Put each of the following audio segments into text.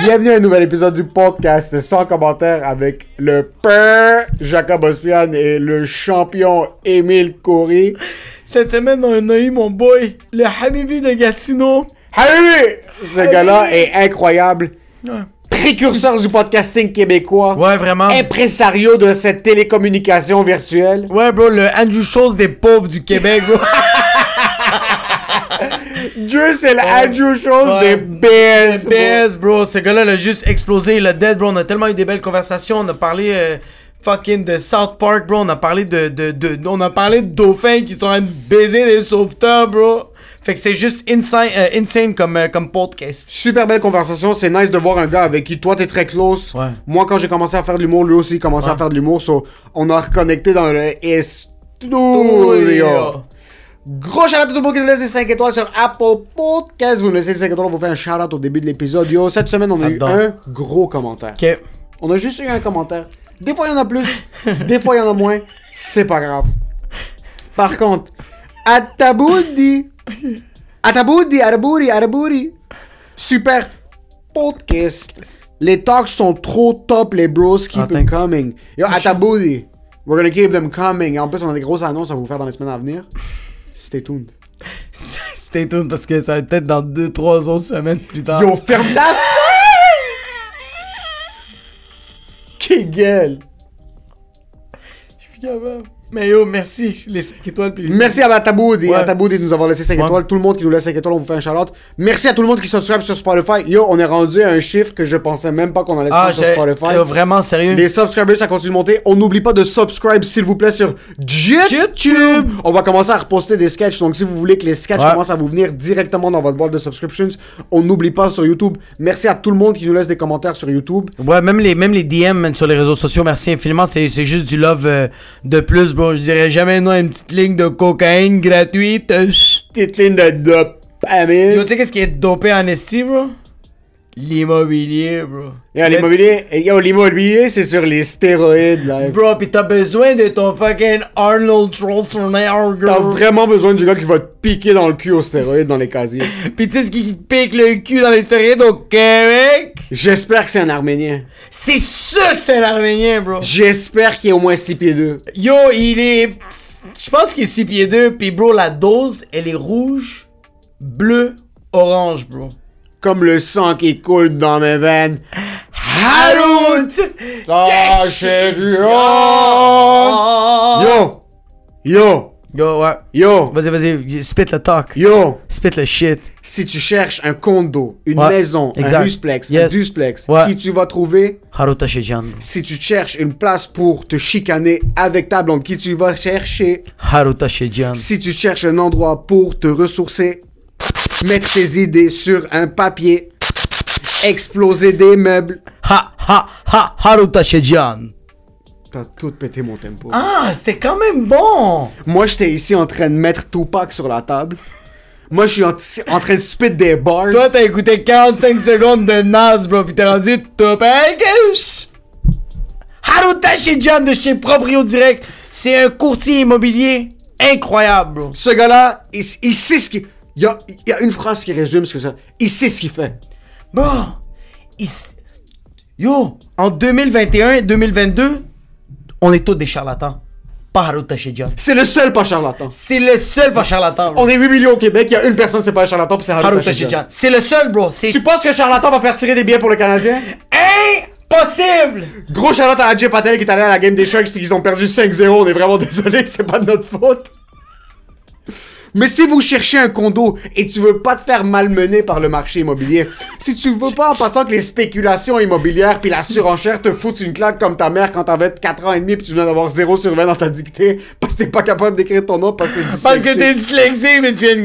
Bienvenue à un nouvel épisode du podcast sans commentaire avec le père Jacob Ospian et le champion Émile Coury. Cette semaine, on a eu mon boy, le Habibi de Gatineau. Habibi! Ce gars-là est incroyable. Ouais. Précurseur du podcasting québécois. Ouais, vraiment. Impresario de cette télécommunication virtuelle. Ouais, bro, le Andrew Schultz des pauvres du Québec, bro. Dieu, c'est le Andrew Schultz des Bears. bro. BS, bro. Ce gars-là, il a juste explosé. Il a dead, bro. On a tellement eu des belles conversations. On a parlé euh, fucking de South Park, bro. On a parlé de, de, de- On a parlé de dauphins qui sont en train de baiser des sauveteurs, bro. Fait que c'était juste insane, euh, insane comme, euh, comme podcast. Super belle conversation, c'est nice de voir un gars avec qui toi t'es très close. Ouais. Moi quand j'ai commencé à faire de l'humour, lui aussi il commençait à faire de l'humour, so on a reconnecté dans le studio. Gros shout à tout le monde qui nous laisse des 5 étoiles sur Apple Podcast. Vous nous laissez des 5 étoiles, on vous fait un shout out au début de l'épisode. Yo, cette semaine on a eu un gros commentaire. Ok. On a juste eu un commentaire. Des fois il y en a plus, des fois il y en a moins. C'est pas grave. Par contre, Ataboudi. Ataboudi, Arabouri, Arabouri. Super podcast. Les talks sont trop top, les bros. Keep Ah, them coming. Yo, Ataboudi. We're gonna keep them coming. En plus, on a des grosses annonces à vous faire dans les semaines à venir. Stay tuned. Stay tuned parce que ça va peut-être dans 2-3 autres semaines plus tard. Yo, ferme ta Qui gueule. Je suis capable. Mais yo, merci. Les 5 étoiles. Puis... Merci à Ataboudi, Ouais. Ataboudi de nous avoir laissé 5 Ouais. étoiles. Tout le monde qui nous laisse 5 étoiles, on vous fait un shout Merci à tout le monde qui subscribe sur Spotify. Yo, on est rendu à un chiffre que je pensais même pas qu'on allait Ah, sur. Spotify. yo, vraiment sérieux. Les subscribers, ça continue de monter. On n'oublie pas de subscribe, s'il vous plaît, sur YouTube. On va commencer à reposter des sketchs. Donc, si vous voulez que les sketchs Ouais. commencent à vous venir directement dans votre boîte de subscriptions, on n'oublie pas sur YouTube. Merci à tout le monde qui nous laisse des commentaires sur YouTube. Ouais, même les, même les DM sur les réseaux sociaux, merci infiniment. C'est, c'est juste du love euh, de plus, bro. Je dirais jamais non à une petite ligne de cocaïne gratuite. Petite ligne de Yo, dopamine. tu sais qu'est-ce qui est dopé en esti, bro? L'immobilier, bro. Yo, l'immobilier, yo, l'immobilier, c'est sur les stéroïdes, là. Bro, pis t'as besoin de ton fucking Arnold Schwarzenegger. T'as vraiment besoin du gars qui va te piquer dans le cul aux stéroïdes dans les casiers. Pis tu sais ce qui pique le cul dans les stéroïdes au Québec? J'espère que c'est un Arménien. C'est sûr que c'est un Arménien, bro. J'espère qu'il est au moins 6 pieds 2. Yo, il est. Je pense qu'il est 6 pieds 2. Pis bro, la dose, elle est rouge, bleu, orange, bro. Comme le sang qui coule dans mes veines. Harout! Oh! Yo! Yo! Yo, ouais. Yo! Vas-y, vas-y, spit le talk. Yo! Spit le shit. Si tu cherches un condo, une Ouais, maison, exact. un husplex, Yes. un duplex, Ouais. qui tu vas trouver? Haruta Shejan. Si tu cherches une place pour te chicaner avec ta blonde, qui tu vas chercher? Haruta Shejan. Si tu cherches un endroit pour te ressourcer, mettre tes idées sur un papier, exploser des meubles. Ha, ha, ha, Haruta Shejan. T'as tout pété mon tempo. Ah, c'était quand même bon. Moi, j'étais ici en train de mettre Tupac sur la table. Moi, je suis en, en train de spit des bars. Toi, t'as écouté 45 secondes de Nas, bro, pis t'es rendu top Haruta Shejan de chez Proprio Direct. C'est un courtier immobilier incroyable, bro. Ce gars-là, il, il sait ce qu'il... Il y a, il y a une phrase qui résume ce que ça... Il sait ce qu'il fait. Bon, il yo, en 2021 2022, on est tous des charlatans. C'est le seul pas charlatan. C'est le seul pas charlatan, bro. On est 8 millions au Québec, il y a une personne, c'est pas un charlatan, puis c'est Shejan. Shejan. C'est le seul, bro. Tu penses que charlatan va faire tirer des billets pour le Canadien? impossible. Gros charlatan à Ajay Patel qui est allé à la game des Sharks puis qu'ils ont perdu 5-0. On est vraiment désolé, c'est pas de notre faute. Mais si vous cherchez un condo et tu veux pas te faire malmener par le marché immobilier, si tu veux pas en passant que les spéculations immobilières puis la surenchère te foutent une claque comme ta mère quand t'avais 4 ans et demi puis tu viens d'avoir 0 sur 20 dans ta dictée parce que t'es pas capable d'écrire ton nom parce que t'es Parce que t'es dyslexique. dyslexique, mais tu viens de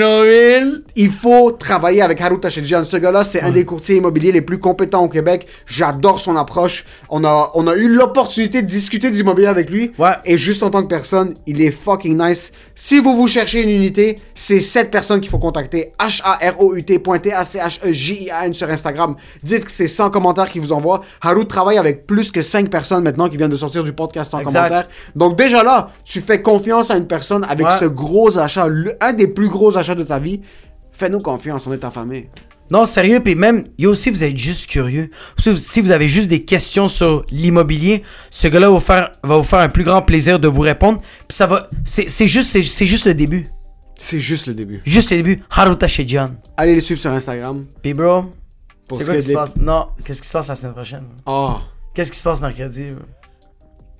Gatineauville. Il faut travailler avec Haru Tachedjian. Ce gars-là, c'est un des courtiers immobiliers les plus compétents au Québec. J'adore son approche. On a, on a eu l'opportunité de discuter d'immobilier avec lui. Ouais. Et juste en tant que personne, il est fucking nice. Si vous vous cherchez une unité, c'est cette personne qu'il faut contacter. H-A-R-O-U-T.T-A-C-H-E-J-I-A-N sur Instagram. Dites que c'est 100 commentaires qu'il vous envoie. Haru travaille avec plus que 5 personnes maintenant qui viennent de sortir du podcast en Exact. commentaire. Donc déjà là, tu fais confiance à une personne avec Ouais. ce gros achat, un des plus gros achats de ta vie. Fais-nous confiance, on est ta famille. Non, sérieux, puis même, yo, si vous êtes juste curieux, si vous- avez juste des questions sur l'immobilier, ce gars-là va, vous faire- va vous faire un plus grand plaisir de vous répondre. Puis ça va. C'est juste, le début. C'est juste le début. Juste le début. Haruta Shejian. Allez les suivre sur Instagram. Puis bro, c'est ce quoi qui se passe? Non, qu'est-ce qui se passe la semaine prochaine? Oh. Qu'est-ce qui se passe mercredi? bro?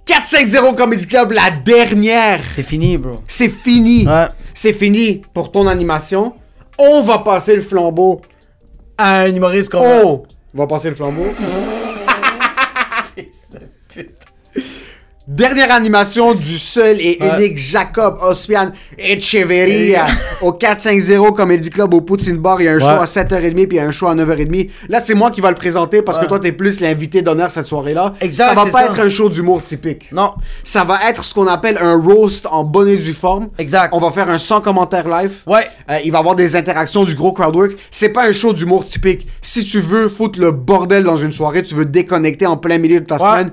4-5-0 Comedy Club, la dernière. C'est fini, bro. C'est fini. Ouais. C'est fini pour ton animation. On va passer le flambeau. À un humoriste qu'on On va passer le flambeau. Dernière animation du seul et Ouais. unique Jacob Ospian Echeverria au 450 Comedy Club au Poutine Bar. Il y a un show à 7h30 puis il y a un show à 9h30. Là, c'est moi qui va le présenter parce que toi, t'es plus l'invité d'honneur cette soirée-là. Exact, Ça va pas ça. être un show d'humour typique. Non. Ça va être ce qu'on appelle un roast en bonne et due forme. Exact. On va faire un sans commentaire live. Ouais. Euh, il va y avoir des interactions, du gros crowdwork. C'est pas un show d'humour typique. Si tu veux foutre le bordel dans une soirée, tu veux déconnecter en plein milieu de ta semaine,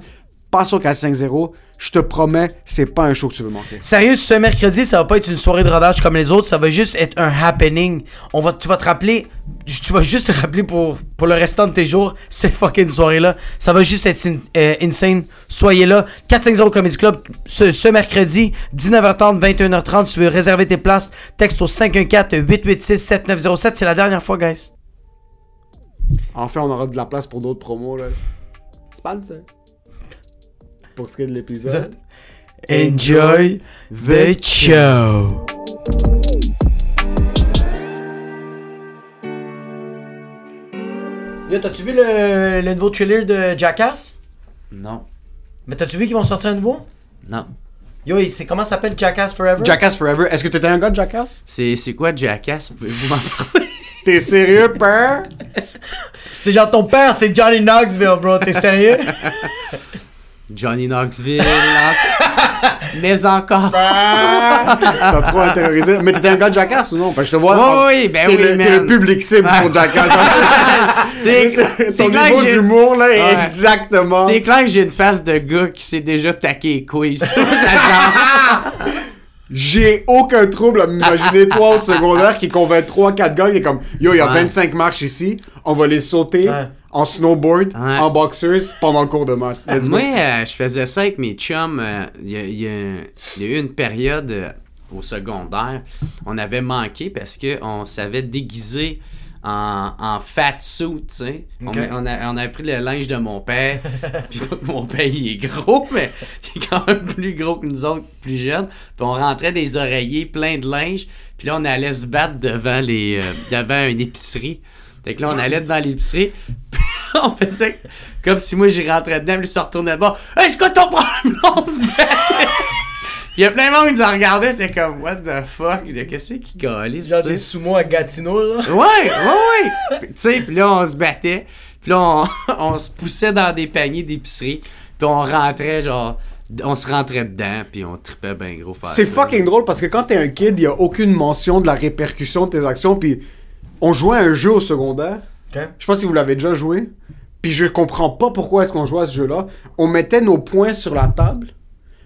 passe au 450. Je te promets, c'est pas un show que tu veux manquer. Sérieux, ce mercredi, ça va pas être une soirée de rodage comme les autres, ça va juste être un happening. On va, tu vas te rappeler, tu vas juste te rappeler pour, pour le restant de tes jours, cette fucking soirée-là. Ça va juste être in- euh, insane. Soyez là. 450 Comedy Club, ce, ce mercredi, 19h30, 21h30. Si tu veux réserver tes places, texte au 514-886-7907. C'est la dernière fois, guys. Enfin, on aura de la place pour d'autres promos. Là. Sponsor. Pour ce qui est de l'épisode. Enjoy the show. Yo, t'as-tu vu le, le nouveau trailer de Jackass? Non. Mais t'as-tu vu qu'ils vont sortir un nouveau? Non. Yo, c'est comment ça s'appelle Jackass Forever? Jackass Forever. Est-ce que t'étais un gars de Jackass? C'est, c'est quoi Jackass? Pouvez-vous m'en parler? T'es sérieux, peur? C'est genre ton père, c'est Johnny Knoxville, bro. T'es sérieux? Johnny Knoxville. Mais encore. T'as trop intériorisé. Mais t'étais un gars de Jackass ou non? Parce que je te vois. Oh oui, ben oui, le, t'es le public cible pour Jackass. C'est, Ton niveau que j'ai... d'humour, là, Ouais. exactement. C'est clair que j'ai une face de gars qui s'est déjà taqué les couilles sur sa jambe. J'ai aucun trouble à m'imaginer toi au secondaire qui convainc 3-4 gars qui est comme Yo, il y a Ouais. 25 marches ici, on va les sauter Ouais. en snowboard, Ouais. en boxers pendant le cours de maths. Moi, euh, je faisais ça avec mes chums. euh, Il y, il y il y a eu une période euh, au secondaire, on avait manqué parce qu'on savait déguiser en, en fat suit, tu sais. On-. On, a- on avait pris le linge de mon père. Puis mon père, il est gros, mais il est quand même plus gros que nous autres, plus jeunes. Puis on rentrait des oreillers pleins de linge. Puis là, on allait se battre devant, les, euh, devant une épicerie. Fait que là, on allait devant l'épicerie. On faisait comme si moi, j'y rentrais dedans. Puis lui, se retournait de bord. Est-ce que ton problème, on se battait? Il y a plein de monde qui nous en regardait. T'es comme, what the fuck? De Qu'est-ce qui calisse? Genre tu des sumo à Gatineau, là. Ouais, ouais, ouais. Tu sais, puis là, on se battait. Puis là, on, on se poussait dans des paniers d'épicerie. Puis on rentrait, genre, on se rentrait dedans. Puis on tripait bien gros. faire C'est fucking drôle parce que quand t'es un kid, il y a aucune mention de la répercussion de tes actions. Puis on jouait à un jeu au secondaire. Ok. Je sais pas si vous l'avez déjà joué. Puis je comprends pas pourquoi est-ce qu'on jouait à ce jeu-là. On mettait nos points sur la table.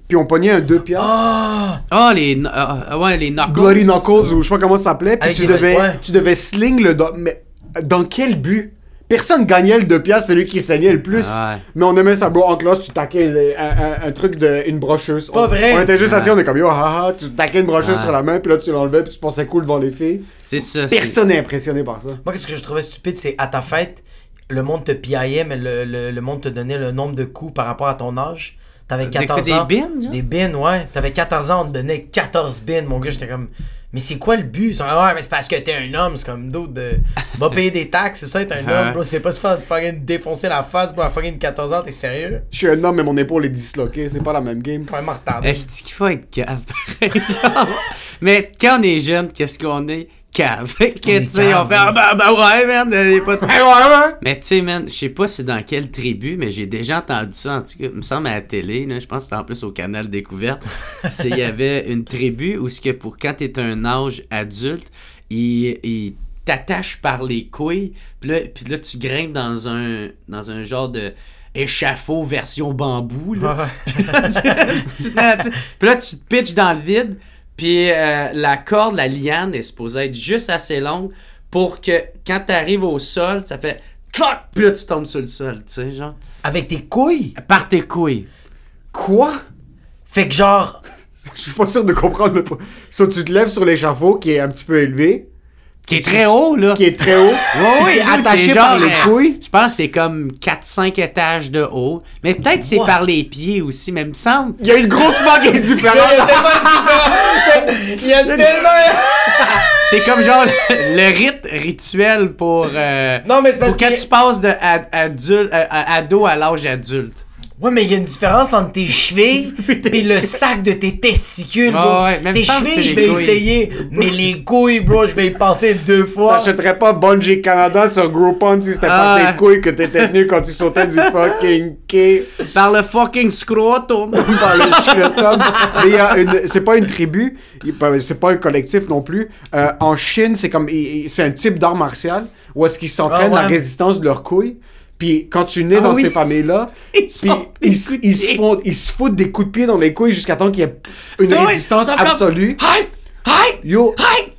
Puis on pognait un 2 piastres. Ah! Ah, les, kn- ah, ah, ouais, les knuckles. Bloody Knuckles ou je sais pas comment ça s'appelait. Puis Avec tu les- devais, ouais. tu devais sling le. do- Mais dans quel but? Personne gagnait le 2 piastres, celui qui saignait le plus. Ah ouais. Mais on aimait ça, bro. En classe, tu taquais les- un, un- un truc de une brocheuse. Pas on, vrai. On était juste assis, on est comme yo, haha, tu taquais une brocheuse Ouais. sur la main, puis là tu l'enlevais, puis tu pensais cool devant les filles. C'est ça. c'est- Personne n'est impressionné par ça. Moi, qu'est-ce que je trouvais stupide, c'est à ta fête, le monde te piaillait, mais le, le, le monde te donnait le nombre de coups par rapport à ton âge. T'avais Des- 14 des ans. bins, genre? Des bins, ouais. T'avais 14 ans, on te donnait 14 bins, mon gars. J'étais comme, mais c'est quoi le but? Ils sont là, ouais, mais c'est parce que t'es un homme. C'est comme d'autres de. Va payer des taxes, c'est ça, être un Ouais. homme, bro. C'est pas se faire fucking défoncer la face, bro, à fucking 14 ans, t'es sérieux? Je suis un homme, mais mon épaule est disloquée, c'est pas la même game. Vraiment retardé. Est-ce qu'il faut être genre? Mais quand on est jeune, qu'est-ce qu'on est? Cave. Que, tu sais, on fait, ah, ben, ben ouais, man, y a pas de mais tu sais, man, je sais pas c'est dans quelle tribu, mais j'ai déjà entendu ça, en tout cas, il me semble à la télé, je pense que c'était en plus au canal Découverte. C'est il y avait une tribu où ce que pour quand t'es un âge adulte, ils il t'attachent par les couilles, puis là, puis là tu grimpes dans un dans un genre de échafaud version bambou là. Puis là, tu- tu- tu- puis là, tu te pitches dans le vide, puis euh, la corde, la liane est supposée être juste assez longue pour que quand t'arrives au sol, ça fait clac, puis là tu tombes sur le sol, tu sais, genre. Avec tes couilles? Par tes couilles. Quoi? Fait que genre. Je suis pas sûr de comprendre le. So, tu te lèves sur l'échafaud qui est un petit peu élevé, Qui est très haut, là. qui est très haut, t'es dude, attaché c'est par genre, les euh, couilles. Je pense que c'est comme 4-5 étages de haut. Mais peut-être c'est par les pieds aussi, mais il me semble. Il y a une grosse fucking Il y a différence. tellement différent. Il y a tellement. C'est comme genre le, le rite rituel pour. euh, Non, mais c'est parce pour quand que. tu passes de ad- adulte, à- ado à l'âge adulte. Ouais, mais il y a une différence entre tes chevilles et le sac de tes testicules, bro. Ouais, ouais, même tes chevilles, je vais essayer. Mais les couilles, bro, je vais y penser deux fois. T'achèterais pas Bungie Canada sur Groupon si c'était pas Ah. tes couilles que t'étais tenu quand tu sautais du fucking quai? Par le fucking scrotum. par le scrotum. Mais c'est pas une tribu, c'est pas un collectif non plus. Euh, en Chine, c'est comme, c'est un type d'art martial où est-ce qu'ils s'entraînent Ah ouais. la résistance de leurs couilles. Puis quand tu nais Ah dans oui. ces familles-là, Ils puis ils, se font, ils se foutent des coups de pied dans les couilles jusqu'à temps qu'il y ait une Ah résistance absolue. Hi! Hi! Yo, Hi!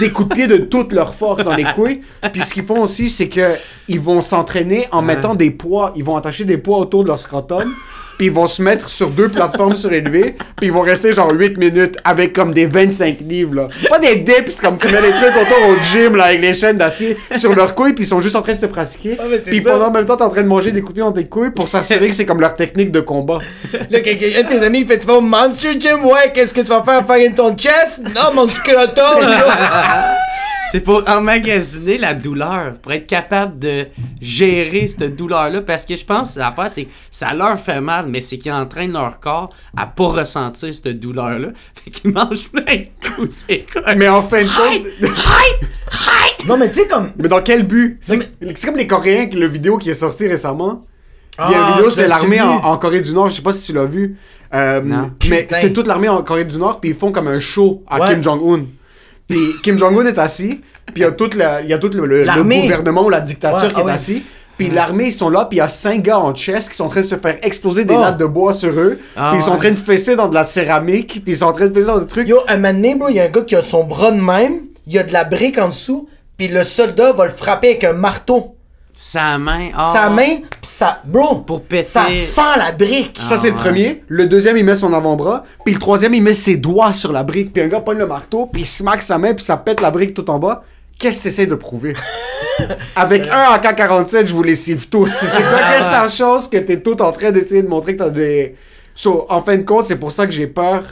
Des coups de pied de toute leur force dans les couilles. Puis ce qu'ils font aussi, c'est que ils vont s'entraîner en mettant des poids. Ils vont attacher des poids autour de leur scrotum. Puis ils vont se mettre sur deux plateformes surélevées. Puis ils vont rester genre 8 minutes avec comme des 25 livres là. Pas des dips comme tu mets des trucs autour au gym là avec les chaînes d'acier sur leurs couilles. Puis ils sont juste en train de se pratiquer. Ah, puis ça. pendant en même temps, t'es en train de manger des coups dans tes couilles pour s'assurer que c'est comme leur technique de combat. Là, quelqu'un un de tes amis, il fait Tu vas au Monster Gym, ouais, qu'est-ce que tu vas faire? Faire ton chest? Non, mon scrotum, là. C'est pour emmagasiner la douleur, pour être capable de gérer cette douleur-là. Parce que je pense que l'affaire, c'est que ça leur fait mal, mais c'est qu'ils entraînent leur corps à pas ressentir cette douleur-là. Fait qu'ils mangent plein de coups, c'est quoi? Mais en fin de compte. Non, mais tu sais, comme. Mais dans quel but? C'est comme les Coréens, le vidéo qui est sorti récemment. Il y a Ah, une vidéo, c'est l'armée en, en Corée du Nord, je sais pas si tu l'as vu. Euh, Non. mais c'est toute l'armée en Corée du Nord, puis ils font comme un show à Ouais. Kim Jong-un. Puis Kim Jong-un est assis, puis il y a tout, la- il y a tout le, le- le gouvernement ou la dictature Ouais, qui ah est ouais. assis. Puis l'armée, ils sont là, puis il y a cinq gars en chess qui sont en train de se faire exploser des Oh. lattes de bois sur eux. Ah puis ils sont en train de fesser dans de la céramique, puis ils sont en train de fesser dans des trucs. Yo, un moment donné, bro, il y a un gars qui a son bras de même, il y a de la brique en dessous, puis le soldat va le frapper avec un marteau. Sa main. ah. Sa main, pis ça. Bro, Pour péter. ça fend la brique. Ça, c'est le ouais. premier. Le deuxième, il met son avant-bras. Puis le troisième, il met ses doigts sur la brique. Puis un gars pogne le marteau, puis il smack sa main, puis ça pète la brique tout en bas. Qu'est-ce que t'essayes de prouver? Avec un AK-47, je vous les cive tous. C'est quoi qu'est-ce que ça chose que t'es tout en train d'essayer de montrer que t'as des... So, en fin de compte, c'est pour ça que j'ai peur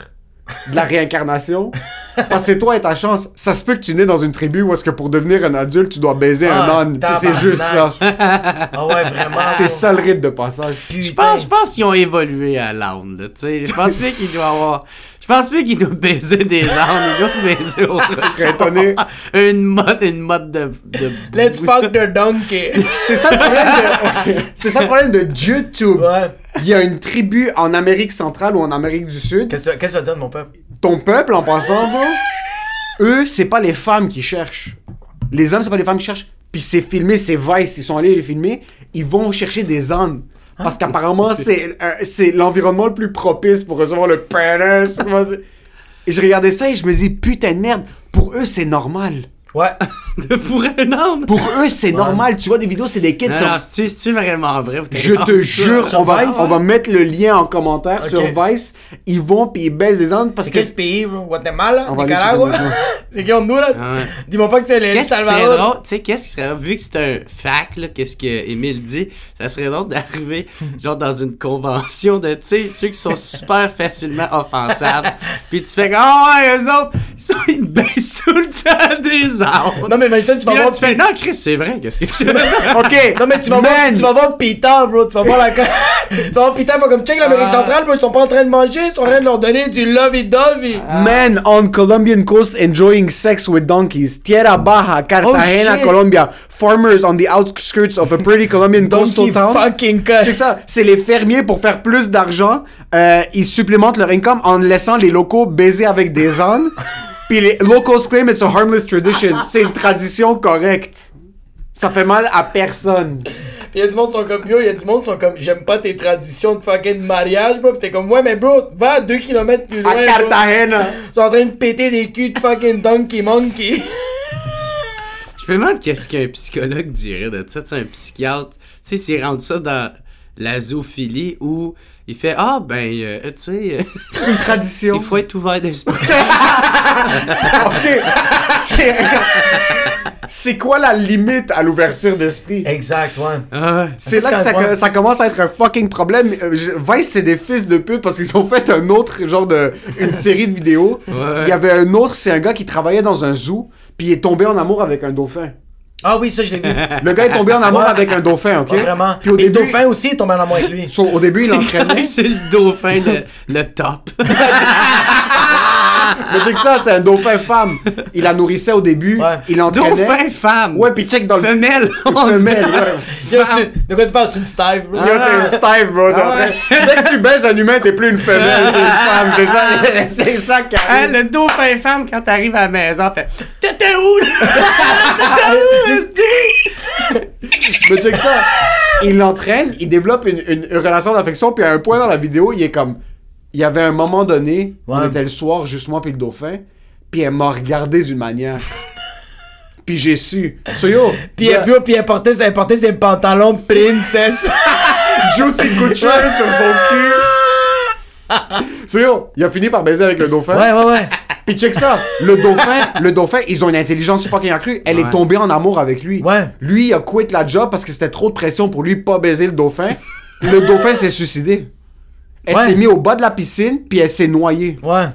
de la réincarnation. Parce que c'est toi et ta chance. Ça se peut que tu nais dans une tribu où est-ce que pour devenir un adulte, tu dois baiser un Ah, âne. Puis c'est juste ça. Ah ouais, vraiment. C'est ça le rite de passage. Je pense, je pense qu'ils ont évolué à l'âne, là, tu sais. Je pense plus qu'il doit avoir... Je pense plus qu'il doit baiser des ânes, il doit baiser autre chose. serais étonné. Une mode, une mode de... de Let's fuck the donkey. C'est ça le problème de... c'est ça le problème de YouTube. Ouais. Il y a une tribu en Amérique centrale ou en Amérique du Sud. Qu'est-ce que tu- qu'est-ce que tu vas dire de mon peuple? Ton peuple, en passant, bro, eux, c'est pas les femmes qui cherchent. Les hommes, c'est pas les femmes qui cherchent. Puis c'est filmé, c'est Vice, ils sont allés les filmer. Ils vont chercher des ânes. Parce qu'apparemment, c'est euh, c'est l'environnement le plus propice pour recevoir le pénis. Et je regardais ça et je me dis, putain de merde, pour eux, c'est normal. Ouais. de fourrer un âne. Pour eux, c'est normal. Tu vois des vidéos, c'est des kids Non, qui ont non, c'est-tu c'est-tu vraiment vrai? Je te jure, sur on va, Vice? on va mettre le lien en commentaire sur Vice. Ils vont puis ils baissent des ânes parce C'est que. quel pays, Guatemala? Nicaragua? C'est Honduras? Ah ouais. Dis-moi pas que c'est le Salvador. drôle, tu sais, qu'est-ce qui serait, vu que c'est un fact, là, qu'est-ce que Émile dit, ça serait drôle d'arriver, genre, dans une convention de, tu sais, ceux qui sont super facilement offensables, puis tu fais comme, ah ouais, eux autres, ils, sont, ils baissent tout le temps des arbres. Non, mais maintenant, tu vas Puis là, voir. tu fais, non, Chris, c'est vrai, qu'est-ce que tu Ok. Non, mais tu vas, voir, Man. tu vas voir Peter, bro. Tu vas voir la. Ils sont putain, faut comme check l'Amérique centrale, bro. Ils sont pas en train de manger, ils sont en train de leur donner du lovey-dovey. Men on Colombian coast enjoying sex with donkeys. Tierra Baja, Cartagena, Oh, shit. Colombia. Farmers on the outskirts of a pretty Colombian coastal Donkey town. fucking Check cut. ça, c'est les fermiers pour faire plus d'argent. euh, ils supplémentent leur income en laissant les locaux baiser avec des ânes. Puis les locals claim it's a harmless tradition. C'est une tradition correcte. Ça fait mal à personne. Pis y'a du monde qui sont comme yo, y'a du monde qui sont comme j'aime pas tes traditions de fucking mariage, bro. Pis t'es comme ouais, mais bro, va à 2 km plus loin. À bro. Cartagena. Ils sont en train de péter des culs de fucking donkey monkey. Je me demande qu'est-ce qu'un psychologue dirait de ça, tu sais, un psychiatre. Tu sais, s'il rentre ça dans la zoophilie où il fait Ah, ben, euh, tu sais, euh, C'est une tradition. il faut être ouvert d'esprit. Ok. C'est- quoi la limite à l'ouverture d'esprit? Exact, ouais. Ah. C'est là que ça, commence à être un fucking problème. Euh, Vice, c'est des fils de pute parce qu'ils ont fait un autre genre de. une série de vidéos. Ouais. Il y avait un autre, c'est un gars qui travaillait dans un zoo, puis il est tombé en amour avec un dauphin. Ah oui, ça je l'ai vu. Le gars est tombé en amour avec un dauphin, ok? Ouais, vraiment. Puis au Et le début, dauphin aussi est tombé en amour avec lui. so, au début, il l'entraînait. C'est le dauphin, le, le top. Mais check ça, c'est un dauphin femme. Il la nourrissait au début, Ouais. il l'entraînait. dauphin femme. Ouais, puis check dans le. Femelle. Femelle, ouais. Yo, de quoi tu parles? C'est une stave, bro. C'est un Steve, bro. t'es en train- Dès que tu baises un humain, t'es plus une femelle, t'es une femme. C'est ça, c'est ça qui Hein, arrive. le dauphin femme, quand t'arrives à la maison, fait T'étais où? T'étais où? Mais check ça. Il l'entraîne, il développe une, une- une relation d'affection, puis à un point dans la vidéo, il est comme. Il y avait un moment donné, on Ouais. était le soir, juste moi puis le dauphin, puis elle m'a regardé d'une manière. puis j'ai su. So yo, Puis il y a elle, puis elle portait, elle portait ses pantalons de princesse. Juicy Couture sur son cul. So yo, il a fini par baiser avec le dauphin. ouais, ouais, ouais. Puis check ça, le dauphin, le dauphin, ils ont une intelligence fucking accrue. Elle Ouais. est tombée en amour avec lui. Ouais. Lui, il a quitté la job parce que c'était trop de pression pour lui pas baiser le dauphin. Le dauphin s'est suicidé. Elle Ouais. s'est mise au bas de la piscine, puis elle s'est noyée. Ouais.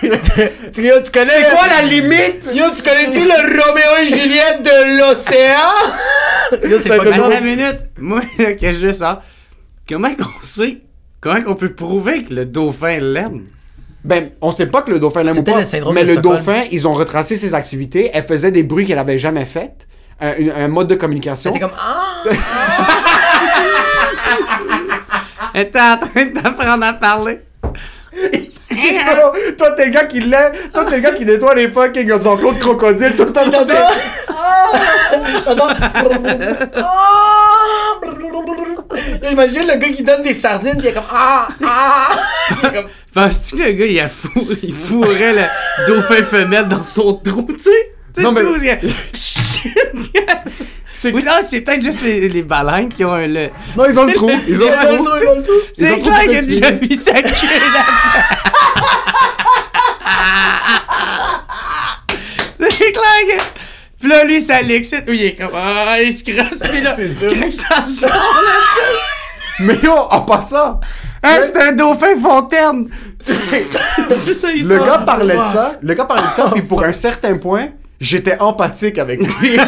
tu, tu- yo, tu connais. C'est quoi la limite? Yo, tu connais-tu le Roméo et Juliette de l'océan? Yo, c'est pas. Attends une minute. Moi, là, que je veux ça. Comment qu'on sait? Comment qu'on peut prouver que le dauphin l'aime? Ben, on sait pas que le dauphin l'aime ou pas, le syndrome mais le Stockholm. dauphin, ils ont retracé ses activités. Elle faisait des bruits qu'elle avait jamais fait. Un, un mode de communication. T'es comme ah. Était en train d'apprendre à parler. Pas- toi, t'es le gars qui lève. Toi, t'es le gars qui nettoie les fucking enclos de crocodile. C'est Attends, Attends, attends. Ah. Imagine le gars qui donne des sardines pis il est comme ah ah. Comme Penses-tu que le gars, il, a fou... il fourrait le dauphin femelle dans son trou, tu sais? Non, mais- tout, il- C'est Oui, c'est peut-être juste les, les baleines qui ont un... Le... Non, ils ont le trou. Ils ont le trou. le C'est clair qu'il a déjà mis sa queue C'est clair que... Puis là, lui, ça l'excite. Oui, il est comme... Ah, il se crosse. Puis là, C'est sûr. ça sort. Mais yo, en passant, Hein, c'est un dauphin fontaine! Le gars parlait de ça. Le gars parlait de ça, puis pour un certain point, j'étais empathique avec lui. Là,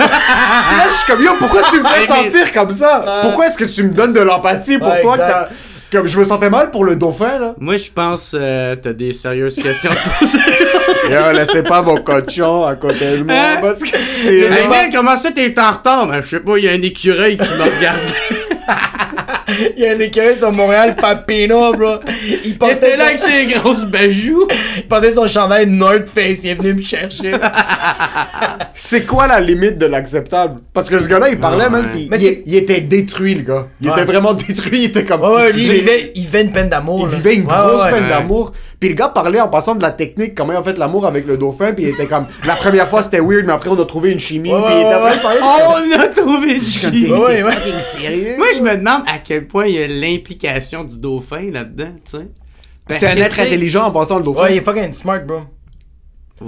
je suis comme yo, pourquoi tu me fais sentir comme ça? Pourquoi est-ce que tu me donnes de l'empathie pour Ouais, toi que exact. t'as- Comme je me sentais mal pour le dauphin, là? Moi, je pense euh, t'as des sérieuses questions à poser. Yo, laissez pas vos cochons à côté de moi, Hein? parce que c'est... hey, comment ça t'es en retard? Ben, je sais pas, il y a un écureuil qui m'a regardé. Il y a un écureuil sur Montréal, Papino, bro. Il Il portait, était là son, avec ses grosses bajoux. il portait son chandail North Face. Il est venu me chercher. C'est quoi la limite de l'acceptable? Parce que ce gars-là, il parlait Ouais. même, puis Mais il, était détruit, le gars. Il Ouais. était vraiment détruit, il était comme... Ouais, ouais, lui, il vivait, il vivait une peine d'amour. Il là. vivait une Ouais, grosse ouais, ouais. peine d'amour. Puis le gars parlait en passant de la technique, comment il a fait l'amour avec le dauphin. Puis il était comme, la première fois c'était weird, mais après on a trouvé une chimie. Ouais, puis il était en train de ouais, parler. On a trouvé Comme, chien. t'es- Ouais, sérieux? Moi, je me demande à quel point il y a l'implication du dauphin là-dedans, tu sais. Parce C'est un être intelligent en passant le dauphin. Ouais, il est fucking smart, bro.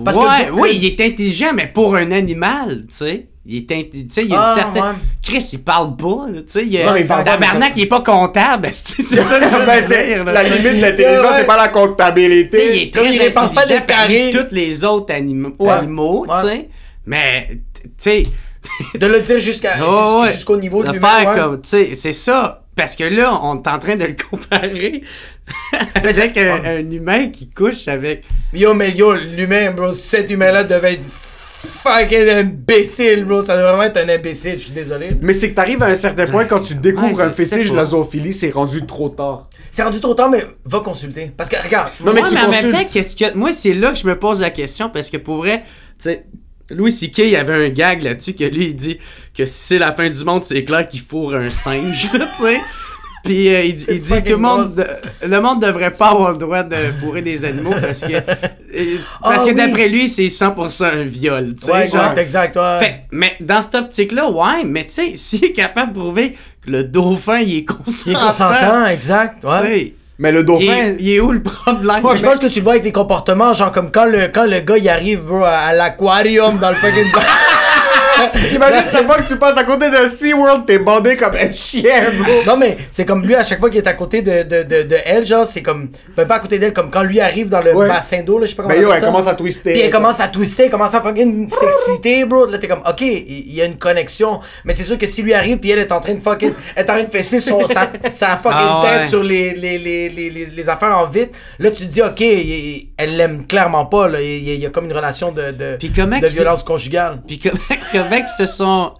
Parce que ouais, le- oui, il est intelligent, mais pour un animal, tu sais. Il est intelligent, tu sais, il y a Ah, une certaine... ouais. Chris, il parle pas, tu sais. Il. Non, il parle Tabarnak, il est pas comptable, c'est ça que je veux Ben, dire, là. la limite de l'intelligence, Ouais. c'est pas la Tu sais, il comptabilité. est Comme très il répare pas intelligent des parmi tous les autres animaux, Ouais. animaux tu sais. Mais, tu sais, De le dire jusqu'à Oh, jusqu'au niveau de de l'humain. comme, tu sais, c'est ça. Parce que là, on est en train de le comparer avec un, un humain qui couche avec. Yo, mais yo, l'humain, bro, cet humain-là devait être fucking imbécile, bro. Ça devrait vraiment être un imbécile, je suis désolé. Mais c'est que t'arrives à un certain point quand tu découvres Ouais, un fétiche de la zoophilie, c'est rendu trop tard. C'est rendu trop tard, mais va consulter. Parce que, regarde, Non, mais Ouais, tu mais en même temps, qu'est-ce que. Moi, c'est là que je me pose la question parce que pour vrai, tu sais. Louis C.K. il avait un gag là-dessus que lui il dit que si c'est la fin du monde, c'est clair qu'il fourre un singe, tu sais. Puis euh, il, il dit tout le monde de- le monde devrait pas avoir le droit de fourrer des animaux parce que euh, parce Ah, que oui. d'après lui, c'est 100% un viol, tu sais. ouais, exact, exact, ouais. Fait, mais dans cette optique-là, ouais, mais tu sais, s'il est capable de prouver que le dauphin, il est consentant, Il est consentant, exact, ouais. Mais le dauphin. il est où le problème? Moi, je pense que tu le vois avec les comportements, genre comme quand le, quand le gars il arrive, bro, à, à l'aquarium dans le fucking. Imagine chaque fois que tu passes à côté de SeaWorld, t'es bandé comme un chien, bro. non, mais c'est comme lui, à chaque fois qu'il est à côté de, de, de, de elle, genre, c'est comme. Ben, pas à côté d'elle, comme quand lui arrive dans le Ouais. bassin d'eau, là, je sais pas comment Mais yo, elle ça. commence à twister. Puis elle commence à twister, elle commence à fucking s'exciter, bro. Là, t'es comme, ok, il y, a une connexion. Mais c'est sûr que si lui arrive, puis elle est en train de fucking. Elle est en train de fesser son, sa, sa fucking Ah ouais. tête sur les, les, les, les, les, les affaires en vite. Là, tu te dis, ok, elle l'aime clairement pas, là. Il y, a- il y a comme une relation de, de, Puis de violence conjugale. Puis comment, comment que se sont.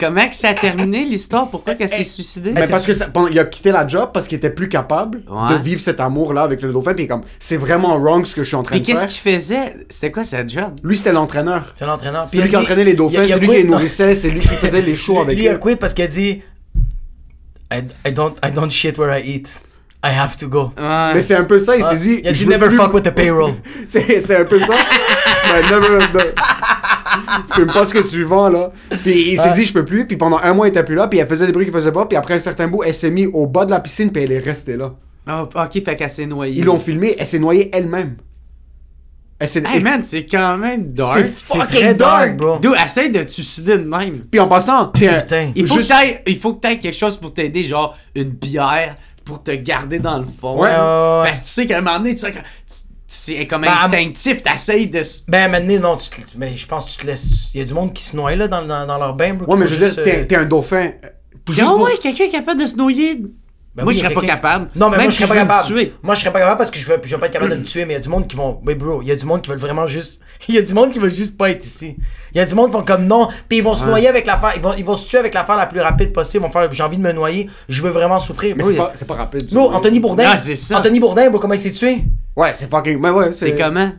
Comment que ça a terminé l'histoire? Pourquoi qu'elle s'est suicidée? Mais c'est parce que ça- il a quitté la job parce qu'il était plus capable Ouais. de vivre cet amour-là avec le dauphin. Puis comme, c'est vraiment wrong ce que je suis en train Puis de qu'est-ce faire. qu'il faisait? C'était quoi sa job? Lui, c'était l'entraîneur. C'est l'entraîneur. Puis C'est lui il qui a dit- entraînait les dauphins, il a- il a c'est lui qui les quit- nourrissait, c'est lui qui faisait les shows avec Lui, il a eux. quit parce qu'il a dit I, I, don't, I don't shit where I eat. I have to go. Ouais. Mais c'est un peu ça, il s'est dit. Il a je dit veux never plus- fuck with the payroll. C'est c'est un peu ça. Mais never, ne- Fume pas ce que tu vends, là. Puis il s'est Ouais. dit, je peux plus. Puis pendant un mois, il était plus là. Puis elle faisait des bruits qu'il faisait pas. Puis après un certain bout, elle s'est mise au bas de la piscine. Puis elle est restée là. Oh, ok, fait qu'elle s'est noyée. Ils l'ont filmé. Elle s'est noyée elle-même. Elle s'est. Hey man, c'est quand même dark. C'est fucking très dark, dark, bro. D'où essaye de te suicider de même. Puis en passant. Putain. Il faut, Juste- que t'ailles- il faut que quelque chose pour t'aider, genre une bière pour te garder dans le fond. Ouais. Ouais, ouais, ouais. Parce que tu sais qu'à un moment donné, tu sais que- tu- c'est comme Ben, instinctif, t'essayes de. Ben, maintenant, non, tu te- mais je pense que tu te laisses. Il y a du monde qui se noie là dans, dans, dans leur bain, bro. Ouais, mais je veux juste, dire, t'es euh, t'es un dauphin. euh, Juste Ah pour- ouais, quelqu'un est capable de se noyer. Ben moi, oui, je serais pas capable. Non, mais Même moi, je si serais pas veux me capable. tuer. Moi, je serais pas capable parce que je vais, je vais pas être capable de me tuer, mais il y a du monde qui vont. Mais bro, il y a du monde qui veulent vraiment juste. Il y a du monde qui veulent juste pas être ici. Il y a du monde qui vont comme non, puis ils vont se noyer avec l'affaire. Ils vont, ils vont se tuer avec l'affaire la plus rapide possible. Ils vont faire j'ai envie de me noyer, je veux vraiment souffrir. Mais Bro, c'est pas, pas rapide. Bro, ça. Anthony Bourdin. Ah, c'est ça. Anthony Bourdin, bro, comment il s'est tué? Ouais, c'est fucking. Mais ouais, C'est comment?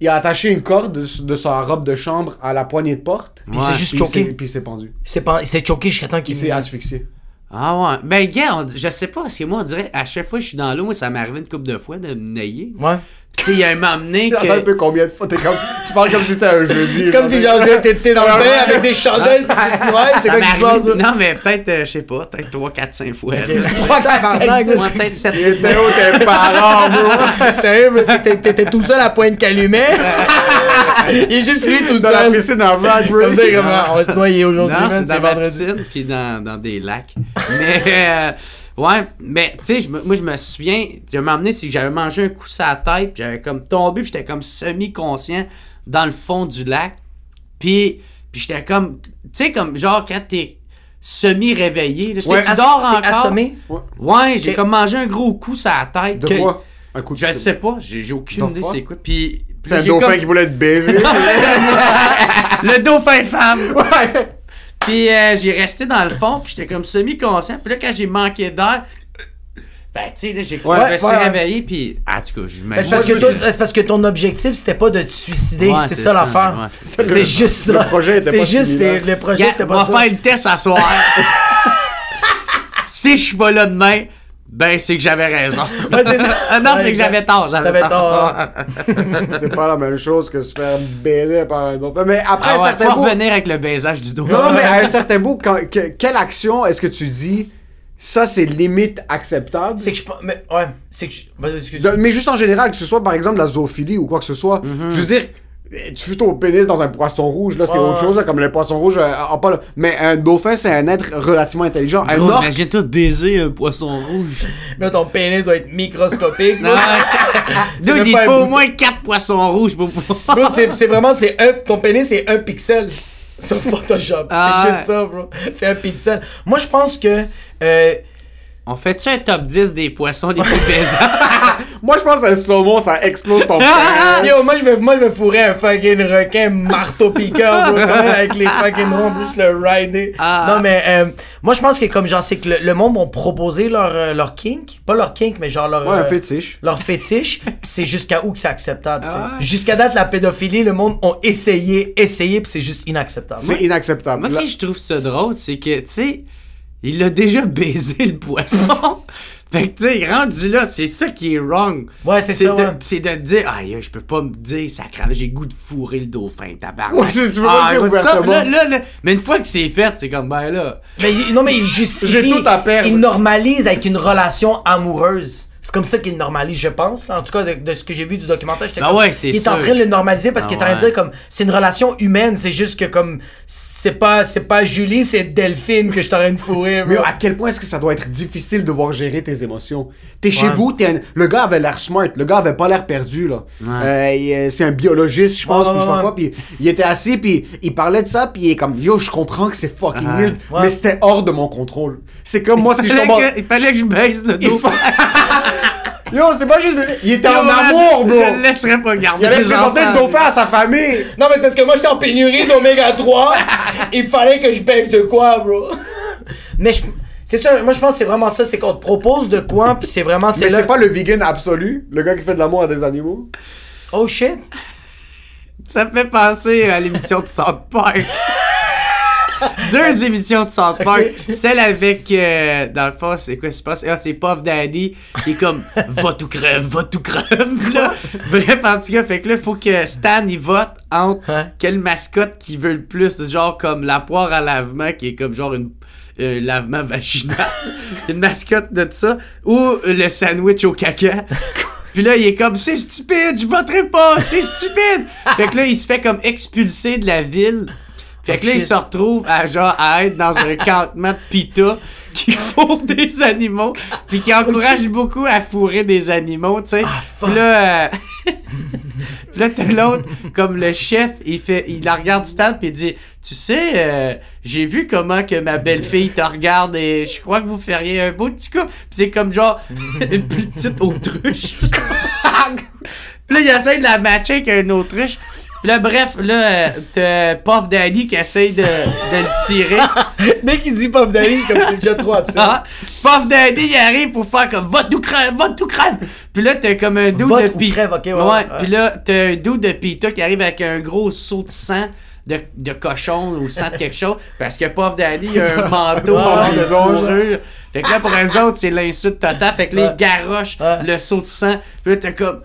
Il a attaché une corde de, de sa robe de chambre à la poignée de porte. Puis il s'est Ouais, juste choqué. puis il s'est pendu. Il s'est pas- choqué jusqu'à temps Il qu'il s'est asphyxié. Ah ouais. Ben, gars, je sais pas, parce que moi, on dirait, à chaque fois que je suis dans l'eau, moi, ça m'est arrivé une couple de fois de me nailler. Ouais. Tu sais, il y a un peu combien de fois comme. Tu parles comme si c'était un jeudi. C'est comme si genre t'es t'es dans le bain avec des chandelles, Ah, c'est quoi qui se passe? Non, mais peut-être, euh, je sais pas, peut-être 3, 4, 5 fois. là. Trois, quatre, cinq, Tabarnak, six. Moi, peut-être 7 Il était où tes parents, bro? Sérieux, t'étais- t'étais tout seul à Pointe Calumet? Il est juste lui tout Dans la seul. piscine en vague, bro. Comme ça, ah, on va se noyer aujourd'hui, c'est c'est dans ma vendredi. piscine, puis dans, dans des lacs. Mais, euh, ouais, mais, tu sais, je moi, je me souviens, tu m'as emmené, c'est que j'avais mangé un coup sur la tête, puis j'avais comme tombé, puis j'étais comme semi-conscient dans le fond du lac. Puis, puis j'étais comme, tu sais, comme, genre, quand t'es semi-réveillé, là, Ouais, tu dors encore? assommé? Ouais, j'ai comme mangé un gros coup sur la tête. De quoi? Un coup de Je sais pas, j'ai aucune idée c'est quoi. Puis, C'est un dauphin comme- qui voulait être baisé. Le dauphin femme! ouais. Puis euh, j'ai resté dans le fond, puis j'étais comme semi-conscient. Puis là, quand j'ai manqué d'air, ben, tu sais, là, j'ai Ouais, je me suis ouais, ouais. réveillé, puis. Ah, en tout cas, je Ben, C'est parce, que toi- c'est parce que ton objectif, c'était pas de te suicider, Ouais, c'est ça ça, l'affaire. c'est juste ça. Le projet était pas juste, le projet, c'était on pas va ça. faire le test à soir. si je suis pas là demain, ben, c'est que j'avais raison. Ouais, c'est ça. Ah, non, Ouais, c'est que j'avais tort. J'avais tort. C'est pas la même chose que se faire baiser par un dauphin. Mais après Ah un ouais, certain faut bout. revenir avec le baisage du dauphin. Non, non, mais à un certain bout, quand- que- quelle action est-ce que tu dis ça c'est limite acceptable? C'est que je. Mais, ouais, c'est que. je- Vas-y, excuse. De- mais juste en général, que ce soit par exemple la zoophilie ou quoi que ce soit, Mhm. je veux dire, tu fous ton pénis dans un poisson rouge, là c'est autre chose, là, comme le poisson rouge, euh, en pas, mais un dauphin c'est un être relativement intelligent. Un Imagine-toi baiser un poisson rouge. Là, ton pénis doit être microscopique. Non. bro. Dude, il faut au moins 4 poissons rouges pour pouvoir. Bro, c'est c'est vraiment, c'est un, ton pénis, c'est un pixel sur Photoshop. Ah c'est ouais. juste ça, bro. C'est un pixel. Moi, je pense que, euh, On fait-tu un top 10 des poissons les plus baisants? Moi, je pense que le saumon, ça explose ton frère. Yo, moi je vais, moi je vais fourrer un fucking requin marteau piqueur, bro, quand même, avec les fucking ronds, plus le rider. Ah. Non, mais euh, moi je pense que comme genre, c'est que le, le monde vont proposer leur, euh, leur kink, pas leur kink, mais genre leur. Ouais, un euh, fétiche. leur fétiche, pis c'est jusqu'à où que c'est acceptable. tu sais. Ah ouais. Jusqu'à date, la pédophilie, le monde ont essayé, essayé, puis c'est juste inacceptable. C'est inacceptable. Moi, Là- qui je trouve ça drôle, c'est que, tu sais, il a déjà baisé le poisson. fait que, tu sais, rendu là, c'est ça qui est wrong. Ouais, c'est ça, ouais. C'est de dire, ah, yo, je peux pas me dire, ça crame, j'ai goût de fourrer le dauphin, tabarnak. Ouais, tu peux pas ah, dire ça, là, là, là, mais une fois que c'est fait, c'est comme, ben là. Mais non, mais il justifie. J'ai tout à perdre. Il normalise avec une relation amoureuse. C'est comme ça qu'il normalise, je pense. là. En tout cas, de, de ce que j'ai vu du documentaire, j'étais Ah comme- ouais, c'est Il est en train de le normaliser parce Ah qu'il est en train de dire comme c'est une relation humaine. C'est juste que comme c'est pas c'est pas Julie, c'est Delphine que je suis en train de fourrer. Mais à quel point est-ce que ça doit être difficile de voir gérer tes émotions? T'es chez Ouais. vous, t'es un- le gars avait l'air smart, le gars avait pas l'air perdu, là. Euh, euh, c'est un biologiste, je pense, je sais pas quoi, puis il était assis, puis il parlait de ça, puis il est comme, yo, je comprends que c'est fucking Ouais. weird, Ouais. mais c'était hors de mon contrôle. C'est comme moi, si je tombe il fallait que je baisse le dauphin. Yo, c'est pas juste... Il était Yo, en amour, bro! Je le laisserais pas garder Il allait mes présenter le dauphin à sa famille! Non, mais c'est parce que moi j'étais en pénurie d'oméga 3. Il fallait que je baisse de quoi, bro? mais je- c'est ça, moi je pense que c'est vraiment ça, c'est qu'on te propose de quoi, puis c'est vraiment. Mais là- c'est pas le vegan absolu, le gars qui fait de l'amour à des animaux? Oh shit! Ça me fait penser à l'émission de South Park. Deux émissions de South Park. Celle avec, euh, dans le fond, c'est quoi, c'est pas, ah, c'est Puff Daddy qui est comme, va tout crève, va tout crève, là. Bref, en tout cas, fait que là, faut que Stan, il vote entre Hein? quelle mascotte qui veut le plus, genre comme la poire à lavement, qui est comme genre une, un lavement vaginal, une mascotte de ça, ou le sandwich au caca. Puis là, il est comme, c'est stupide, je voterai pas, c'est stupide. fait que là, il se fait comme expulser de la ville. Fait que là, il shit. se retrouve à genre à être dans un campement de pita qui fourre des animaux, puis qui encourage beaucoup à fourrer des animaux, tu sais. fuck. Puis là, euh, puis là, t'as l'autre, comme le chef, il fait, il la regarde Stan puis il dit, tu sais, euh, j'ai vu comment que ma belle-fille te regarde et je crois que vous feriez un beau petit couple. Puis c'est comme genre une plus petite autruche. puis là, il essaie de la matcher avec un autruche. Puis là, bref, là, euh, t'as Puff Daddy qui essaye de, de le tirer. Dès qu'il dit Puff Daddy, je suis comme c'est déjà trop absurde. Ah, Puff Daddy, il arrive pour faire comme va tout crève, va tout crève. Puis là, t'as comme un Vote de pita. crève, ok, ouais, ouais. Puis là, t'as un dude de pita qui arrive avec un gros saut de sang. De, de cochon ou sang de quelque chose parce que Puff Daddy a un manteau Ouais, genre de fourrure fait que là pour eux autres c'est l'insulte totale fait que là Ouais. ils garochent Ouais. le saut de sang puis là t'as comme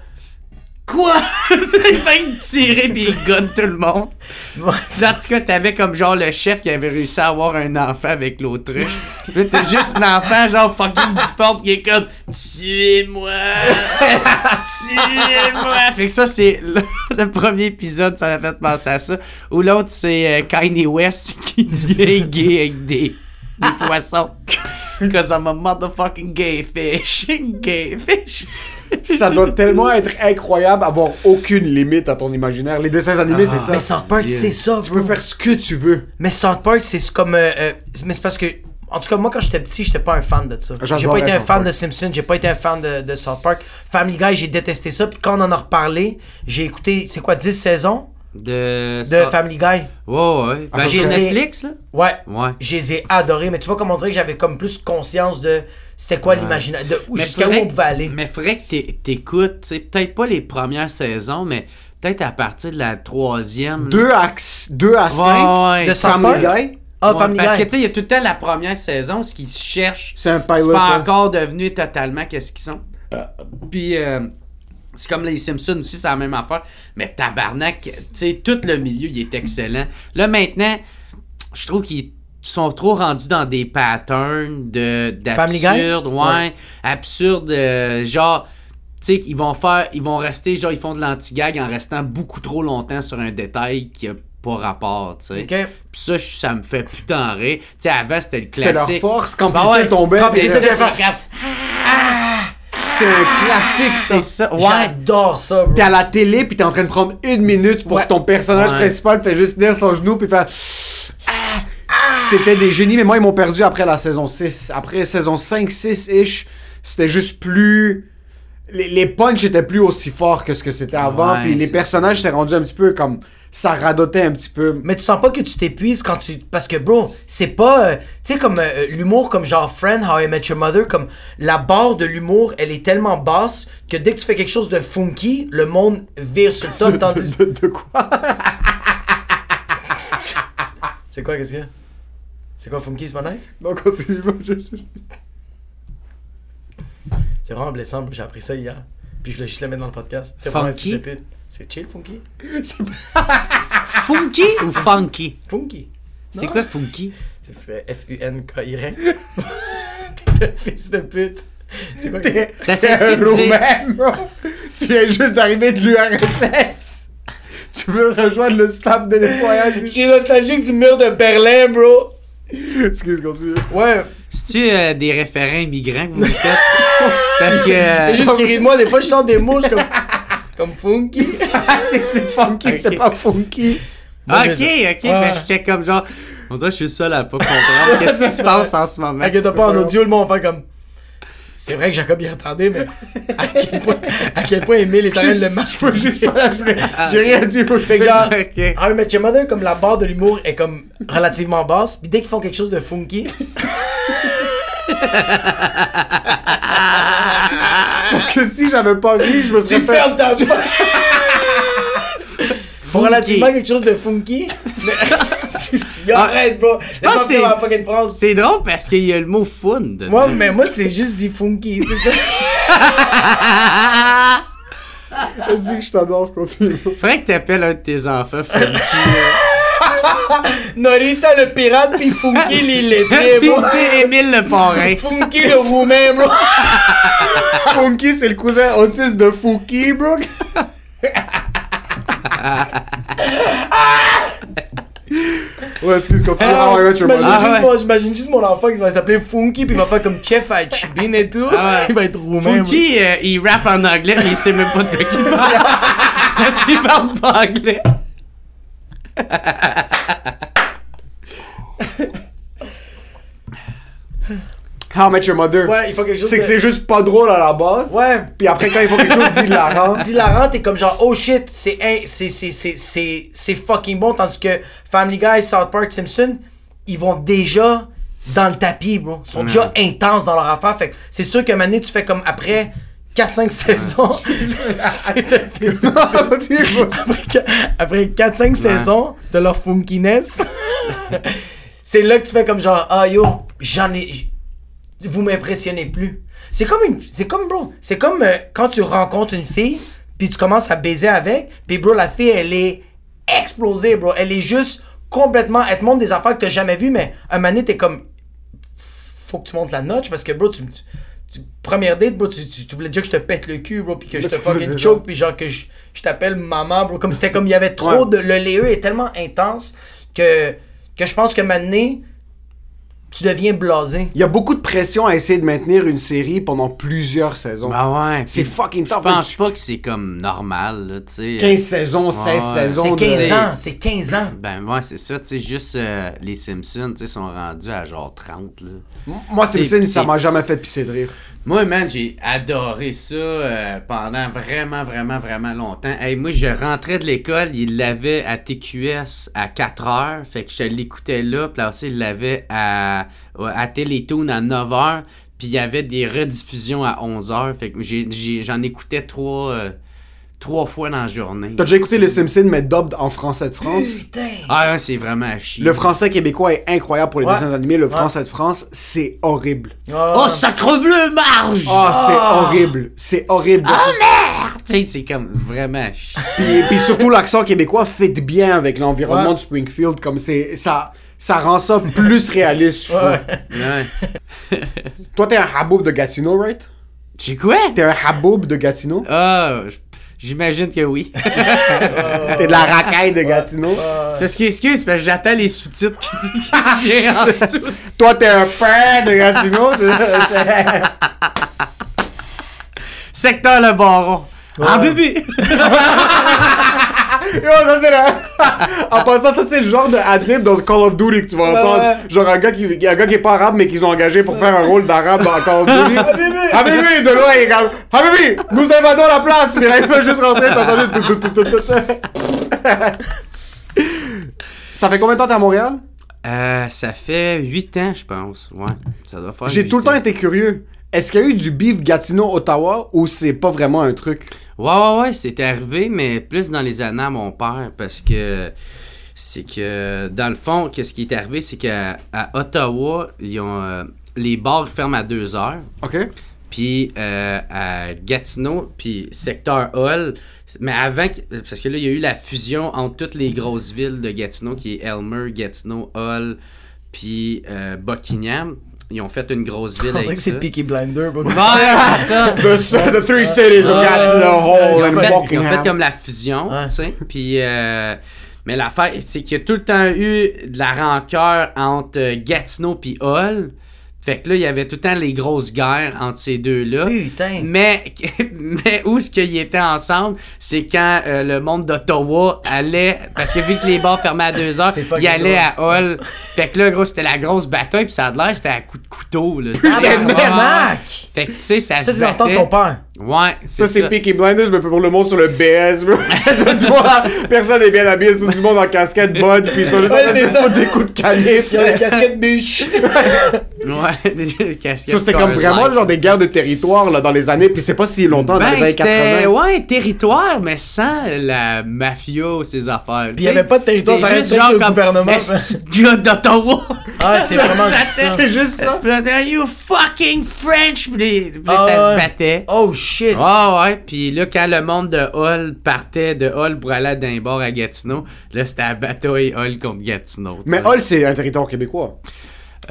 quoi? Il fait tirer il gonne tout le monde. Puis en tout cas, t'avais comme genre le chef qui avait réussi à avoir un enfant avec l'autruche. Puis là, t'as juste un enfant genre fucking difforme qui est comme Tuez-moi! Tuez-moi! Fait que ça, c'est le, le premier épisode, ça m'a fait penser à ça. Ou l'autre, c'est euh, Kanye West qui devient gay avec des, des poissons. Cause I'm a motherfucking gay fish. gay fish. Ça doit tellement être incroyable avoir aucune limite à ton imaginaire. Les dessins animés, Ah. c'est ça. Mais South Park, Yeah. c'est ça, Tu peux faire ce que tu veux. Mais South Park, c'est comme. euh, euh, mais c'est parce que. En tout cas, moi, quand j'étais petit, j'étais pas un fan de ça. J'ai J'adorais pas été un South fan Park. de Simpsons, j'ai pas été un fan de, de South Park. Family Guy, j'ai détesté ça. Puis quand on en a reparlé, j'ai écouté, c'est quoi, 10 saisons? De. de ça- Family Guy? Ouais, ouais. Ben, j'ai- Netflix, là? Ouais. Ouais. Je les ai adorés. Mais tu vois, comme on dirait que j'avais comme plus conscience de c'était quoi Ouais. l'imaginaire, de où- Mais jusqu'à où faudrait- on pouvait aller. Mais faudrait que t'é- t'écoutes, tu sais, peut-être pas les premières saisons, mais peut-être à partir de la troisième. 2 à, 2 à 5. Ouais, ouais. De Family? Guy? Ah, Ouais, Family Parce Guy. que tu sais, il y a tout le temps la première saison, ce qu'ils cherchent. C'est un C'est pilot. pas là. encore devenu totalement qu'est-ce qu'ils sont. Puis, euh, c'est comme les Simpsons aussi, c'est la même affaire. Mais tabarnak, tu sais, tout le milieu, il est excellent. Là, maintenant, je trouve qu'ils sont trop rendus dans des patterns de d'absurde, ouais, Ouais. absurde, euh, genre tu sais ils vont faire ils vont rester genre ils font de l'anti-gag en restant beaucoup trop longtemps sur un détail qui a pas rapport, tu sais. Puis ça, ça me fait putain rire. Tu sais, avant, c'était le C'était leur classique. force. Quand Ben ouais. tombait, Quand- c'est un classique, ça. C'est ça, ouais. J'adore ça, bro. T'es à la télé, puis t'es en train de prendre une minute pour Ouais. que ton personnage Ouais. principal fait juste tenir son genou, puis faire. c'était des génies, mais moi, ils m'ont perdu après la saison 6. Après saison 5, 6-ish, c'était juste plus. Les, les punchs étaient plus aussi forts que ce que c'était avant, Ouais, puis les personnages s'étaient rendus un petit peu comme. Ça radotait un petit peu. Mais tu sens pas que tu t'épuises quand tu. Parce que, bro, c'est pas. euh, tu sais, comme euh, l'humour, comme genre Friend, How I Met Your Mother, comme la barre de l'humour, elle est tellement basse que dès que tu fais quelque chose de funky, le monde vire sur le top. tandis. De, de- de quoi? C'est quoi, qu'est-ce qu'il y a? C'est quoi funky, c'est pas nice? Non, continue. je- C'est vraiment blessant, j'ai appris ça hier. Puis je voulais juste le mettre dans le podcast. Funky? C'est chill, funky? Funky ou funky? Funky. C'est quoi funky? C'est F-U-N-K-Y. T'es un fils de pute. C'est quoi que- T'es un Roumain, bro. Tu viens juste d'arriver de l'URSS. Tu veux rejoindre le staff de nettoyage? Je suis nostalgique du mur de Berlin, bro. Excuse, continue. Ouais, C'est-tu euh, des référents immigrants que vous faites? Parce que. euh, c'est juste qu'il rit de moi. Des fois, je sors des mots, je suis comme. Comme funky. Ah, c'est c'est funky, c'est pas funky. Moi, ok, je- ok, Ouais. ben j'étais comme genre. On dirait que je suis le seul à pas comprendre qu'est-ce qui se passe en ce moment. Inquiète pas, en audio, le monde va faire comme. C'est vrai que Jacob y attendait, mais à quel point, à quel point Emile est en train de le marcher. Je peux juste J'ai rien dit. Fait que genre, Ok. How I Met Your Mother, comme la barre de l'humour est comme relativement basse, puis dès qu'ils font quelque chose de funky, Parce que si j'avais pas ri, je me serais tu fait. fermes ta Faut relativement quelque chose de funky. Yo, arrête, bro. Je pense pense que c'est- la fucking France. C'est drôle parce qu'il y a le mot fun. dedans. Moi, mais moi, c'est juste du funky, c'est ça. Vas-y, que je t'adore, continue. Faudrait que t'appelles un de tes enfants funky. Norita le pirate, puis funky l'illettré, bro. c'est Émile le parrain. Funky le roumain, bro. Funky, c'est le cousin autiste de Fouki, bro. Ouais, excuse, continue. Ah, Ah, ouais, tu J'imagine Ah, juste, ouais. mon- j'imagine juste mon enfant qui va s'appeler Funky, puis il va faire comme Chef à Chibin et tout. Ah ouais. Il va être roumain. Funky, euh, il rappe en anglais, mais il sait même pas de quoi il parle. Parce qu'il parle pas anglais. How I Met Your Mother. Ouais, il faut quelque chose C'est que c'est juste pas drôle à la base. Ouais. Puis après, quand il faut quelque chose d'hilarant. Hilarant, t'es comme genre, oh shit, c'est c'est- c'est- c'est- c'est- c'est fucking bon. Tandis que Family Guy, South Park, Simpson, ils vont déjà dans le tapis, bro. Ils sont déjà intenses dans leur affaire. Fait que c'est sûr qu'à un moment donné, tu fais comme après 4-5 saisons. après 4-5 saisons de leur funkiness, c'est là que tu fais comme genre, ah yo, j'en ai. Vous m'impressionnez plus. C'est comme une. C'est comme, bro. C'est comme euh, quand tu rencontres une fille, puis tu commences à baiser avec, puis bro, la fille, elle est explosée, bro. Elle est juste complètement. Elle te montre des affaires que t'as jamais vues, mais un moment donné, t'es comme. Faut que tu montes la notch parce que, bro, tu. tu- tu- première date, bro, tu, tu, voulais déjà que je te pète le cul, bro, puis que je te fucking choke, puis genre que je, je t'appelle maman, bro. Comme c'était comme il y avait trop Ouais. de. Le layer est tellement intense que, que je pense que maintenant, tu deviens blasé. Il y a beaucoup de pression à essayer de maintenir une série pendant plusieurs saisons. Bah ouais. C'est fucking Je tough. pense pas que c'est comme normal, là, tu sais. 15 saisons, 16 Ouais. saisons. C'est de- 15 de- ans, c'est 15 ans. Ben ouais, c'est ça, tu sais, juste euh, les Simpsons, tu sais, sont rendus à genre 30, là. Moi, C'est- Simpson, ça m'a jamais fait pisser de rire. Moi, man, j'ai adoré ça euh, pendant vraiment, vraiment, vraiment longtemps. Hey, moi, je rentrais de l'école, il l'avait à TQS à 4 heures. Fait que je l'écoutais là. Puis après, ça, il l'avait à, à Télétoon à 9 heures. Puis il y avait des rediffusions à 11 heures. Fait que j'ai- j'ai- j'en écoutais trois, euh, trois fois dans la journée. T'as déjà écouté les Simpsons, mais dubbed en français de France? Putain. Ah, ouais, c'est vraiment à chier. Le français québécois est incroyable pour les Ouais. dessins animés. Le Ouais. français de France, c'est horrible. Oh, sacre bleu, marge! Ah, c'est horrible. C'est horrible. Tu sais, c'est comme vraiment à chier. Puis, puis surtout, l'accent québécois fit bien avec l'environnement Ouais. de Springfield. Comme c'est, ça, ça rend ça plus réaliste, je trouve. Ouais. Toi, t'es un haboub de Gatineau, right? J'ai quoi? T'es un haboub de Gatineau? Ah, j'imagine que oui. T'es de la racaille de Gatineau? C'est parce que, excuse, parce que j'attends les sous-titres qui viennent en dessous. Toi, t'es un père de Gatineau? c'est- c'est- Secteur le baron. Ah, bébé! Yo, ça c'est la... en passant, ça c'est le genre de adlib dans Call of Duty que tu vas entendre. ouais. Genre un gars, qui, un gars qui est pas arabe mais qu'ils ont engagé pour faire un rôle d'arabe dans Call of Duty. Habibi, de loin, il est comme Habibi, nous invadons la place. Mais il peut juste rentrer, t'as entendu tout, tout, tout, tout, tout, tout. Ça fait combien de temps t'es à Montréal? Euh, ça fait 8 ans, je pense. Ouais, ça doit faire. J'ai tout le temps ans. été curieux. Est-ce qu'il y a eu du beef Gatineau-Ottawa ou c'est pas vraiment un truc? Ouais, ouais, ouais, c'est arrivé, mais plus dans les années à mon père, parce que c'est que, dans le fond, qu'est-ce qui est arrivé, c'est qu'à à Ottawa, ils ont, euh, les bars ferment à 2 heures. OK? Puis euh, à Gatineau, puis secteur Hall, mais avant, parce que là, il y a eu la fusion entre toutes les grosses villes de Gatineau, qui est Elmer, Gatineau, Hall, puis euh, Buckingham. Ils ont fait une grosse ville avec ça. c'est Peaky Blinder. Ouais, c'est ça. The, the three cities of Hall, Ils and fait, ils ont fait comme la fusion, Ouais. tu sais. Puis, euh, mais l'affaire, c'est qu'il y a tout le temps eu de la rancœur entre euh, Gatineau puis Hall. Fait que là, il y avait tout le temps les grosses guerres entre ces deux-là. Putain. Mais, mais où est-ce qu'ils étaient ensemble, c'est quand euh, le monde d'Ottawa allait, parce que vu que les bars fermaient à 2 heures, C'est fucking il allait drôle. à Hall. Fait que là, gros, c'était la grosse bataille, puis ça a l'air, c'était à coups de couteau, là. Tabarnak! Fait que, tu sais, ça, Ça, se c'est battait. ton père. Ouais, Ça, c'est Peaky Blinders, mais pour le monde sur le BS, bro. C'est tout du monde, personne n'est bien habillé, c'est tout du monde en casquette bod, puis ils sont juste en c'est des coups de canif. Il y a des casquettes biches. Ouais, des casquettes. Ça, c'était comme vraiment genre des guerres de territoire, là, dans les années, puis c'est pas si longtemps, dans Ben, les années c'était, 80. ouais, territoire, mais sans la mafia ou ses affaires. Puis il y avait pas de territoire, ça que genre le comme, gouvernement. Est-ce que gars d'Ottawa? Ah, c'est vraiment juste ça. C'est juste ça. You fucking French! Puis, Ah, ça se battait. Oh shit. Ah ouais, puis là, quand le monde de Hall partait de Hall pour aller d'un bord à Gatineau, là, c'était la bataille Hall contre Gatineau. Mais. Hall, c'est un territoire québécois.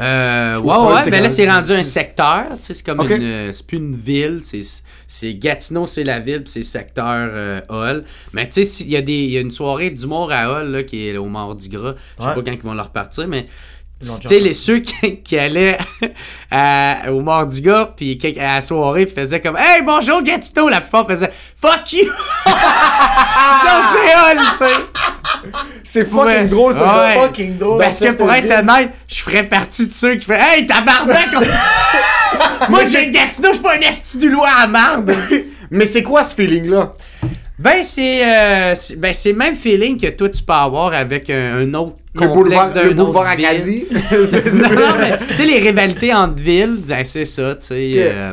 Euh, ouais, ouais, mais là, c'est rendu un secteur, tu sais, c'est comme une, euh, c'est plus une ville, c'est, c'est Gatineau, c'est la ville, puis c'est secteur euh, Hall. Mais tu sais, s'il y a des, il y a une soirée d'humour à Hall, là, qui est au Mardi Gras, je sais Ouais. pas quand ils vont leur repartir, mais Sais, les ceux qui, qui allaient à- au Mardi Gras, puis à la soirée, puis faisaient comme, hey, bonjour Gatineau, la plupart faisaient, fuck you! C'est. C'est fucking drôle, ça. Ouais. fucking drôle. Parce que pour être honnête, je ferais partie de ceux qui feraient Hey, tabarnak! Moi, j'ai Gatineau, je suis pas un esti du loi à marde! Mais c'est quoi ce feeling-là? Ben, c'est euh, ben, c'est le même feeling que toi, tu peux avoir avec un, un autre Le complexe boulevard, d'un le autre boulevard ville. Acadie? Non, non, mais tu sais, les rivalités entre villes, ben, c'est ça, tu sais. Euh,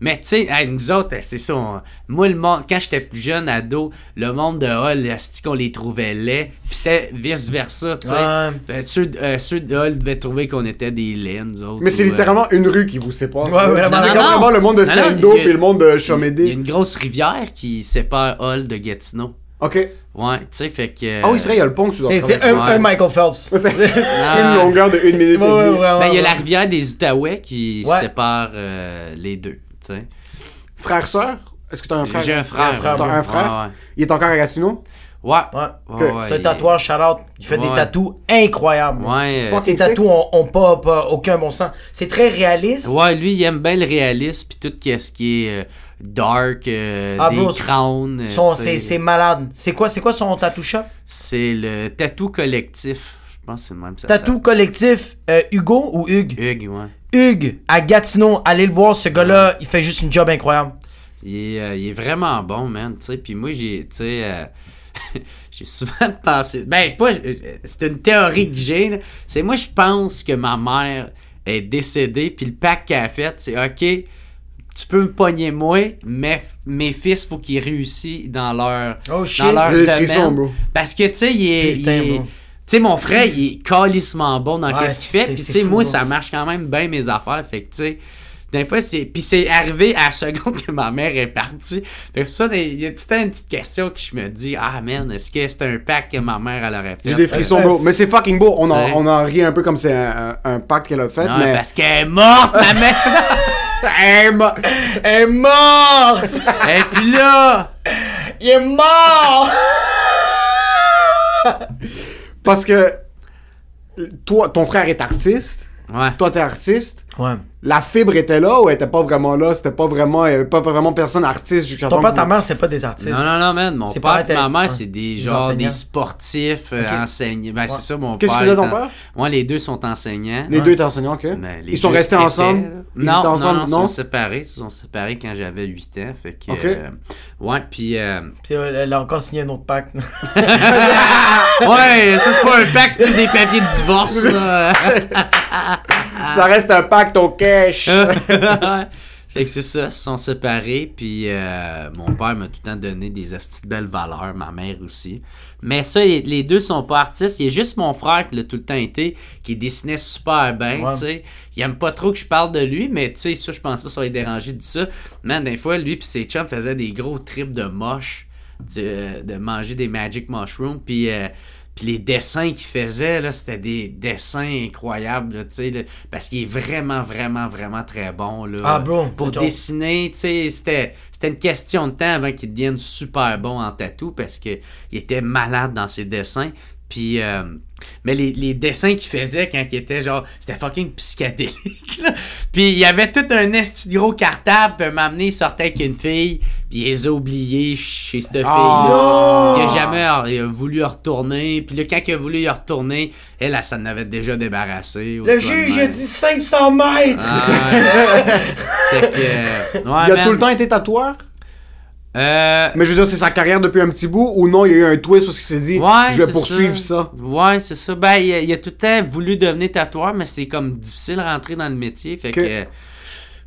mais tu sais, hey, nous autres, c'est ça. on- moi, le monde, quand j'étais plus jeune, ado, le monde de Hall, esti qu'on les trouvait laids. Puis c'était vice-versa, tu sais. Ouais. Ceux, de- euh, ceux de Hall devaient trouver qu'on était des laits, nous autres. Mais c'est euh, littéralement une rue qui vous sépare. Ouais, vraiment. C'est vraiment le monde de a- puis le monde de Il y a Chomédé. une grosse rivière qui sépare Hall de Gatineau. Ok. Ouais, tu sais, fait que. Ah oui, c'est vrai, il y a le pont que tu dois C'est un, Ouais. un Michael Phelps. Ouais, c'est- Ah. Une longueur de une minute Ouais, et ouais, demie. ouais, Ben, il y a ouais. la rivière des Outaouais qui Ouais. sépare euh, les deux, sais. Frère, sœur? Est-ce que t'as un frère? J'ai un frère. Un frère, T'as ouais. un frère? Il est encore à Gatineau? Ouais. Ouais. C'est un il- tatoueur shout-out. Il fait des tatous incroyables. Ouais. euh, Sick. tatous ont, ont pas, pas aucun bon sens. C'est très réaliste. Ouais, lui, il aime bien le réalisme puis tout ce qui est euh, dark, euh, Ah, des crowns. euh, C'est malade. C'est quoi, c'est quoi son tattoo shop? C'est le tatou collectif. Je pense que c'est le même. ça Tattoo collectif euh, Hugo ou Hugues? Hugues, ouais. Hugues à Gatineau. Allez le voir, ce gars-là, il fait juste une job incroyable. Il est, euh, il est vraiment bon, man, tu sais. Puis moi, j'ai, tu sais, euh, j'ai souvent pensé... Ben, pas... euh, C'est une théorie que j'ai. C'est moi, je pense que ma mère est décédée, puis le pacte qu'elle a fait, c'est OK, tu peux me pogner moi, mais mes fils, faut qu'ils réussissent dans leur, Oh, shit. dans leur domaine. frissons, bro. Parce que, tu sais, il est... Putain, il est- sais, mon frère, il est calissement bon dans Ouais, ce qu'il fait. Puis, tu sais, moi, ça marche quand même bien mes affaires. Fait que, tu sais, des fois, c'est. Puis, c'est arrivé à la seconde que ma mère est partie. Fait que ça, il y a tout une petite question que je me dis Ah, man, est-ce que c'est un pack que ma mère, elle aurait fait? J'ai des frissons, bro. Mais c'est fucking beau. On en, on en rit un peu comme c'est un, un- un pacte qu'elle a fait, Non, mais. parce qu'elle est morte, ma mère. Hey, ma- Elle est morte! Et puis là. Il est mort! Parce que toi, ton frère est artiste, Ouais. toi t'es artiste, Ouais. La fibre était là ou elle était pas vraiment là? C'était pas vraiment, il y avait pas vraiment personne artiste jusqu'à Ton père, ta mère, c'est pas des artistes. Non, non, non, man. Mon père parents et ma mère, c'est des, Des genre, des enseignants. sportifs euh, Ok. enseignants. Ben, c'est ça, mon Qu'est-ce père. que faisait ton père? Moi, les deux sont enseignants. Les deux étaient enseignants, ok. Ben, Ils sont restés étaient, ensemble? Ils non, étaient ensemble, non, non, ils sont séparés. Ils sont séparés quand j'avais 8 ans. Fait que, Ok. euh, ouais, puis... euh, Puis euh, elle a encore signé un autre pacte. ouais, ça, c'est pas un pacte, c'est plus des papiers de divorce, là. Ça reste un pacte au cash. Ouais. Fait que c'est ça, ils se sont séparés, puis euh, mon père m'a tout le temps donné des astis de belles valeurs, ma mère aussi. Mais ça, les, les deux sont pas artistes, il y a juste mon frère qui l'a tout le temps été, qui dessinait super bien, Ouais. tu sais. Il aime pas trop que je parle de lui, mais tu sais, ça, je pense pas que ça va être dérangé de ça. Man, des fois, lui puis ses chums faisaient des gros trips de moche, de, de manger des magic mushrooms, puis... euh, puis les dessins qu'il faisait, là, c'était des dessins incroyables, là, tu sais, là, parce qu'il est vraiment, vraiment, vraiment très bon, là. Ah, bro, Pour dessiner, tu sais, c'était, c'était une question de temps avant qu'il devienne super bon en tatou, parce que il était malade dans ses dessins. Puis, euh, mais les, les dessins qu'il faisait quand il était genre, c'était fucking psychédélique, là. Puis il y avait tout un esti gros cartable, puis m'a amené, il sortait avec une fille, puis il les a oubliés chez cette fille Ah! Il a jamais il a voulu retourner, puis là, quand il a voulu y retourner, elle, elle s'en avait déjà débarrassé. Le juge a dit 500 mètres! Ah, ouais. Que, euh, ouais, Il a man. tout le temps été tatoueur? Euh, Mais je veux dire, c'est sa carrière depuis un petit bout ou non, il y a eu un twist où il s'est dit, Ouais, je vais c'est poursuivre ça. Ouais, c'est ça. Ben, il a, il a tout le temps voulu devenir tatoueur, mais c'est comme difficile de rentrer dans le métier. Fait que. euh,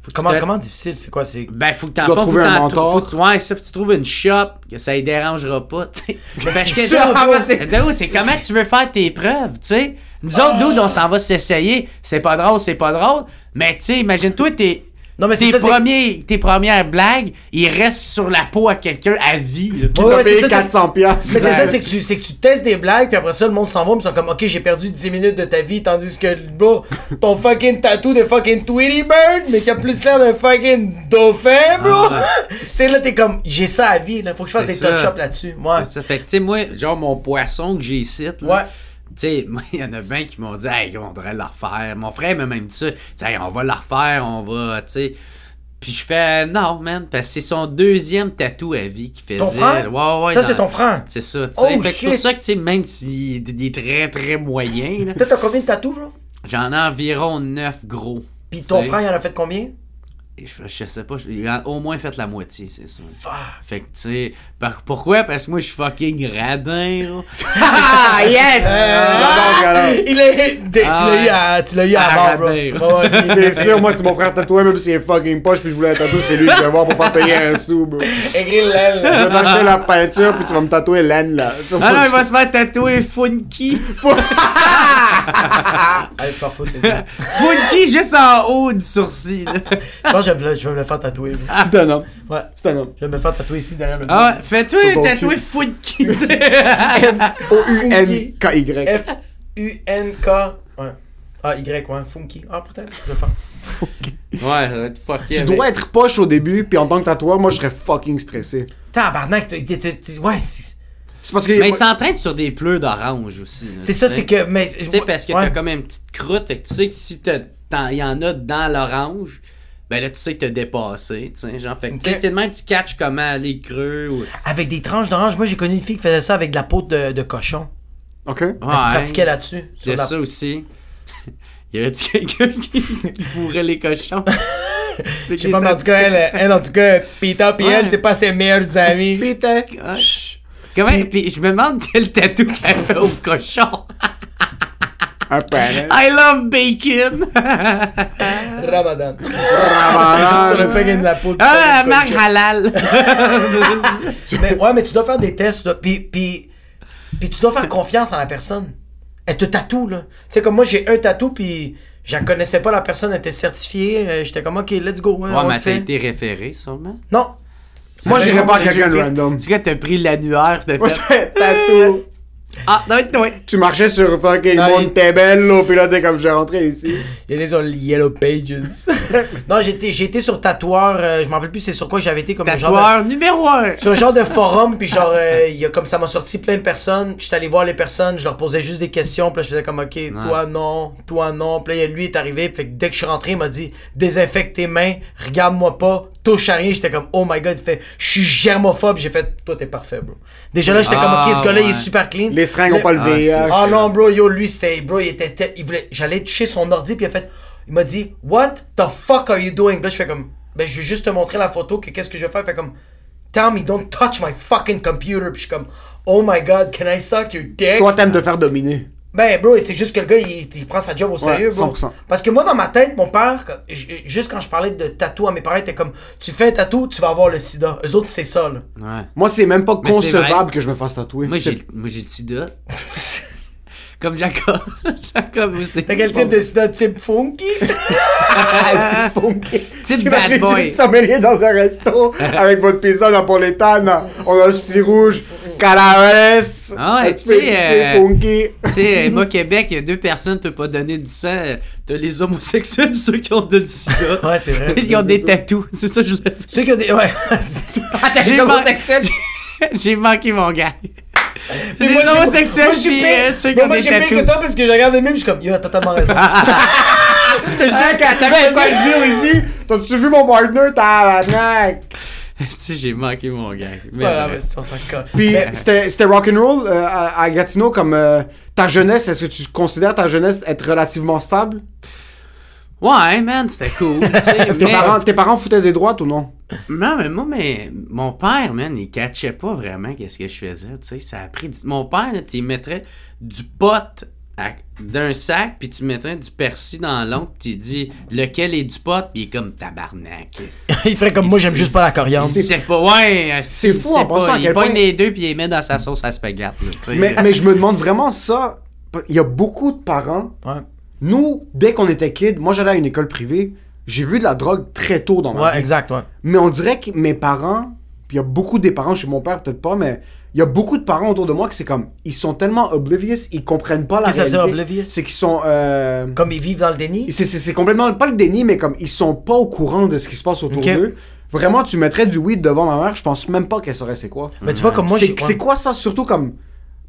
que Comment, tu te- comment difficile? C'est quoi? C'est... Ben, faut que t'en dois faut trouver que un t'en- mentor. faut tu- ouais, ça, faut que tu trouves une shop, que ça les dérangera pas, tu sais. Parce que, ça, ben, c'est- c'est comment tu veux faire tes preuves, tu sais? Nous autres, dude, on s'en va s'essayer. C'est pas drôle, c'est pas drôle. Mais, tu sais, imagine-toi, t'es. Non, mais c'est tes, ça, premiers, tes premières blagues, ils restent sur la peau à quelqu'un à vie. Qui Ouais, t'a ouais, payé c'est ça, 400 piastres. Mais c'est ça, c'est que, tu, c'est que tu testes des blagues, puis après ça, le monde s'en va, puis ils sont comme, ok, j'ai perdu 10 minutes de ta vie, tandis que, bro, ton fucking tatou de fucking Tweety Bird, mais qui a plus l'air d'un fucking dauphin, bro. Ah tu sais, là, t'es comme, j'ai ça à vie, là, faut que je fasse des ça. touch-ups là-dessus. Ouais. C'est ça. Fait que, tu sais, moi, genre, mon poisson que j'ai ici, là, Ouais. Tu sais, moi, il y en a bien qui m'ont dit, hey, on devrait la refaire. Mon frère m'a même dit ça. Hey, on va la refaire, on va, tu sais. Puis je fais, non, man, parce que c'est son deuxième tatou à vie qu'il faisait. Ton frère? Ouais, ouais. ça, dans- c'est ton frère? C'est ça, tu sais. Oh, c'est pour ça que, tu sais, même s'il il est très, très moyen, Toi, t'as combien de tatous, j'en ai environ neuf gros. Puis ton Tu sais. frère, il en a fait combien? Et Je, je sais pas, je- il a au moins fait la moitié, c'est ça. Fait que, tu sais, par- pourquoi? Parce que moi, je suis fucking radin, là. Ah, yes! Euh, Donc, alors, Il est. Ah tu l'as eu à, tu l'as eu à À mort, bro. C'est sûr, moi, c'est mon frère tatoué, même s'il est fucking poche, puis je voulais un tatou, c'est lui que je vais voir pour pas payer un sou, bro. Je Écris l'aile. vais t'acheter la peinture, puis tu vas me tatouer l'aine, là. Ah non, il va se faire tatouer Funky. Allez, faire foutre, les gars. Funky juste en haut du sourcil. Je pense que je vais me le- je vais me le faire tatouer. bro. C'est un homme. Ouais. C'est un homme. Je vais me le faire tatouer ici derrière le dos. Ah ouais, fais-toi tatouer cul. Funky. O-U-N-K-Y. F-U-N-K. Ouais. Ah, Y, ouais. Funky. Ah, peut-être. Je vais le faire. ouais, ça va être fucké. Tu dois être poche au début, puis en tant que tatoueur, moi, je serais fucking stressé. Tabarnak. Ouais, c'est C'est parce que. Mais il s'entraîne sur des pleurs d'orange aussi. là, c'est ça, sais. c'est que. Mais. Tu sais, parce que ouais. t'as comme une petite croûte, fait que tu sais que si t'as- t'en- il y en a dans l'orange, ben là, tu sais que t'as dépassé, tu sais, genre, fait que, tu sais, Ok. c'est de même que tu catches comment aller creux ou... Avec des tranches d'orange. Moi, j'ai connu une fille qui faisait ça avec de la peau de, de cochon. Ok. Elle se pratiquait là-dessus. Il a la- ça aussi. Y avait-tu quelqu'un qui, qui fourrait les cochons? Je sais pas, mais en tout cas, elle, elle, en tout cas, Pita pis Ouais. elle, c'est pas ses meilleurs amis. Peter. Ah, Comment, puis je me demande quel tatou qu'elle fait au cochon. Un panel. I love bacon! Ramadan. Ramadan. le fait qu'il y a de la peau de ah, marque halal! Mais, ouais, mais tu dois faire des tests, là. Puis, puis, puis tu dois faire confiance en la personne. Elle te tatoue, là. Tu sais, comme moi, j'ai un tatou, puis je connaissais pas, la personne elle était certifiée. euh, J'étais comme, ok, let's go. hein, Ouais, on mais t'as fait. été référé, sûrement? Non. Moi, j'irais pas à quelqu'un Tu de sais- random. Tu sais, quand t'as pris l'annuaire, t'as fait. tatou. Ah, non, oui. Tu marchais sur fucking Non, il- Montebello, puis là, t'es comme, je vais rentrer ici. Il y a des sur Yellow Pages. non, j'étais, j'ai été sur Tatoueur, euh, je m'en rappelle plus c'est sur quoi j'avais été comme un genre de- Tatoueur numéro 1. sur un genre de forum, puis genre, euh, il y a comme ça m'a sorti plein de personnes. J'étais allé voir les personnes, je leur posais juste des questions, puis là, je faisais comme, ok, toi non, toi non. Puis là, lui est arrivé, fait que dès que je suis rentré, il m'a dit, désinfecte tes mains, regarde-moi pas, touche à rien. J'étais comme, oh my god, il fait, je suis germophobe. J'ai fait, toi t'es parfait, bro. Déjà là, j'étais comme, ok, ce gars-là, il est Ah, super clean. Les seringues ont pas le Ah, c'est Ah non, bro, yo, lui, c'était. Bro, il était. Il voulait. J'allais toucher son ordi, puis il a fait. Il m'a dit, What the fuck are you doing? Là, je fais comme. Ben, je vais juste te montrer la photo, que qu'est-ce que je vais faire? Il fait comme. Tell me, don't touch my fucking computer. Puis je suis comme, Oh my god, can I suck your dick? Toi, t'aimes te faire dominer. Ben, bro, c'est juste que le gars, il, il prend sa job au sérieux, bro. 100%. Parce que moi, dans ma tête, mon père, juste quand je parlais de tatou à mes parents, il était comme, tu fais un tatou, tu vas avoir le sida. Eux autres, c'est ça, là. Ouais. Moi, c'est même pas Mais concevable que je me fasse tatouer. Moi, j'ai, moi, j'ai le sida. Comme Jacob. Jacob aussi. T'as quel type de sida? Type funky? Type funky. Type bad boy. tu sommelier dans un resto avec votre pizza napolétane. On a le petit rouge, calaves. Ah tu sais, euh, funky. Tu sais, moi, Québec, il y a deux personnes qui peuvent pas donner du sang. T'as les homosexuels ceux qui ont de le sida. Ouais, c'est vrai. Ils ont des tatous. C'est ça que je voulais dire. Ceux qui ont des. Ouais. Ah, t'as J'ai les homosexuels. J'ai manqué mon gars. Mais Les moi, homosexuels moi, je suis pis pire- euh, ceux qui ont moi, des je suis pire que toi parce que je regarde les mêmes, je suis comme, yo, t'as totalement raison. C'est sûr que t'avais un sage deal ici. T'as-tu vu mon partner, tabarnak? Si, j'ai manqué mon gars. Mais Voilà, bref. mais on s'en colle. Puis c'était c'était rock'n'roll euh, à, à Gatineau comme euh, ta jeunesse. Est-ce que tu considères ta jeunesse être relativement stable? Ouais, man, c'était cool. Tes, mais- parents, tes parents foutaient des droites ou non? Non, mais moi, mais mon père, man, il catchait pas vraiment qu'est-ce que je faisais, tu sais. Ça a pris du... Mon père, là, il mettrait du pot d'un sac, puis tu mettrais du persil dans l'autre, puis il dit lequel est du pot, puis il est comme tabarnak. Il ferait comme moi, j'aime juste pas la coriandre. C'est pas, ouais, C'est il fou en à Il pogne point- les deux, puis il les met dans sa sauce à tu sais. Mais, mais je me demande vraiment ça. Il y a beaucoup de parents. Ouais. Nous, dès qu'on était kids, moi j'allais à une école privée. J'ai vu de la drogue très tôt dans ma Ouais, vie. exact, ouais. Mais on dirait que mes parents, puis il y a beaucoup des parents chez mon père, peut-être pas, mais il y a beaucoup de parents autour de moi qui c'est comme, ils sont tellement oblivious, ils comprennent pas la Qu'est-ce réalité. oblivious? C'est qu'ils sont, euh, Comme ils vivent dans le déni? c'est, c'est, c'est complètement, pas le déni, mais comme ils sont pas au courant de ce qui se passe autour d'eux. Vraiment, tu mettrais du weed devant ma mère, je pense même pas qu'elle saurait c'est quoi. Mais tu vois, comme moi, c'est, j'ai. c'est quoi ça, surtout comme,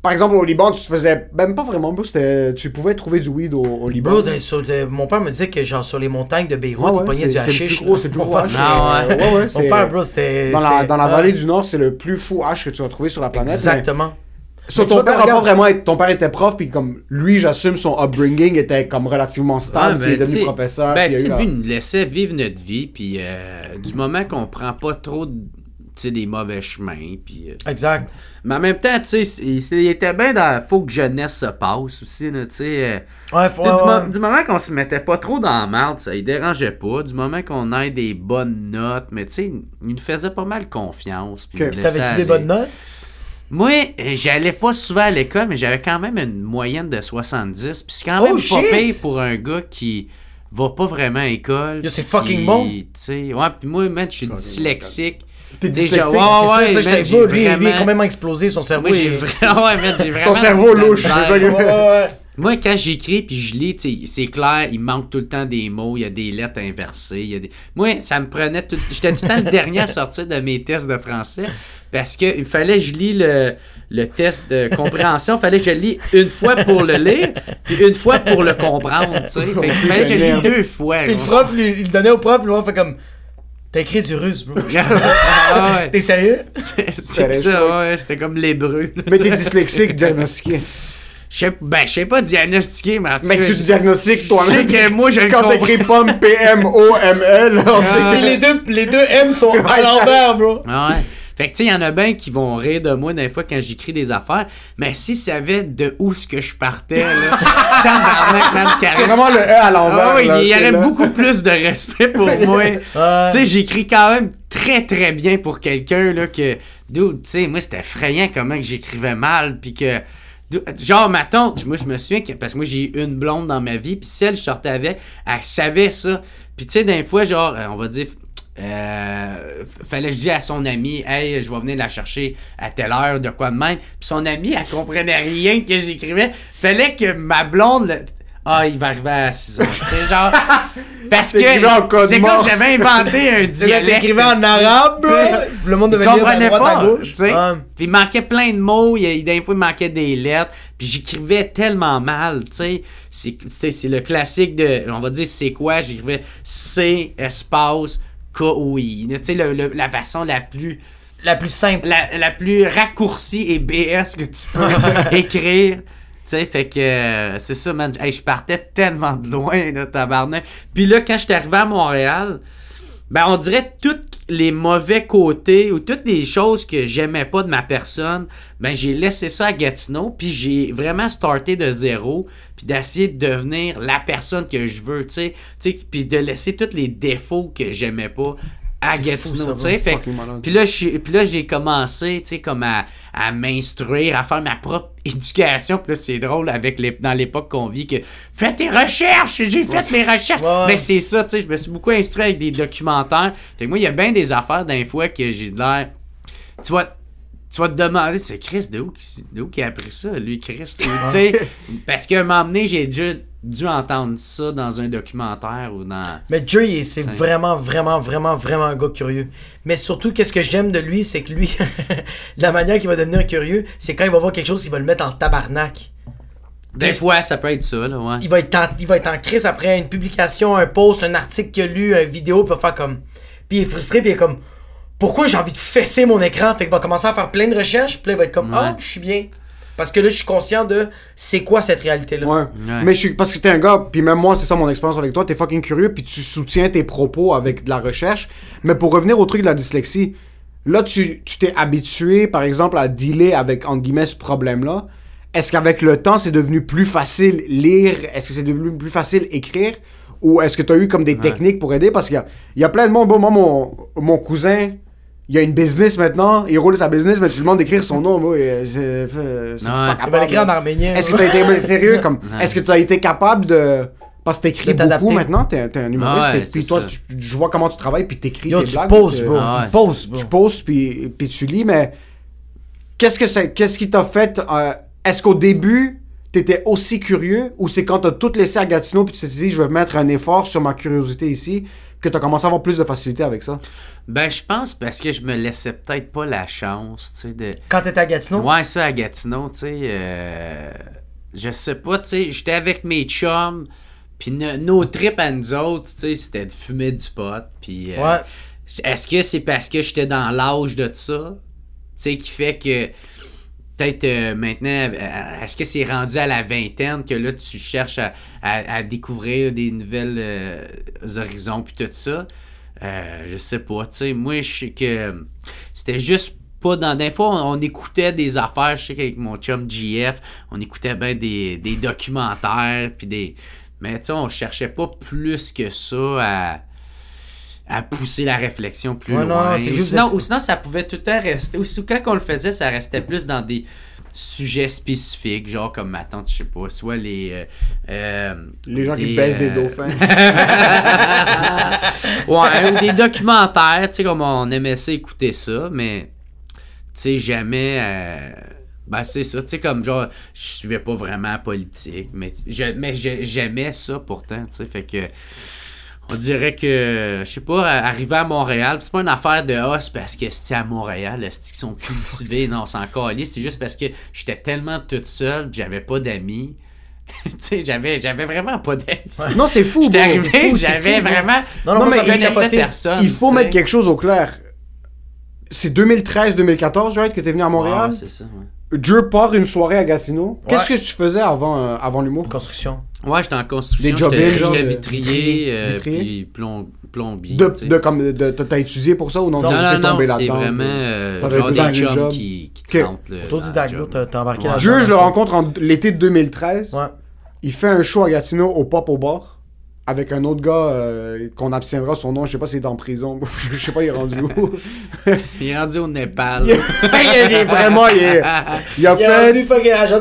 par exemple au Liban, tu te faisais, même pas vraiment, bro, c'était, tu pouvais trouver du weed au, au Liban. Bro, sur mon père me disait que genre sur les montagnes de Beyrouth, Ouais, il ouais, pognait c'est, du c'est hashish. c'est le plus Mon gros euh, ouais, Mon c'est- père, bro, c'était. dans la, dans la vallée du Nord, c'est le plus fou hash que tu vas trouver sur la planète. Exactement. Ton vois, père, quand a pas regarde- vraiment été- ton père était prof, puis comme lui, j'assume son upbringing était comme relativement stable, Ouais, il est ben, devenu professeur. Ben, tu la- lui, nous laissait vivre notre vie, puis euh, du moment qu'on prend pas trop de- des mauvais chemins, puis... euh, Exact. mais en même temps, tu sais, il, il était bien dans... Faut que jeunesse se passe aussi, là, tu sais... Ouais, faut. du, ouais, mo- ouais. du moment qu'on se mettait pas trop dans la merde, ça il dérangeait pas. Du moment qu'on ait des bonnes notes, mais tu sais, il nous faisait pas mal confiance. puis T'avais-tu des bonnes notes? Moi, euh, j'allais pas souvent à l'école, mais j'avais quand même une moyenne de 70. Puis c'est quand même Oh, pas pire pour un gars qui va pas vraiment à l'école. Yo, c'est fucking bon. ouais, puis moi, man, je suis dyslexique. T'es dyslexique? ouais, ouais, ça, pas. Lui, lui, il est vraiment- complètement explosé, son cerveau. Moi, j'ai vraiment, ouais, man, j'ai vraiment. cerveau louche, c'est ça que- Ouais. Moi, quand j'écris puis je lis, c'est clair, il manque tout le temps des mots, il y a des lettres inversées. Il y a des... Moi, ça me prenait tout. J'étais tout le temps le dernier à sortir de mes tests de français parce que il fallait que je lis le, le test de compréhension. Il fallait que je le lis une fois pour le lire puis une fois pour le comprendre. Tu sais. Fait que fallait je le lis deux fois. Puis le prof, lui, il le donnait au prof, puis le prof fait comme. T'as écrit du russe, bro. Ah ouais. T'es sérieux? C'est ça, chaud. ouais, c'était comme l'hébreu. Mais t'es dyslexique diagnostiqué. Je sais ben, je sais pas diagnostiquer, mais en tout Mais tu te diagnostiques toi-même. que moi, je Quand t'écris pomme P-M-O-M-L, on sait Puis les deux, les deux M sont à l'envers, bro. Ah ouais. Fait que tu sais, il y en a bien qui vont rire de moi des fois quand j'écris des affaires, mais s'ils savaient de où ce que je partais, là, tabarnak, man, C'est vraiment le E à l'envers. Ah oui, il y aurait là. beaucoup plus de respect pour moi. Ouais. Tu sais, j'écris quand même très très bien pour quelqu'un là que dude, tu sais, moi c'était effrayant comment que j'écrivais mal puis que genre ma tante, moi je me souviens que parce que moi j'ai eu une blonde dans ma vie puis celle que je sortais avec, elle savait ça. Puis tu sais des fois genre euh, on va dire euh, fallait que je dise à son ami, hey, je vais venir la chercher à telle heure, de quoi de même. Puis son ami, elle comprenait rien que j'écrivais. Fallait que ma blonde. le- Ah, il va arriver à 6 heures. C'est genre. Parce que. C'est comme j'avais inventé un dialecte. écrivais en arabe, Le monde devait lire comprenait à pas, gauche. Puis il manquait plein de mots, il des fois il manquait des lettres, puis j'écrivais tellement mal, tu sais. C'est tu sais, c'est le classique de on va dire c'est quoi, j'écrivais C espace K O I. Tu sais le- le- la façon la plus La plus simple. la, la plus raccourcie et BS que tu peux écrire. Tu sais, fait que euh, c'est ça, man. Hey, je partais tellement de loin, là, tabarnak. Puis là, quand j'étais arrivé à Montréal, ben, on dirait tous les mauvais côtés ou toutes les choses que j'aimais pas de ma personne, ben, j'ai laissé ça à Gatineau, puis j'ai vraiment starté de zéro, puis d'essayer de devenir la personne que je veux, tu sais, puis de laisser tous les défauts que j'aimais pas à Gatineau, tu sais. Fait que- puis là, puis j'ai commencé, tu sais, comme à, à m'instruire, à faire ma propre éducation. Puis là, c'est drôle avec les, dans l'époque qu'on vit que fais tes recherches, j'ai fait les recherches. Ouais. Mais c'est ça, tu sais, je me suis beaucoup instruit avec des documentaires. Fait que moi, il y a bien des affaires d'un fois que j'ai de l'air. Tu vas, tu vas te demander, c'est Chris, de où, qui- de où qui a appris ça, lui, Chris? tu sais, parce qu'à un moment donné, j'ai déjà dû entendre ça dans un documentaire ou dans. Mais Jerry, c'est vraiment, vraiment, vraiment, vraiment un gars curieux. Mais surtout, qu'est-ce que j'aime de lui, c'est que lui, la manière qu'il va devenir curieux, c'est quand il va voir quelque chose qu'il va le mettre en tabarnak. Des fois, ça peut être ça, là, ouais. Il va être en, il va être en crise après une publication, un post, un article qu'il a lu, une vidéo, puis il va faire comme. Puis il est frustré, puis il est comme. Pourquoi j'ai envie de fesser mon écran? Fait qu'il va commencer à faire plein de recherches, puis là, il va être comme. Ouais. je suis bien. Parce que là, je suis conscient de c'est quoi cette réalité-là. Ouais. Ouais. Mais je suis parce que t'es un gars, puis même moi, c'est ça mon expérience avec toi, t'es fucking curieux, puis tu soutiens tes propos avec de la recherche. Mais pour revenir au truc de la dyslexie, là, tu tu t'es habitué, par exemple, à dealer avec, entre guillemets, ce problème-là. Est-ce qu'avec le temps, c'est devenu plus facile lire? Est-ce que c'est devenu plus facile écrire? Ou est-ce que tu as eu comme des techniques pour aider? Parce qu'il y a, il y a plein de monde. Bon, moi, mon, mon cousin, il a une business maintenant, il roule sa business, mais tu lui demandes d'écrire son nom. Moi, euh, je- je- Ouais. pas l'écrire en arménien. Est-ce que t'as été sérieux comme est-ce que t'as été capable de parce que t'écris beaucoup maintenant t'es t'es un humoriste Ouais, et puis toi tu- je vois comment tu travailles puis t'écris Yo, tes tu blagues poses, tu- bro. Ah ouais. Tu poses, bro. tu postes puis puis tu lis mais qu'est-ce que c'est qu'est-ce qui t'a fait euh, est-ce qu'au début t'étais aussi curieux ou c'est quand t'as tout laissé à Gatineau puis tu te dis je vais mettre un effort sur ma curiosité ici que t'as commencé à avoir plus de facilité avec ça? Ben, je pense parce que je me laissais peut-être pas la chance, tu sais, de. Quand t'étais à Gatineau, Ouais, ça, à Gatineau, tu sais. euh, Je sais pas, tu sais, j'étais avec mes chums, puis no- nos trips à nous autres, tu sais, c'était de fumer du pot, puis. euh, Ouais. Est-ce que c'est parce que j'étais dans l'âge de ça, tu sais, qui fait que. Peut-être euh, maintenant, euh, est-ce que c'est rendu à la vingtaine que là tu cherches à, découvrir des nouvelles euh, horizons puis tout ça? Euh, je sais pas, tu sais, moi je sais que c'était juste pas dans des fois on, écoutait des affaires, je sais qu'avec mon chum GF, on écoutait ben des, des documentaires puis des mais tu sais on cherchait pas plus que ça à à pousser la réflexion plus Ouais, non, loin. c'est ou, juste sinon, de- ou sinon, ça pouvait tout le temps rester. Ou sinon, quand on le faisait, ça restait plus dans des sujets spécifiques, genre comme ma tante, je sais pas, soit les. euh, euh, les gens qui baissent des euh, dauphins ouais, ou des documentaires, tu sais, comme on aimait ça écouter ça, mais tu sais, jamais. euh, ben, c'est ça, tu sais, comme genre, je suivais pas vraiment la politique, mais, je, mais j'aimais ça pourtant, tu sais, fait que. On dirait que, je sais pas, arriver à Montréal, c'est pas une affaire de ah, c'est parce que c'est à Montréal, est-ce qu'ils sont cultivés, non, c'est encore calé, c'est juste parce que j'étais tellement toute seule, j'avais pas d'amis. tu sais, j'avais, j'avais vraiment pas d'amis. non c'est fou J'étais arrivé, c'est j'avais vraiment. Non, non, Non, moi, mais il- personne. il faut mettre quelque chose au clair c'est 2013-2014 right, que t'es venu à Montréal? Ouais, c'est ça, ouais. Dieu part une soirée à Gatineau. Qu'est-ce que tu faisais avant, euh, avant l'humour? Construction. Ouais, j'étais en construction. Des job-ins, J'étais genre, j'étais de- vitrier, euh, vitrier? puis plom- plombier. De, tu sais. de, comme, de, t'as t'as étudié pour ça ou non? non, t'es juste non, non, tombé c'est là-dedans, vraiment euh, T'aurais genre dû faire des une jobs job? qui, qui Que- te rentrent. le- dans Autodidacte, le bro, job. t'as t'as embarqué Ouais. là-dedans. Dieu, je le rencontre en l'été de 2013. Ouais. Il fait un show à Gatineau au Pop au bar. Avec un autre gars euh, qu'on abstiendra son nom. Je sais pas s'il est en prison. je sais pas, il est rendu où. Il est rendu au Népal. il, est, il est vraiment. Il, est- il a Il rendu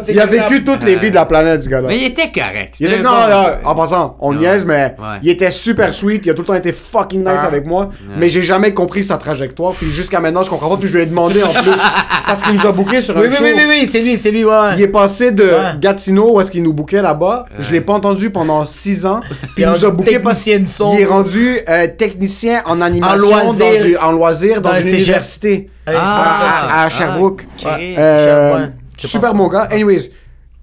Il vécu toutes les vies de la planète, ce gars-là. Mais il était correct. Il était, non, bon là, gars. en passant, on Ouais. niaise, mais Ouais. il était super sweet. Il a tout le temps été fucking nice Ah. avec moi. Mais j'ai jamais compris sa trajectoire. Puis jusqu'à maintenant, je comprends pas. Puis je lui ai demandé en plus. parce qu'il nous a booké sur Oui, un oui, show. oui, oui, oui, c'est lui, c'est lui, ouais. Il est passé de Ouais. Gatineau, où est-ce qu'il nous bouquait là-bas. Je l'ai pas entendu pendant 6 ans. Puis nous a booké parce qu'il est rendu euh, technicien en animation En loisir. dans, du- en loisir dans Dans un une université pas à, Sherbrooke. Ah. Euh, super bon gars. Anyways,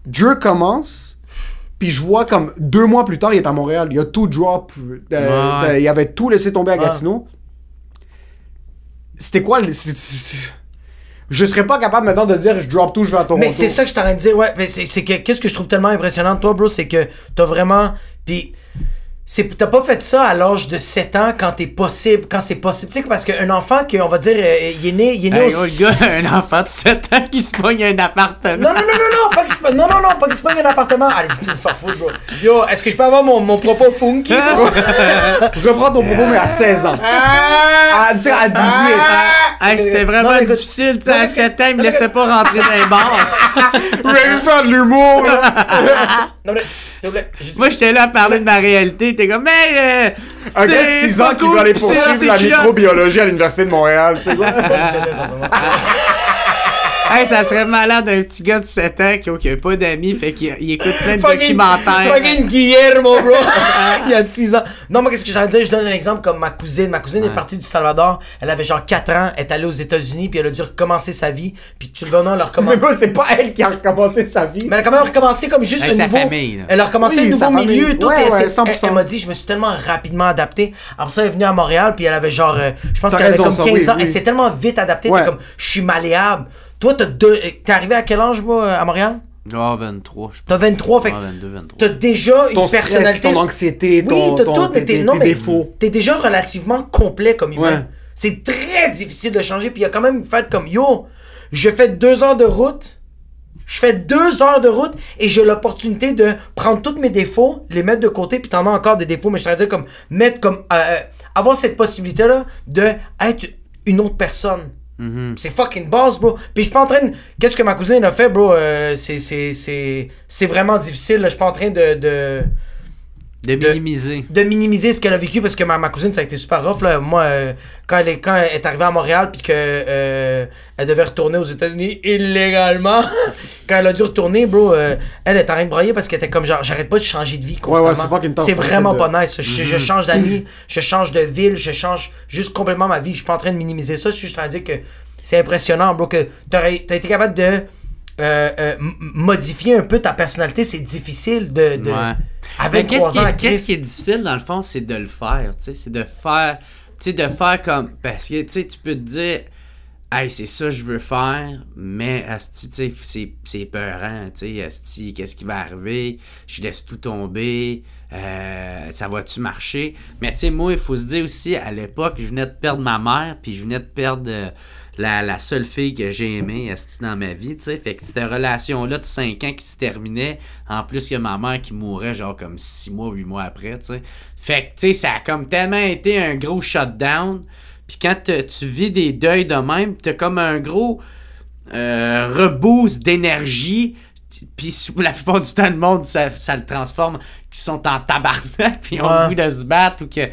Drew commence. Puis je vois comme deux mois plus tard, il est à Montréal. Il a tout drop. euh, Ouais. de- il avait tout laissé tomber à Ouais. Gatineau. C'était quoi le- Je serais pas capable maintenant de dire je drop tout, je vais à Toronto. Mais c'est ça que je t'en train de dire, ouais. Mais c'est c'est que, qu'est-ce que je trouve tellement impressionnant de toi, bro, c'est que t'as vraiment. Puis. C'est T'as pas fait ça à l'âge de 7 ans quand t'es possible, quand c'est possible. Tu sais, parce qu'un enfant qui, on va dire, euh, il est né, il est né Hey, au- gros, le gars, un enfant de 7 ans qui se pogne un appartement. Non, non, non, non, non, pas qu'il se, non, non, non, pas qu'il se pogne un appartement. Allez, vous tout faire foutre, bro. Yo, est-ce que je peux avoir mon, mon propos funky, bro? Reprends ton propos, mais à 16 ans. Ah! À, à 18. Hey, c'était vraiment Non, écoute- difficile, tu sais, à 7 ans, il me laissait pas rentrer dans les bars. Je fais de l'humour, là. Non, mais, vous plaît, juste- Moi, j'étais là à parler de ma réalité, t'es comme, mais. Euh, Un gars de c'est 6 pas ans qui veut aller poursuivre la microbiologie à l'Université de Montréal. Tu sais quoi? Hey, ça serait malade un petit gars de 7 ans qui n'a pas d'amis, fait qu'il il écoute plein de Fucking- documentaires. Fucking Guillermo, bro. Il y a 6 ans. Non, moi, qu'est-ce que j'ai à dire? Je donne un exemple comme ma cousine. Ma cousine est partie du Salvador. Elle avait genre 4 ans. Elle est allée aux États-Unis. Puis elle a dû recommencer sa vie. Puis tu le venons leur Mais recommencer. moi, c'est pas elle qui a recommencé sa vie. Mais elle a quand même recommencé comme juste un nouveau. famille, là. Elle a recommencé Oui, un nouveau famille. milieu. Tout Ouais, et ouais, elle, s'est- 100%. elle- elle m'a dit, je me suis tellement rapidement adapté. Après ça, elle est venue à Montréal. Puis elle avait genre, euh, je pense qu'elle avait comme ça, 15 oui, ans. oui. Elle s'est tellement vite adaptée. Comme, je suis malléable. Toi, t'as deux. T'es arrivé à quel âge, moi, à Montréal? Ah, 23, je. T'as 23. Fait que Ah, 22, 23. t'as déjà une Ton stress, personnalité. ton anxiété, ton, Oui, t'as ton- tout, mais tes, t'es non, mais déjà relativement complet comme humain. Ouais. C'est très difficile de changer, puis il y a quand même fait comme yo, je fais deux heures de route, je fais deux heures de route et j'ai l'opportunité de prendre tous mes défauts, les mettre de côté, puis t'en as encore des défauts, mais je de dire comme mettre comme euh, avoir cette possibilité là de être une autre personne. C'est fucking boss, bro. Puis je suis pas en train de. Qu'est-ce que ma cousine a fait, bro? Euh, c'est, c'est, c'est, c'est vraiment difficile. Je suis pas en train de- de De minimiser. de minimiser ce qu'elle a vécu parce que ma, ma cousine ça a été super rough là. moi euh, quand elle est quand elle est arrivée à Montréal puis que euh, elle devait retourner aux États-Unis illégalement quand elle a dû retourner bro euh, elle est en train de brailler parce qu'elle était comme genre j'arrête pas de changer de vie constamment. ouais, tough, c'est vraiment de- pas nice. Je, je change d'amis je change de ville je change juste complètement ma vie. Je suis pas en train de minimiser ça. Je suis juste en train de dire que c'est impressionnant bro que t'aurais- t'as été capable de euh, euh, modifier un peu ta personnalité c'est difficile de, de Ouais. avec qu'est-ce qui, est- qu'est-ce qui est difficile dans le fond, c'est de le faire, tu sais, c'est de faire, tu sais, de faire comme, parce que, tu sais, tu peux te dire, hey, c'est ça que je veux faire, mais, asti, tu sais, c'est, c'est peurant, tu sais, asti, qu'est-ce qui va arriver, je laisse tout tomber, euh, ça va-tu marcher, mais tu sais, moi, il faut se dire aussi, à l'époque, je venais de perdre ma mère, puis je venais de perdre la, la seule fille que j'ai aimée, dans ma vie, tu sais, fait que cette relation-là de 5 ans qui se terminait, en plus que ma mère qui mourait genre comme 6 mois, 8 mois après, tu sais. Fait que, tu sais, ça a comme tellement été un gros shutdown. Puis quand tu vis des deuils de même, t'as comme un gros euh, reboost d'énergie. Puis la plupart du temps, le monde, ça, ça le transforme, qui sont en tabarnak, puis ont Ouais. goût de se battre ou que...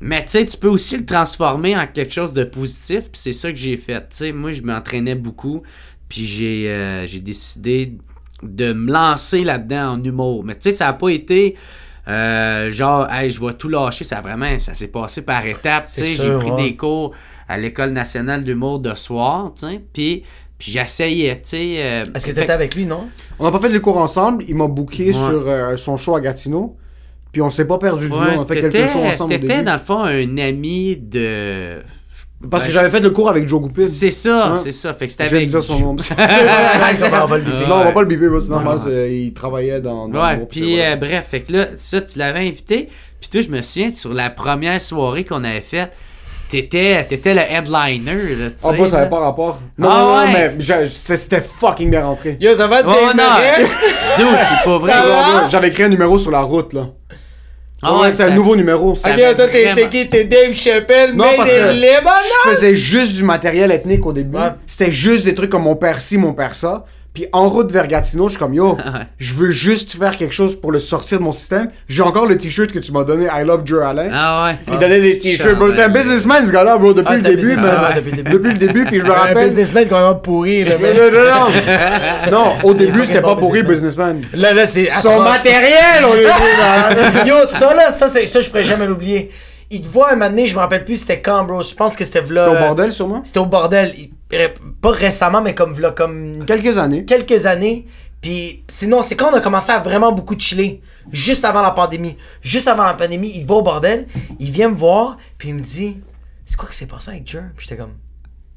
Mais tu sais, tu peux aussi le transformer en quelque chose de positif, puis c'est ça que j'ai fait. Tu sais, moi, je m'entraînais beaucoup, puis j'ai euh, j'ai décidé de me lancer là-dedans en humour. Mais tu sais, ça n'a pas été euh, genre, hey, je vais tout lâcher. Ça a vraiment, ça s'est passé par étapes. Tu C'est sais, j'ai pris ouais. des cours à l'École nationale d'humour de soir, tu sais, puis puis j'essayais, tu sais. euh, Est-ce que fait- t'étais avec lui, non? On n'a pas fait les cours ensemble. Il m'a booké Ouais. sur euh, son show à Gatineau. Puis on s'est pas perdu de vue. Ouais, on a fait quelques shows ensemble au T'étais dans le fond un ami de. Parce que j'avais fait le cours avec Joe Goupil. C'est ça, Ouais. c'est ça. Fait que c'était avec. dire son nom. on va le biper. non, on va pas le biper, bro, c'est normal. Il travaillait dans, dans Ouais, groupe, puis euh, bref, fait que là, ça, tu l'avais invité. Puis toi, je me souviens, sur la première soirée qu'on avait faite, t'étais, t'étais le headliner, là, tu sais. Ah, bah, ça avait pas rapport. Non, Ah non, non, ouais. mais c'était fucking bien rentré. Yo, ça va te Oh non! Dude, c'est pas vrai. J'avais écrit un numéro sur la route, là. Ah Ouais, ouais, c'est un nouveau numéro. Ok, toi, t'es qui? T'es Dave Chappelle, Non, made parce que je faisais juste du matériel ethnique au début. Ouais. C'était juste des trucs comme mon père ci, mon père ça. Puis en route vers Gatineau, je suis comme yo, je veux juste faire quelque chose pour le sortir de mon système. J'ai encore le t-shirt que tu m'as donné, I love Joe Allen. Ah ouais. Il donnait des t-shirts, bro. C'est un businessman ce gars-là, bro, depuis Ah, le c'est un début. ouais, depuis le début. Depuis le début, puis je me Un rappelle. businessman quand même pourri, là. Non, mais- non, non, non. Non, au début, c'était bon pas pourri, businessman. businessman. Là, là, c'est. Son matériel au début, là. Yo, ça là, ça, c'est- ça je pourrais jamais l'oublier. Il te voit un moment donné, je me rappelle plus c'était quand, bro? Je pense que c'était v'là. C'était au bordel, sûrement? C'était au bordel. Il- Pas récemment, mais comme v'là, comme Quelques années. quelques années. Puis sinon, c'est quand on a commencé à vraiment beaucoup chiller. Juste avant la pandémie. Juste avant la pandémie, il va au bordel, il vient me voir, puis il me dit C'est quoi qui s'est passé avec Jer Puis j'étais comme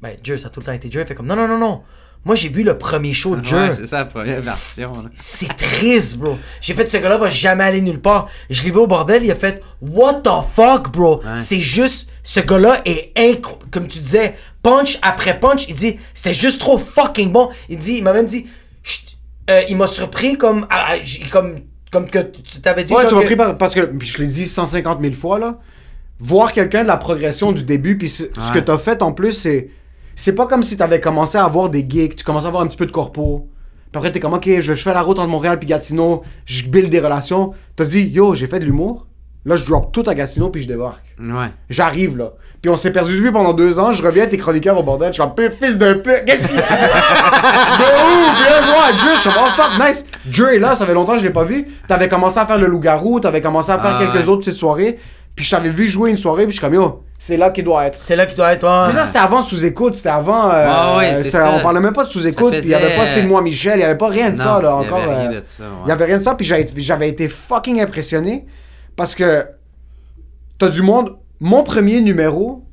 Ben, Jer, ça a tout le temps été Jer. Il fait comme Non, non, non, non. Moi, j'ai vu le premier show de Jer. Ouais, c'est ça la première version. C'est triste, bro. J'ai fait ce gars-là va jamais aller nulle part. Je l'ai vu au bordel, il a fait What the fuck, bro? C'est juste ce gars-là est incro... comme tu disais, punch après punch. Il dit c'était juste trop fucking bon. Il dit, il m'a même dit, euh, il m'a surpris comme, ah, ah, comme, comme que tu t'avais dit. Ouais, tu m'as que- pris par- parce que, puis je l'ai dit 150 000 fois, là. Voir quelqu'un de la progression du début, puis ce, ce que Ouais. t'as fait en plus, c'est. C'est pas comme si t'avais commencé à avoir des gigs, tu commençais à avoir un petit peu de corpo. Puis après, t'es comme, ok, je, je fais la route entre Montréal puis Gatineau, je build des relations. T'as dit, yo, j'ai fait de l'humour. Là, je drop tout à Gatineau puis je débarque. Ouais. J'arrive là. Puis on s'est perdu de vue pendant deux ans. Je reviens tes chroniqueurs au bordel. Je suis comme, Peu, fils de pute. Qu'est-ce qu'il y a De où Viens voir Dieu. Je suis comme, oh fuck, nice. Dieu est là. Ça fait longtemps que je l'ai pas vu. T'avais commencé à faire le loup-garou. T'avais commencé à faire Ah, quelques ouais. autres petites soirées. Puis je t'avais vu jouer une soirée. Puis je suis comme, yo, c'est là qu'il doit être. C'est là qu'il doit être. ouais. Mais ça, c'était avant sous-écoute. C'était avant. euh, Ah ouais, c'est c'était- ça. on parlait même pas de sous-écoute. Ça il y avait pas C'est moi Michel. Il y avait pas rien de ça, là. il y Encore. avait rien euh, de ça, ouais. il y avait rien de ça, puis j'avais j'avais été fucking impressionné parce que t'as du monde. Mon premier numéro,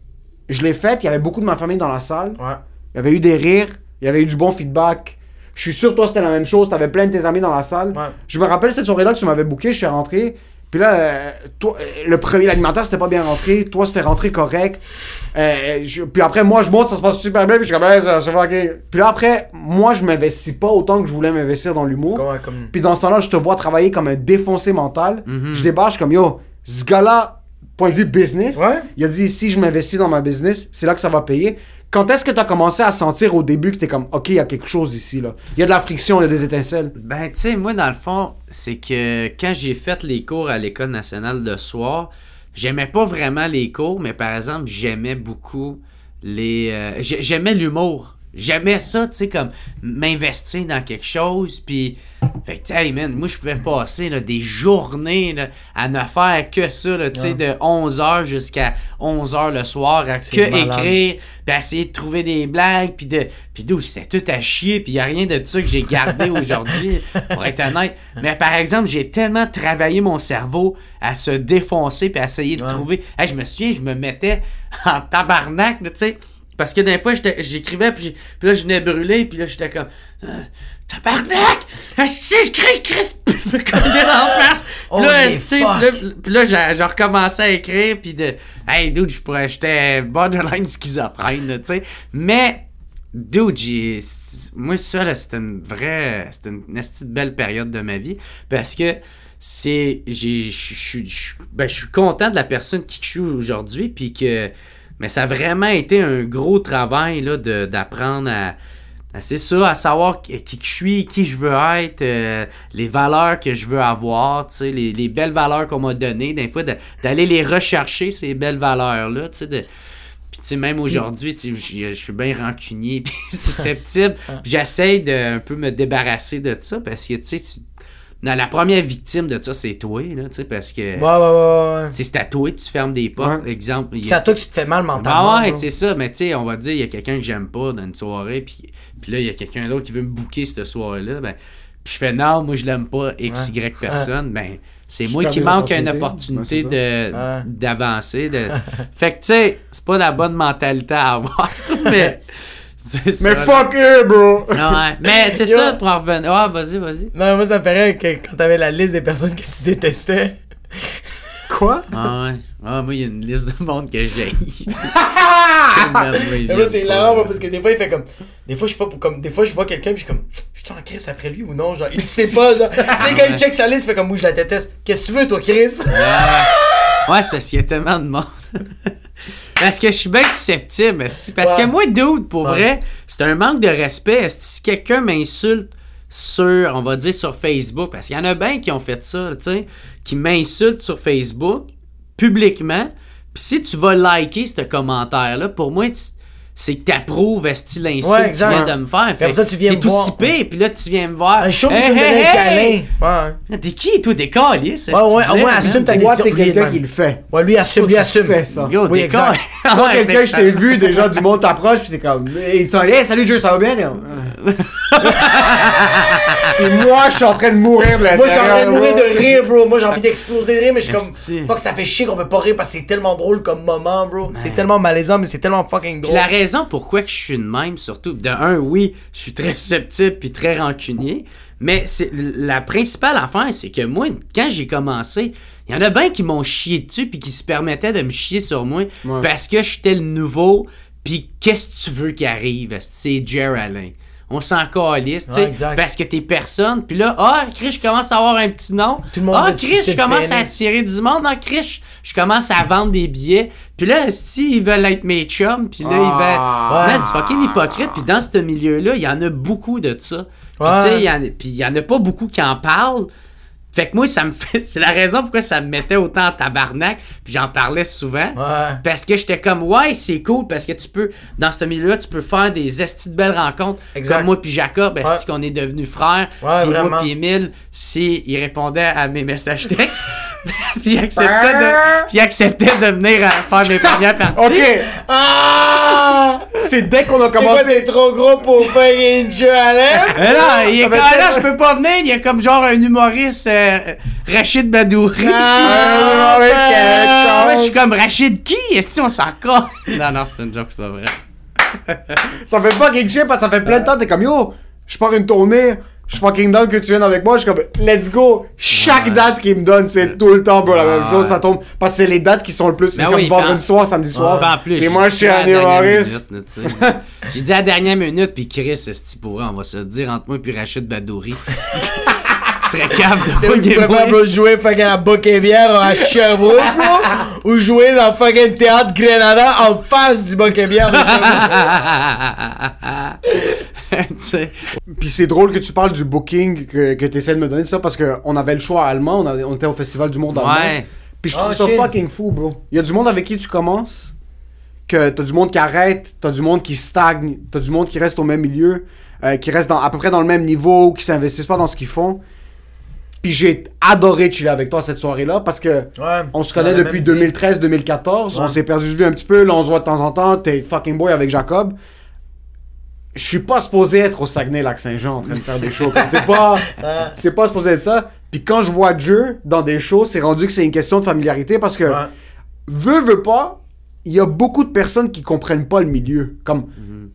je l'ai fait, il y avait beaucoup de ma famille dans la salle. Ouais. Il y avait eu des rires, il y avait eu du bon feedback. Je suis sûr, toi, c'était la même chose. T'avais plein de tes amis dans la salle. Ouais. Je me rappelle cette soirée-là que tu m'avais booké, je suis rentré. Puis là, euh, toi, euh, le premier, l'animateur, c'était pas bien rentré. Toi, c'était rentré correct. Euh, je- puis après, moi, je monte, ça se passe super bien. Puis je suis comme, hey, ça, ça va, ok. Puis là, après, moi, je m'investis pas autant que je voulais m'investir dans l'humour. Comme. Puis dans ce temps-là, je te vois travailler comme un défoncé mental. Je débarque, je suis comme yo, ce gars-là, point de vue business, Ouais. il a dit si je m'investis dans ma business, c'est là que ça va payer. Quand est-ce que tu as commencé à sentir au début que tu es comme OK, il y a quelque chose ici là? Il y a de la friction, il y a des étincelles. Ben, tu sais, moi, dans le fond, c'est que quand j'ai fait les cours à l'École nationale de soir, j'aimais pas vraiment les cours, mais par exemple, j'aimais beaucoup les. euh, j'ai- j'aimais l'humour. J'aimais ça, tu sais, comme m'investir dans quelque chose, puis. Fait que, tu sais, hey, man, moi, je pouvais passer là, des journées là, à ne faire que ça, tu sais, de 11h jusqu'à 11h le soir, à que malade. écrire, puis essayer de trouver des blagues, puis de. Puis d'où c'était tout à chier, puis y a rien de ça que j'ai gardé aujourd'hui, pour être honnête. Mais par exemple, j'ai tellement travaillé mon cerveau à se défoncer, puis à essayer de Ouais. trouver. Hey, je me souviens, je me mettais en tabarnak, tu sais. Parce que des fois, j'écrivais, puis, là, je venais brûler, puis là, j'étais comme. Euh, tabarnak! Que écrit Chris? Puis je me collais dans la face. Puis là, fuck. puis là, à écrire, puis de. Hey, dude, je pourrais- j'étais borderline schizophrène, tu sais. Mais, dude, j'ai. Moi, ça, là, c'était une vraie. C'était une, esti de belle période de ma vie. Parce que c'est. Je ben, je suis content de la personne qui je suis aujourd'hui, puis que. Mais ça a vraiment été un gros travail, là, de- d'apprendre à. à- C'est ça, à savoir qui qui je suis, qui je veux être, euh, les valeurs que je veux avoir, les, les belles valeurs qu'on m'a données, des fois, d'aller les rechercher, ces belles valeurs-là, tu sais, de... Puis, tu sais, même aujourd'hui, je suis bien rancunier puis susceptible. Puis j'essaye de un peu me débarrasser de ça parce que, tu sais, dans la première victime de ça, c'est toi, là, tu sais, parce que... Ouais, ouais, ouais, ouais. C'est c'est à toi, tu fermes des portes, Ouais. exemple. C'est a- à toi que tu te fais mal mentalement. ah ouais, c'est ça, mais tu sais, on va dire, il y a quelqu'un que j'aime pas dans une soirée, puis, puis là, il y a quelqu'un d'autre qui veut me booker cette soirée-là, ben, puis je fais non, moi je l'aime pas, X, Y personne, ben, c'est moi qui manque une opportunité Ouais, de Ouais. d'avancer. De... fait que tu sais, c'est pas la bonne mentalité à avoir, mais c'est ça. Mais fuck eux, bro! Ouais, mais c'est Yo. ça, pour en revenir. Ah, vas-y, vas-y. Non, moi, ça me ferait que quand t'avais la liste des personnes que tu détestais. Quoi? Ah ouais. Ah, moi, il y a une liste de monde que j'ai. Mais moi, c'est hilarant, moi, parce que des fois, il fait comme. Des fois, je sais pas, pour- comme. Des fois, je vois quelqu'un, puis je suis comme. Je suis en Chris après lui ou non? Genre, il sait pas, genre. Puis là, quand il check sa liste, il fait comme moi, je la déteste. Qu'est-ce que tu veux, toi, Chris? Ouais, c'est parce qu'il y a tellement de monde. parce que je suis bien susceptible, esti. Parce Ouais. que moi, dude, pour Ouais. vrai, c'est un manque de respect. esti. Si quelqu'un m'insulte sur, on va dire sur Facebook, parce qu'il y en a bien qui ont fait ça, tu sais, qui m'insultent sur Facebook, publiquement. Puis si tu vas liker ce commentaire-là, pour moi, tu- c'est que t'approuves esti l'insulte Ouais, que tu viens de me faire. Après ça, tu viens T'es me tout voir. sipé, puis là, tu viens me voir. Un show, Hey, tu me hey, hey! câlin. Ouais. T'es qui, toi, des calices? Ouais, ouais, au moins, assume ta décision. t'es quelqu'un qui le fait. Ouais, lui, assume, lui, tu assume. fais ça. Yo, Oui, t'es Ouais, quelqu'un, je t'ai vu, déjà, du monde t'approche, puis t'es comme. Ils sont Hey, salut, Dieu, ça va bien? Puis moi, je suis en train de mourir de l'intérieur. Moi, j'ai envie de mourir de rire, bro. Moi, j'ai envie d'exploser de rire, mais je suis comme. Fuck, ça fait chier qu'on peut pas rire parce que c'est tellement drôle comme moment, bro. C'est tellement malaisant, mais c'est tellement fucking Puis drôle. la raison pourquoi que je suis de même, surtout, de un, oui, je suis très susceptible puis très rancunier, mais c'est la principale affaire, c'est que moi, quand j'ai commencé, il y en a bien qui m'ont chié dessus puis qui se permettaient de me chier sur moi Ouais. parce que j'étais le nouveau, puis qu'est-ce que tu veux qui arrive? C'est Jer Alain. On s'en calisse, tu sais, Ouais, exact. parce que t'es personne. Puis là, ah, Chris, je commence à avoir un petit nom. Tout le monde ah, Chris, je commence à attirer du monde. Ah, Chris, je commence à vendre des billets. Puis là, si ils veulent être mes chums, puis là, ils veulent... Ah. Man, c'est fucking hypocrite. Puis dans ce milieu-là, il y en a beaucoup de ça. Puis Ouais. tu sais, il y en a- puis il y en a pas beaucoup qui en parlent. Fait que moi, ça me fait. C'est la raison pourquoi ça me mettait autant en tabarnak. Puis j'en parlais souvent. Ouais. Parce que j'étais comme, ouais, c'est cool. Parce que tu peux, dans ce milieu-là, tu peux faire des estis de belles rencontres. Exact. Comme moi puis Jacob, Ouais. qu'on est devenus frères? Ouais, puis moi puis Emile, si il répondait à mes messages textes. puis il acceptait de, puis il acceptait de venir à faire mes premières parties. Ok, Ah! c'est dès qu'on a C'est quoi, t'es commencé. trop gros pour faire une jeu à l'air? Mais là, il est Ça comme, fait ah, là, tellement- je peux pas venir. Il y a comme genre un humoriste, euh, Rachid Badouri. Ah, c'est Moi, je suis comme Rachid qui? Est-ce qu'on s'en compte? Non, non, c'est une joke, c'est pas vrai. Ça fait fucking chier parce que ça fait plein de temps, t'es comme yo, je pars une tournée, je suis fucking down que tu viennes avec moi, je suis comme let's go. Chaque Ouais. date qu'il me donne, c'est tout le temps bro, la même Ouais. chose, ça tombe. Parce que c'est les dates qui sont le plus. C'est Ben comme oui, vendredi soir, samedi soir. En plus. Et moi, je suis à sais. J'ai dit à la dernière minute, puis Chris, c'est pour vrai, on va se dire entre moi et Rachid Badouri. tu serais capable de Tu préfères, moi. bro, jouer fucking à Boc-et-Bière à Sherbrooke, bro? ou jouer dans fucking théâtre Grenada en face du Boc-et-Bière de Sherbrooke? tu. Puis c'est drôle que tu parles du booking que, que tu essaies de me donner ça parce qu'on avait le choix allemand, on, avait- on était au Festival du Monde allemand. Ouais. Puis je Oh, trouve ça shit. fucking fou, bro. Il y a du monde avec qui tu commences, que t'as du monde qui arrête, t'as du monde qui stagne, t'as du monde qui reste au même milieu, euh, qui reste dans, à peu près dans le même niveau, qui s'investissent pas dans ce qu'ils font. Puis j'ai adoré chiller avec toi cette soirée-là parce que Ouais. on se connaît On depuis même dit. 2013-2014, on s'est perdu de vue un petit peu, là on se voit de temps en temps, t'es fucking boy avec Jacob. Je suis pas supposé être au Saguenay-Lac-Saint-Jean en train de faire des shows. C'est pas, c'est pas supposé être ça. Puis quand je vois Dieu dans des shows, c'est rendu que c'est une question de familiarité parce que Ouais. veut, veut pas, il y a beaucoup de personnes qui comprennent pas le milieu. Comme,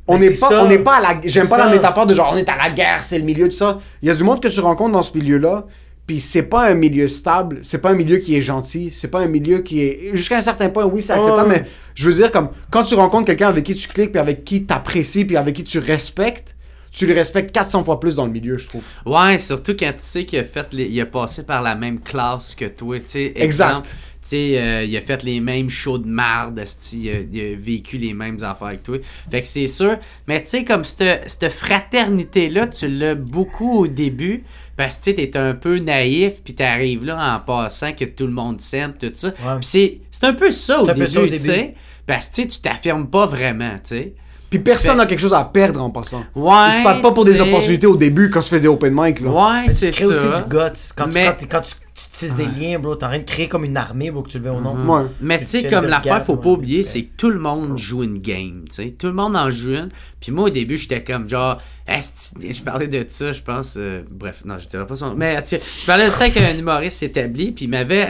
on Mais n'est Mhm. pas, ça. on n'est pas à la, j'aime pas la métaphore de genre, on est à la guerre, c'est le milieu, tout ça. Il y a du monde que tu rencontres dans ce milieu-là, puis c'est pas un milieu stable, c'est pas un milieu qui est gentil, c'est pas un milieu qui est, jusqu'à un certain point, oui, c'est acceptable, mais je veux dire, comme, quand tu rencontres quelqu'un avec qui tu cliques, puis avec qui t'apprécies, puis avec qui tu respectes, tu le respectes 400 fois plus dans le milieu, je trouve. Ouais, surtout quand tu sais qu'il a fait les- il a passé par la même classe que toi, tu sais. Exact. Tu sais, euh, il a fait les mêmes shows de marde, il, a, il a vécu les mêmes affaires que toi. Fait que c'est sûr. Mais tu sais, comme cette, cette fraternité-là, tu l'as beaucoup au début. Parce que tu t'es un peu naïf, puis t'arrives là en passant que tout le monde s'aime, tout ça. Puis c'est c'est un peu ça au début, tu sais. Parce que tu t'affirmes pas vraiment, tu sais. Puis personne Fait- n'a quelque chose à perdre en passant. Ouais. Ils se pas pour des opportunités au début quand tu fais des open mic, là. Ouais, c'est crées ça. aussi du guts. Quand, Mais- tu, quand, t'es- quand tu, tu tisses des liens, bro, t'es en train de créer comme une armée, bro, que tu le veux ou non. Ouais. Mais tu sais, comme l'affaire, faut ouais. pas oublier, c'est que tout le monde joue une game, tu sais. Tout le monde en joue une. Puis moi, au début, j'étais comme genre, je parlais de ça, je pense. euh, bref, non, je dirais pas son. Mais tu sais, je parlais de ça avec un humoriste établi, puis il m'avait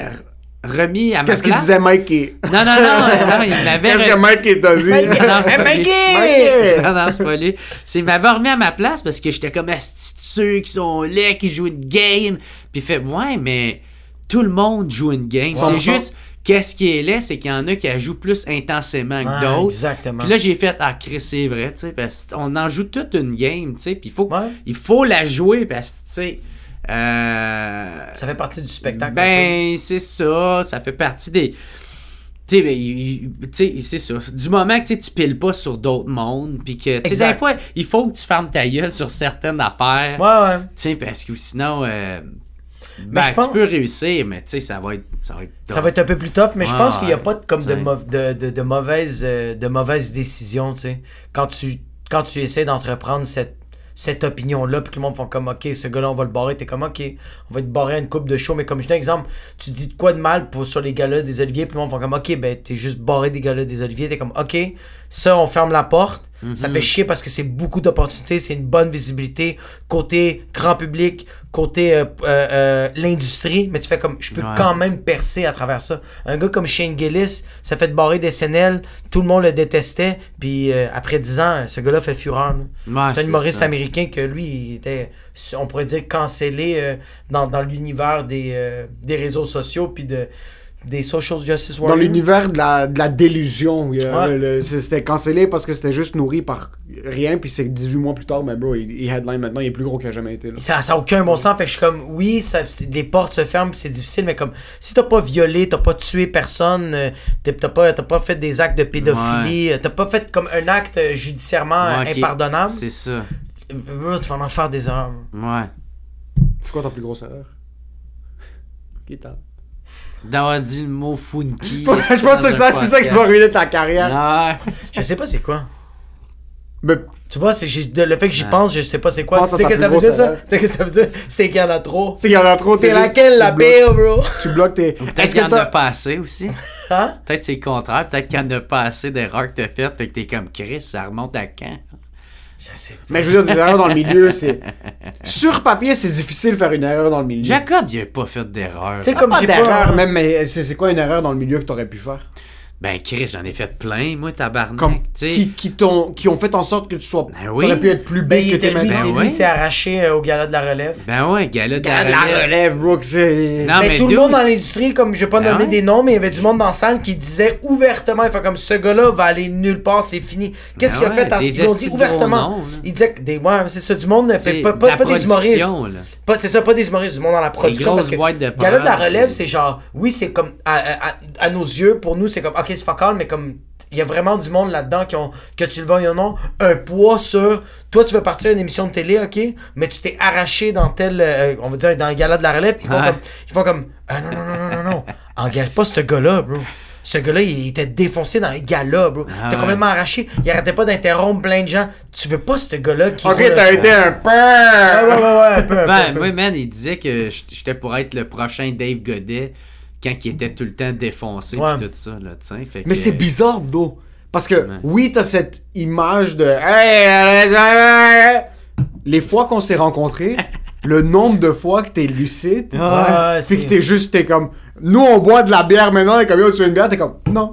remis à ma Qu'est-ce qu'il place. disait Mikey? Non, non, non, non, il m'avait. Qu'est-ce que Mikey t'a dit? Non, non, c'est pas lui. Mikey! Non, non, c'est pas lui. C'est, il m'avait remis à ma place parce que j'étais comme ceux qui sont laids, qui jouent une game. Puis il fait, ouais, mais tout le monde joue une game. C'est 100%. juste Qu'est-ce qui est laid, c'est qu'il y en a qui la jouent plus intensément que Ouais, d'autres. exactement. Puis là, j'ai fait, ah, Chris, c'est vrai, tu sais, parce qu'on en joue toute une game, tu sais, puis il faut, Ouais. il faut la jouer, parce que, tu sais, euh, Ça fait partie du spectacle. ben, c'est ça, ça fait partie des. Tu sais, ben, c'est ça. Du moment que tu piles pas sur d'autres mondes, puis que, tu sais, Exact. des fois, il faut que tu fermes ta gueule sur certaines affaires. Ouais, ouais. Tu sais, parce que sinon, euh, ben, je pense- tu peux réussir, mais tu sais, ça va être. Ça va être, Ça va être un peu plus tough, mais je pense qu'il n'y a pas de, comme de, de, de, de mauvaises, euh, de mauvaises décisions, tu sais. Quand tu, quand tu essaies d'entreprendre cette, cette opinion-là, puis que le monde font comme, OK, ce gars-là, on va le barrer, t'es comme, OK, on va te barrer à une coupe de show, mais comme je donne un exemple, tu dis de quoi de mal pour, sur les galas des Oliviers, puis le monde font comme, OK, ben, t'es juste barré des galas des Oliviers, t'es comme, OK, ça, on ferme la porte. Ça Mhm. fait chier parce que c'est beaucoup d'opportunités, c'est une bonne visibilité côté grand public, côté euh, euh, euh, l'industrie, mais tu fais comme je peux Ouais. quand même percer à travers ça. Un gars comme Shane Gillis, ça fait de barrer des SNL, tout le monde le détestait, puis euh, après 10 ans, ce gars-là fait fureur. Ouais, c'est un humoriste ça. américain que lui, il était, on pourrait dire, cancellé dans, dans l'univers des, des réseaux sociaux, puis de, des social justice Dans warriors. l'univers de la, de la délusion. il y a- Ouais. le- c'était cancellé parce que c'était juste nourri par rien, puis c'est 18 mois plus tard, mais bro, il, il headline maintenant, il est plus gros qu'il a jamais été. Là. Ça n'a aucun bon sens. Fait que je suis comme, oui, ça, les portes se ferment, puis c'est difficile, mais comme, si t'as pas violé, t'as pas tué personne, euh, t'as pas, t'as pas fait des actes de pédophilie, euh, t'as pas fait comme un acte euh, judiciairement Ouais, impardonnable, C'est ça. bro, tu vas en faire des erreurs. Ouais. C'est quoi ta plus grosse erreur? Qui t'a D'avoir dit le mot funky. Je pense que c'est ça, c'est ça qui va ruiner ta carrière. Je sais pas c'est quoi. Mais Tu vois, c'est le fait que j'y pense, je sais pas c'est quoi. Tu sais que ça veut dire ça? Tu sais que ça veut dire? C'est qu'il y en a trop. c'est qu'il y en a trop. C'est laquelle la pire, bro? Tu bloques tes. Peut-être Est-ce qu'il y que en a t'as. pas assez aussi. Hein? Peut-être c'est le contraire. Peut-être qu'il y en a pas assez d'erreurs que t'as faites. Fait que t'es comme Chris, ça remonte à quand? Je sais pas. Mais je veux dire, des erreurs dans le milieu, c'est. Sur papier, c'est difficile de faire une erreur dans le milieu. Jacob, il a pas fait d'erreur. Tu sais, Ah, comme pas d'erreur, même, mais c'est c'est quoi une erreur dans le milieu que t'aurais pu faire? Ben, Chris, j'en ai fait plein, moi, tabarnak. Comme tu sais. qui, qui, t'ont- qui ont fait en sorte que tu sois. Ben oui. T'aurais pu être plus Ben, big il que t'es lui, maintenant. c'est Ben lui oui. s'est arraché euh, au gala de la relève. Ben ouais, gala de la Regarde la relève. relève, c'est. Non, mais, mais tout dude- le monde dans l'industrie, comme je vais pas Ben nommer ouais. des noms, mais il y avait du monde dans la salle qui disait ouvertement, il fait comme ce gars-là va aller nulle part, c'est fini. Qu'est-ce Ben qu'il a ouais, fait à des Ils l'ont dit de ouvertement? là. il disait que des ouais, c'est ça, du monde, C'est fait, pas, de pas, des humoristes. là. Pas, c'est ça, pas des humoristes, du monde dans la production. Parce que de Gala de la relève, c'est genre, oui, c'est comme, à, à- à- nos yeux, pour nous, c'est comme, ok, c'est fuck all, mais comme, il y a vraiment du monde là-dedans qui ont, que tu le veuilles ou non, un poids sur, toi, tu veux partir à une émission de télé, ok, mais tu t'es arraché dans tel, euh, on va dire, dans le gala de la relève, ils font comme, ils font comme, ah non, non, non, non, non, non, engage pas ce gars-là, bro. Ce gars-là, il était défoncé dans un gala, bro. Ah T'es ouais. complètement arraché. Il arrêtait pas d'interrompre plein de gens. Tu veux pas ce gars-là qui. Ok, t'as été un Ouais, ouais, ouais, ouais, un peu, un peu, un Ben, peu. moi, man, il disait que j'étais pour être le prochain Dave Godet quand il était tout le temps défoncé Ouais. pis tout ça, là, tu sais. Fait Mais que- c'est bizarre, bro. Parce que, Ouais. oui, t'as cette image de. Les fois qu'on s'est rencontrés, le nombre de fois que t'es lucide, Ouais, puis c'est- que t'es juste, t'es comme. Nous, on boit de la bière maintenant, et comme yo, tu veux une bière, t'es comme. Non.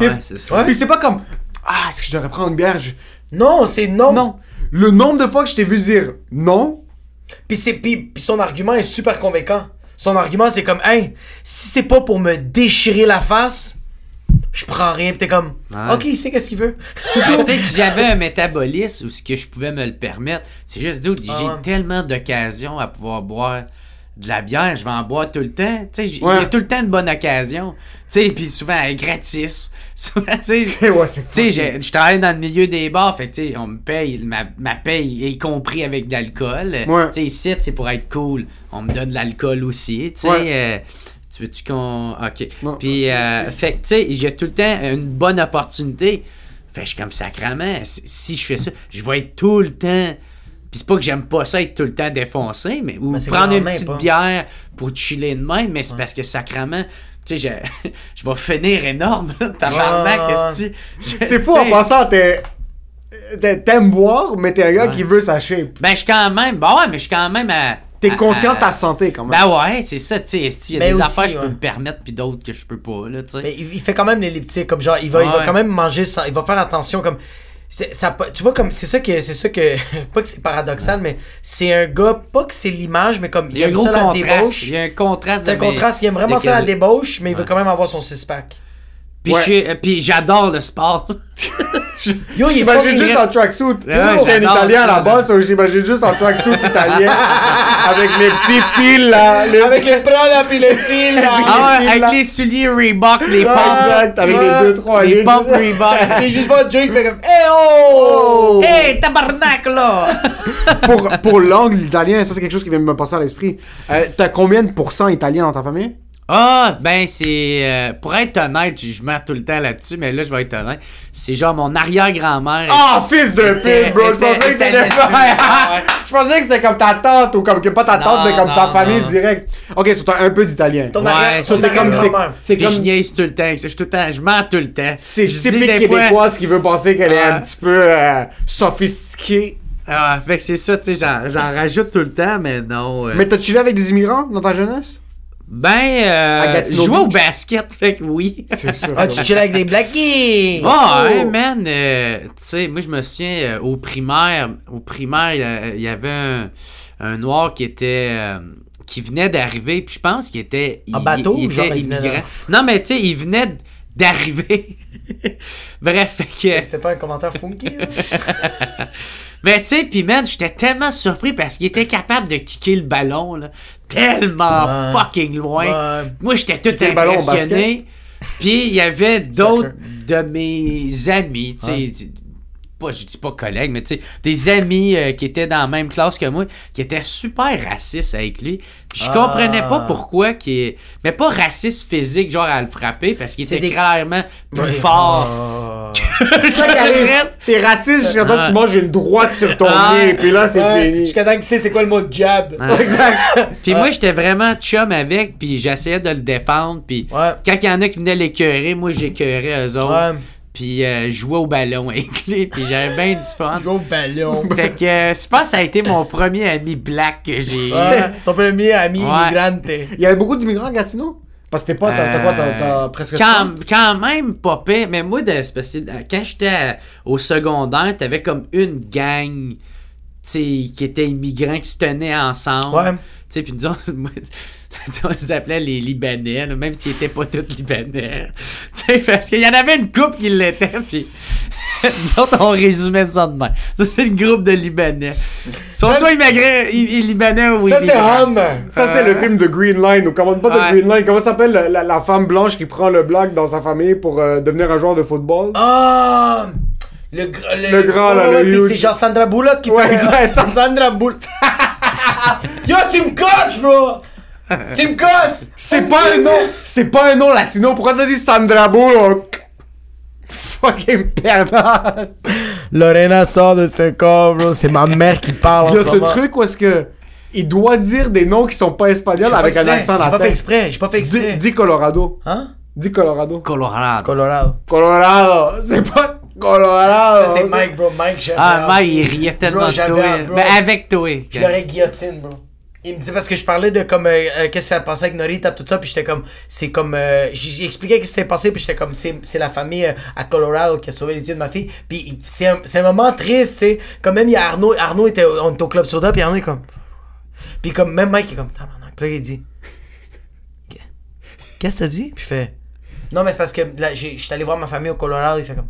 Ouais, c'est ça. Puis c'est pas comme. Ah, est-ce que je devrais prendre une bière? Je- Non, c'est non. Non. Le nombre de fois que je t'ai vu dire non, Puis, c'est, puis, puis son argument est super convaincant. Son argument, c'est comme, hey, si c'est pas pour me déchirer la face, je prends rien. Puis t'es comme, Ouais. ok, il sait qu'est-ce qu'il veut? Mais tu sais, si j'avais un métabolisme ou ce que je pouvais me le permettre, c'est juste, dude, j'ai Ah ouais. tellement d'occasions à pouvoir boire de la bière, je vais en boire tout le temps. Tu sais, il Ouais. y a tout le temps de bonnes occasions. Tu sais, puis souvent, elle est gratis. Tu sais. ouais, je travaille dans le milieu des bars, fait tu sais, on me paye, ma, ma paye est compris avec de l'alcool. Ouais. Tu sais, ici, c'est pour être cool. On me donne de l'alcool aussi, tu sais. Euh, tu veux-tu qu'on... OK. Puis, euh, fait tu sais, j'ai tout le temps une bonne opportunité. Fait je suis comme sacrament. Si je fais ça, je vais être tout le temps... Puis c'est pas que j'aime pas ça être tout le temps défoncé, mais ou Mais prendre une petite pas. bière pour chiller de même, mais c'est parce que sacrament, tu sais, je, je vais finir énorme, tabarnak, tu- C'est fou en passant, t'es. T'aimes boire, mais t'es un gars Ouais. qui veut sa shape. Ben, je suis quand même. Ben ouais, mais je suis quand même à. T'es conscient à- de ta santé quand même. Ben ouais, c'est ça, tu sais. qu'il y a Mais des aussi, affaires que je peux ouais. me permettre, puis d'autres que je peux pas, là, tu sais. Mais il, il fait quand même l'elliptique, comme genre, il va, il va quand même manger, sans- il va faire attention, comme. C'est- ça, tu vois, comme, c'est ça que, c'est ça que, pas que c'est paradoxal, mais c'est un gars, pas que c'est l'image, mais comme, Il y a un aime ça la contraste. débauche. Il y a un contraste. Un de mes- contraste, il aime vraiment ça la débauche, mais il veut quand même avoir son six-pack. Puis, Ouais. euh, puis j'adore le sport. Yo, il J'imagine juste en tracksuit. Yo, un j'adore italien à la base, donc j'imagine juste en tracksuit italien. avec les petits fils là. les- Avec les Prada puis les fils, là. Ah ouais, avec là. les souliers Reebok, les pompes. exact, avec Ouais. les deux, trois Les pompes Reebok. Et juste voir Joe qui fait comme, eh oh! Hey, tabarnak là! pour, pour l'angle italien, ça c'est quelque chose qui vient de me passer à l'esprit. Euh, T'as combien de pourcents italien dans ta famille? Ah, ben c'est. euh, pour être honnête, je mets tout le temps là-dessus, mais là je vais être honnête. C'est genre mon arrière-grand-mère. Ah, fils de pute, bro! Je pensais que t'étais. Ouais. Je pensais que c'était comme ta tante ou comme que pas ta Non, tante, mais comme ta famille non. direct. Ok, t'as un peu d'italien. Ton Ouais, arrière, ton c'est comme-. C'est je comme. niaise tout le temps. Je, tout le temps, je mens tout le temps. C'est typique québécoise qui veut penser qu'elle est un petit peu euh, sophistiquée. Ah, fait que c'est ça, tu sais, j'en, j'en rajoute tout le temps, mais non. euh, Mais t'as chillé avec des immigrants dans ta jeunesse? Ben, euh, je jouais au basket, fait que oui. C'est sûr. Ah, tu chill avec des blackies! Ah, Oh. ouais, man, euh, tu sais, moi je me souviens, euh, au primaire, au primaire, il y avait un, un noir qui était, euh, qui venait d'arriver, puis je pense qu'il était, En bateau il, ou genre, était il venait immigrant. Non, mais tu sais, il venait d'arriver. Bref, fait que, C'était pas un commentaire funky, là? mais tu sais, puis man, j'étais tellement surpris parce qu'il était capable de kicker le ballon, là, tellement Ouais. fucking loin. Ouais. Moi, j'étais tout Kicker impressionné. Puis il y avait d'autres de mes amis, tu sais, pas, je dis pas collègues, mais tu sais, des amis euh, qui étaient dans la même classe que moi, qui étaient super racistes avec lui. Puis je Ah. comprenais pas pourquoi qui est mais pas raciste physique genre à le frapper parce qu'il était des- clairement plus fort. Ah. C'est ça qui arrive. reste- T'es raciste jusqu'à temps que tu Ouais. manges une droite sur ton Ah. nez, puis là c'est Ouais, fini. Jusqu'à temps qu'il sait c'est quoi le mot jab. Exact. Puis moi j'étais vraiment chum avec puis j'essayais de le défendre puis Ouais. quand il y en a qui venaient l'écœurer, moi j'écœurais eux autres. Ouais. Puis euh, je jouais au ballon avec lui puis j'avais bien du fun. Jouer au ballon. Fait que euh, je pense que ça a été mon premier ami black que j'ai eu. Ouais, ton premier ami Ouais. immigrante. Il y avait beaucoup d'immigrants à Gatineau? Parce que t'es pas, t'as quoi, t'as t'as presque Quand, quand même pas pire, mais moi, de, parce que quand j'étais au secondaire, t'avais comme une gang qui était immigrants qui se tenaient ensemble. Ouais. Tu sais, puis nous autres, moi, on les appelait les Libanais, là, même s'ils étaient pas tous Libanais. Parce qu'il y en avait une couple qui l'était, puis nous autres, on résumait ça de même. Ça, c'est le groupe de Libanais. Ils soit immigrants, i- i- Libanais ou Ça, c'est. Hum. Ça, c'est le film de Green Line, ou comment pas de Ouais. Green Line, comment s'appelle la, la- femme blanche qui prend le black dans sa famille pour euh, devenir un joueur de football? Ah! Le, gr- Le grand, là, ouais, le. C'est genre Sandra Bullock qui Ouais, fait. ça- Sandra Bullock. Yo, tu me casses, bro! Casses! C'est pas un nom, c'est pas un nom latino, pourquoi t'as dit Sandra Bullock? Fucking perdant! Lorena sort de ce corps, bro. C'est ma mère qui parle. Il y a ce truc où est-ce que il doit dire des noms qui sont pas espagnols avec un accent J'ai pas fait latin. exprès, j'ai pas fait Dis, exprès. dis Colorado. Hein? Dis Colorado. Colorado. Colorado. Colorado. C'est pas Colorado. Ça, c'est Mike, bro. Mike, j'avais. Ah. Mike, il riait tellement de toi. Mais avec toi. Je l'aurais guillotine, bro. Il me dit parce que je parlais de comme euh, euh, qu'est-ce que ça passait avec Norita tout ça puis j'étais comme c'est comme euh, j'ai expliqué ce qui s'était passé puis j'étais comme c'est c'est la famille euh, à Colorado qui a sauvé les yeux de ma fille. Puis c'est un, c'est un moment triste sais. Quand même il y a Arnaud Arnaud était on était au club soda puis Arnaud est comme puis comme même Mike est comme puis là il dit qu'est-ce que t'as dit? Puis je fais non mais c'est parce que là j'étais allé voir ma famille au Colorado il fait comme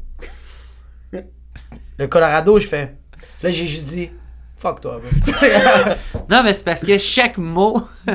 le Colorado je fais là j'ai juste dit fuck toi. Non, mais c'est parce que chaque mot.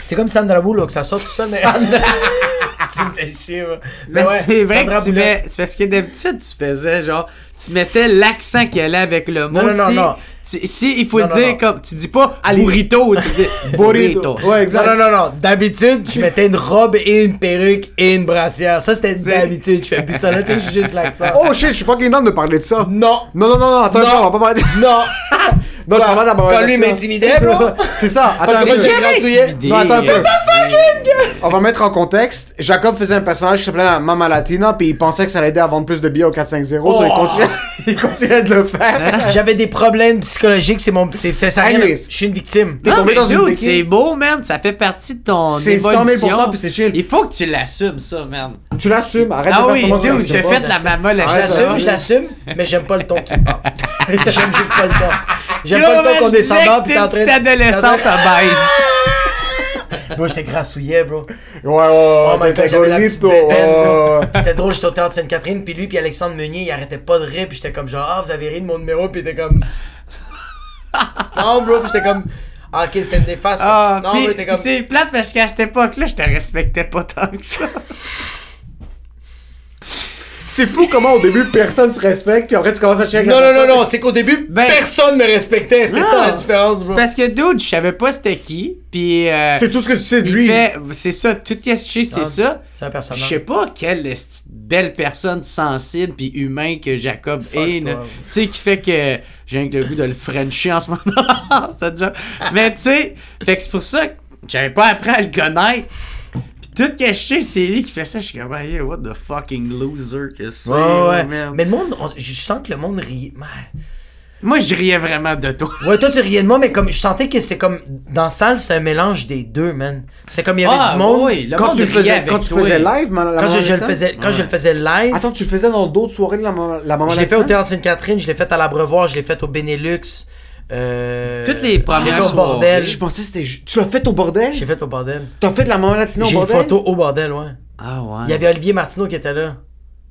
C'est comme Sandra Bullock, ça sort tout ça, mais. tu me fais chier, moi. Mais ouais, c'est vrai Sandra que tu Bullock. mets. C'est parce que d'habitude, tu faisais genre. Tu mettais l'accent qui allait avec le mot. Non, non, non, si, non. Tu- si il faut Non, le non, dire non. comme. Tu dis pas Allez. burrito, tu dis Burrito. Ouais, exact. Non, non, non. D'habitude, je mettais une robe et une perruque et une brassière. Ça, c'était d'habitude. Je fais plus ça là, tu sais, je suis juste l'accent. Oh shit, je suis pas down de parler de ça. Non! Non, non, non, non, attends, Non. attends, on va pas parler de... Non! Non, je parle pas de la maman Quand lui m'intimidait, bro. C'est ça. Parce Attends, que moi, un peu. j'ai. Non, attends un peu. On va mettre en contexte. Jacob faisait un personnage qui s'appelait la Mama Latina, puis il pensait que ça l'aider à vendre plus de billets au 450, so il Oh. continuait, il continuait de le faire. J'avais des problèmes psychologiques, c'est mon. C'est, ça. Je suis une victime. T'es Non, tombé mais dans une c'est beau, man. Ça fait partie de ton C'est 100 000 évolution. puis c'est chill. Il faut que tu l'assumes, ça, man. Tu l'assumes, arrête Ah de faire oui, tu dude, j'ai fait la maman Je l'assume, je l'assume, mais j'aime pas le ton que tu parles. j'aime juste pas le ton. J'aime pas le que pis t'es en c'était train de. petite adolescente en obèse. train- Bro, j'étais grassouillet, bro. Ouais, ouais, Oh ouais, ouais. Puis C'était drôle, je sautais entre Sainte-Catherine, puis lui, puis Alexandre Meunier, il arrêtait pas de rire, puis j'étais comme genre, ah, vous avez ri de mon numéro, puis il était comme. non, bro, puis j'étais comme. Ah, ok, c'était une néfaste. Ah, non, pis- bro, comme. c'est plate parce qu'à cette époque-là, je te respectais pas tant que ça. C'est fou comment au début personne se respecte, puis après tu commences à chercher. Non, non, non, non, c'est qu'au début, Ben- personne me respectait, c'était ça la différence, bro. Parce que, dude, je savais pas c'était qui. Pis. euh, C'est tout ce que tu sais de il lui. fait. C'est ça, tout ce que je sais, c'est Ah, ça. C'est un Je personnage. sais pas quelle belle personne sensible puis humain que Jacob Fuck est. Tu sais, qui fait que j'ai le goût de le frencher en ce moment. ça déjà. Mais tu sais, fait que c'est pour ça que j'avais pas appris à le connaître. Tout ce que je sais, c'est lui qui fait ça. Je suis comme, hey, what the fucking loser que c'est. Ouais, ouais. man. Mais le monde, on- je sens que le monde riait. Man. Moi, je riais vraiment de toi. Ouais, toi, tu riais de moi, mais comme je sentais que c'était comme. Dans la salle, c'est un mélange des deux, man. C'est comme il y avait Ah, du monde. oui, le Quand monde tu riait faisais, avec quand tu faisais live, la Quand, je, le faisais, quand je le faisais live, Attends, tu le faisais dans d'autres soirées de la, Maman- la Maman je l'ai fait au Théâtre Sainte-Catherine, je l'ai fait à l'Abreuvoir, je l'ai fait au Benelux. Euh, Toutes les premières fait au soirées. bordel. Je pensais que c'était. ju- Tu l'as fait au bordel? J'ai fait au bordel. T'as fait de la Maman Latina au J'ai une bordel? photo au bordel, ouais. Ah ouais. Il y avait Olivier Martineau qui était là.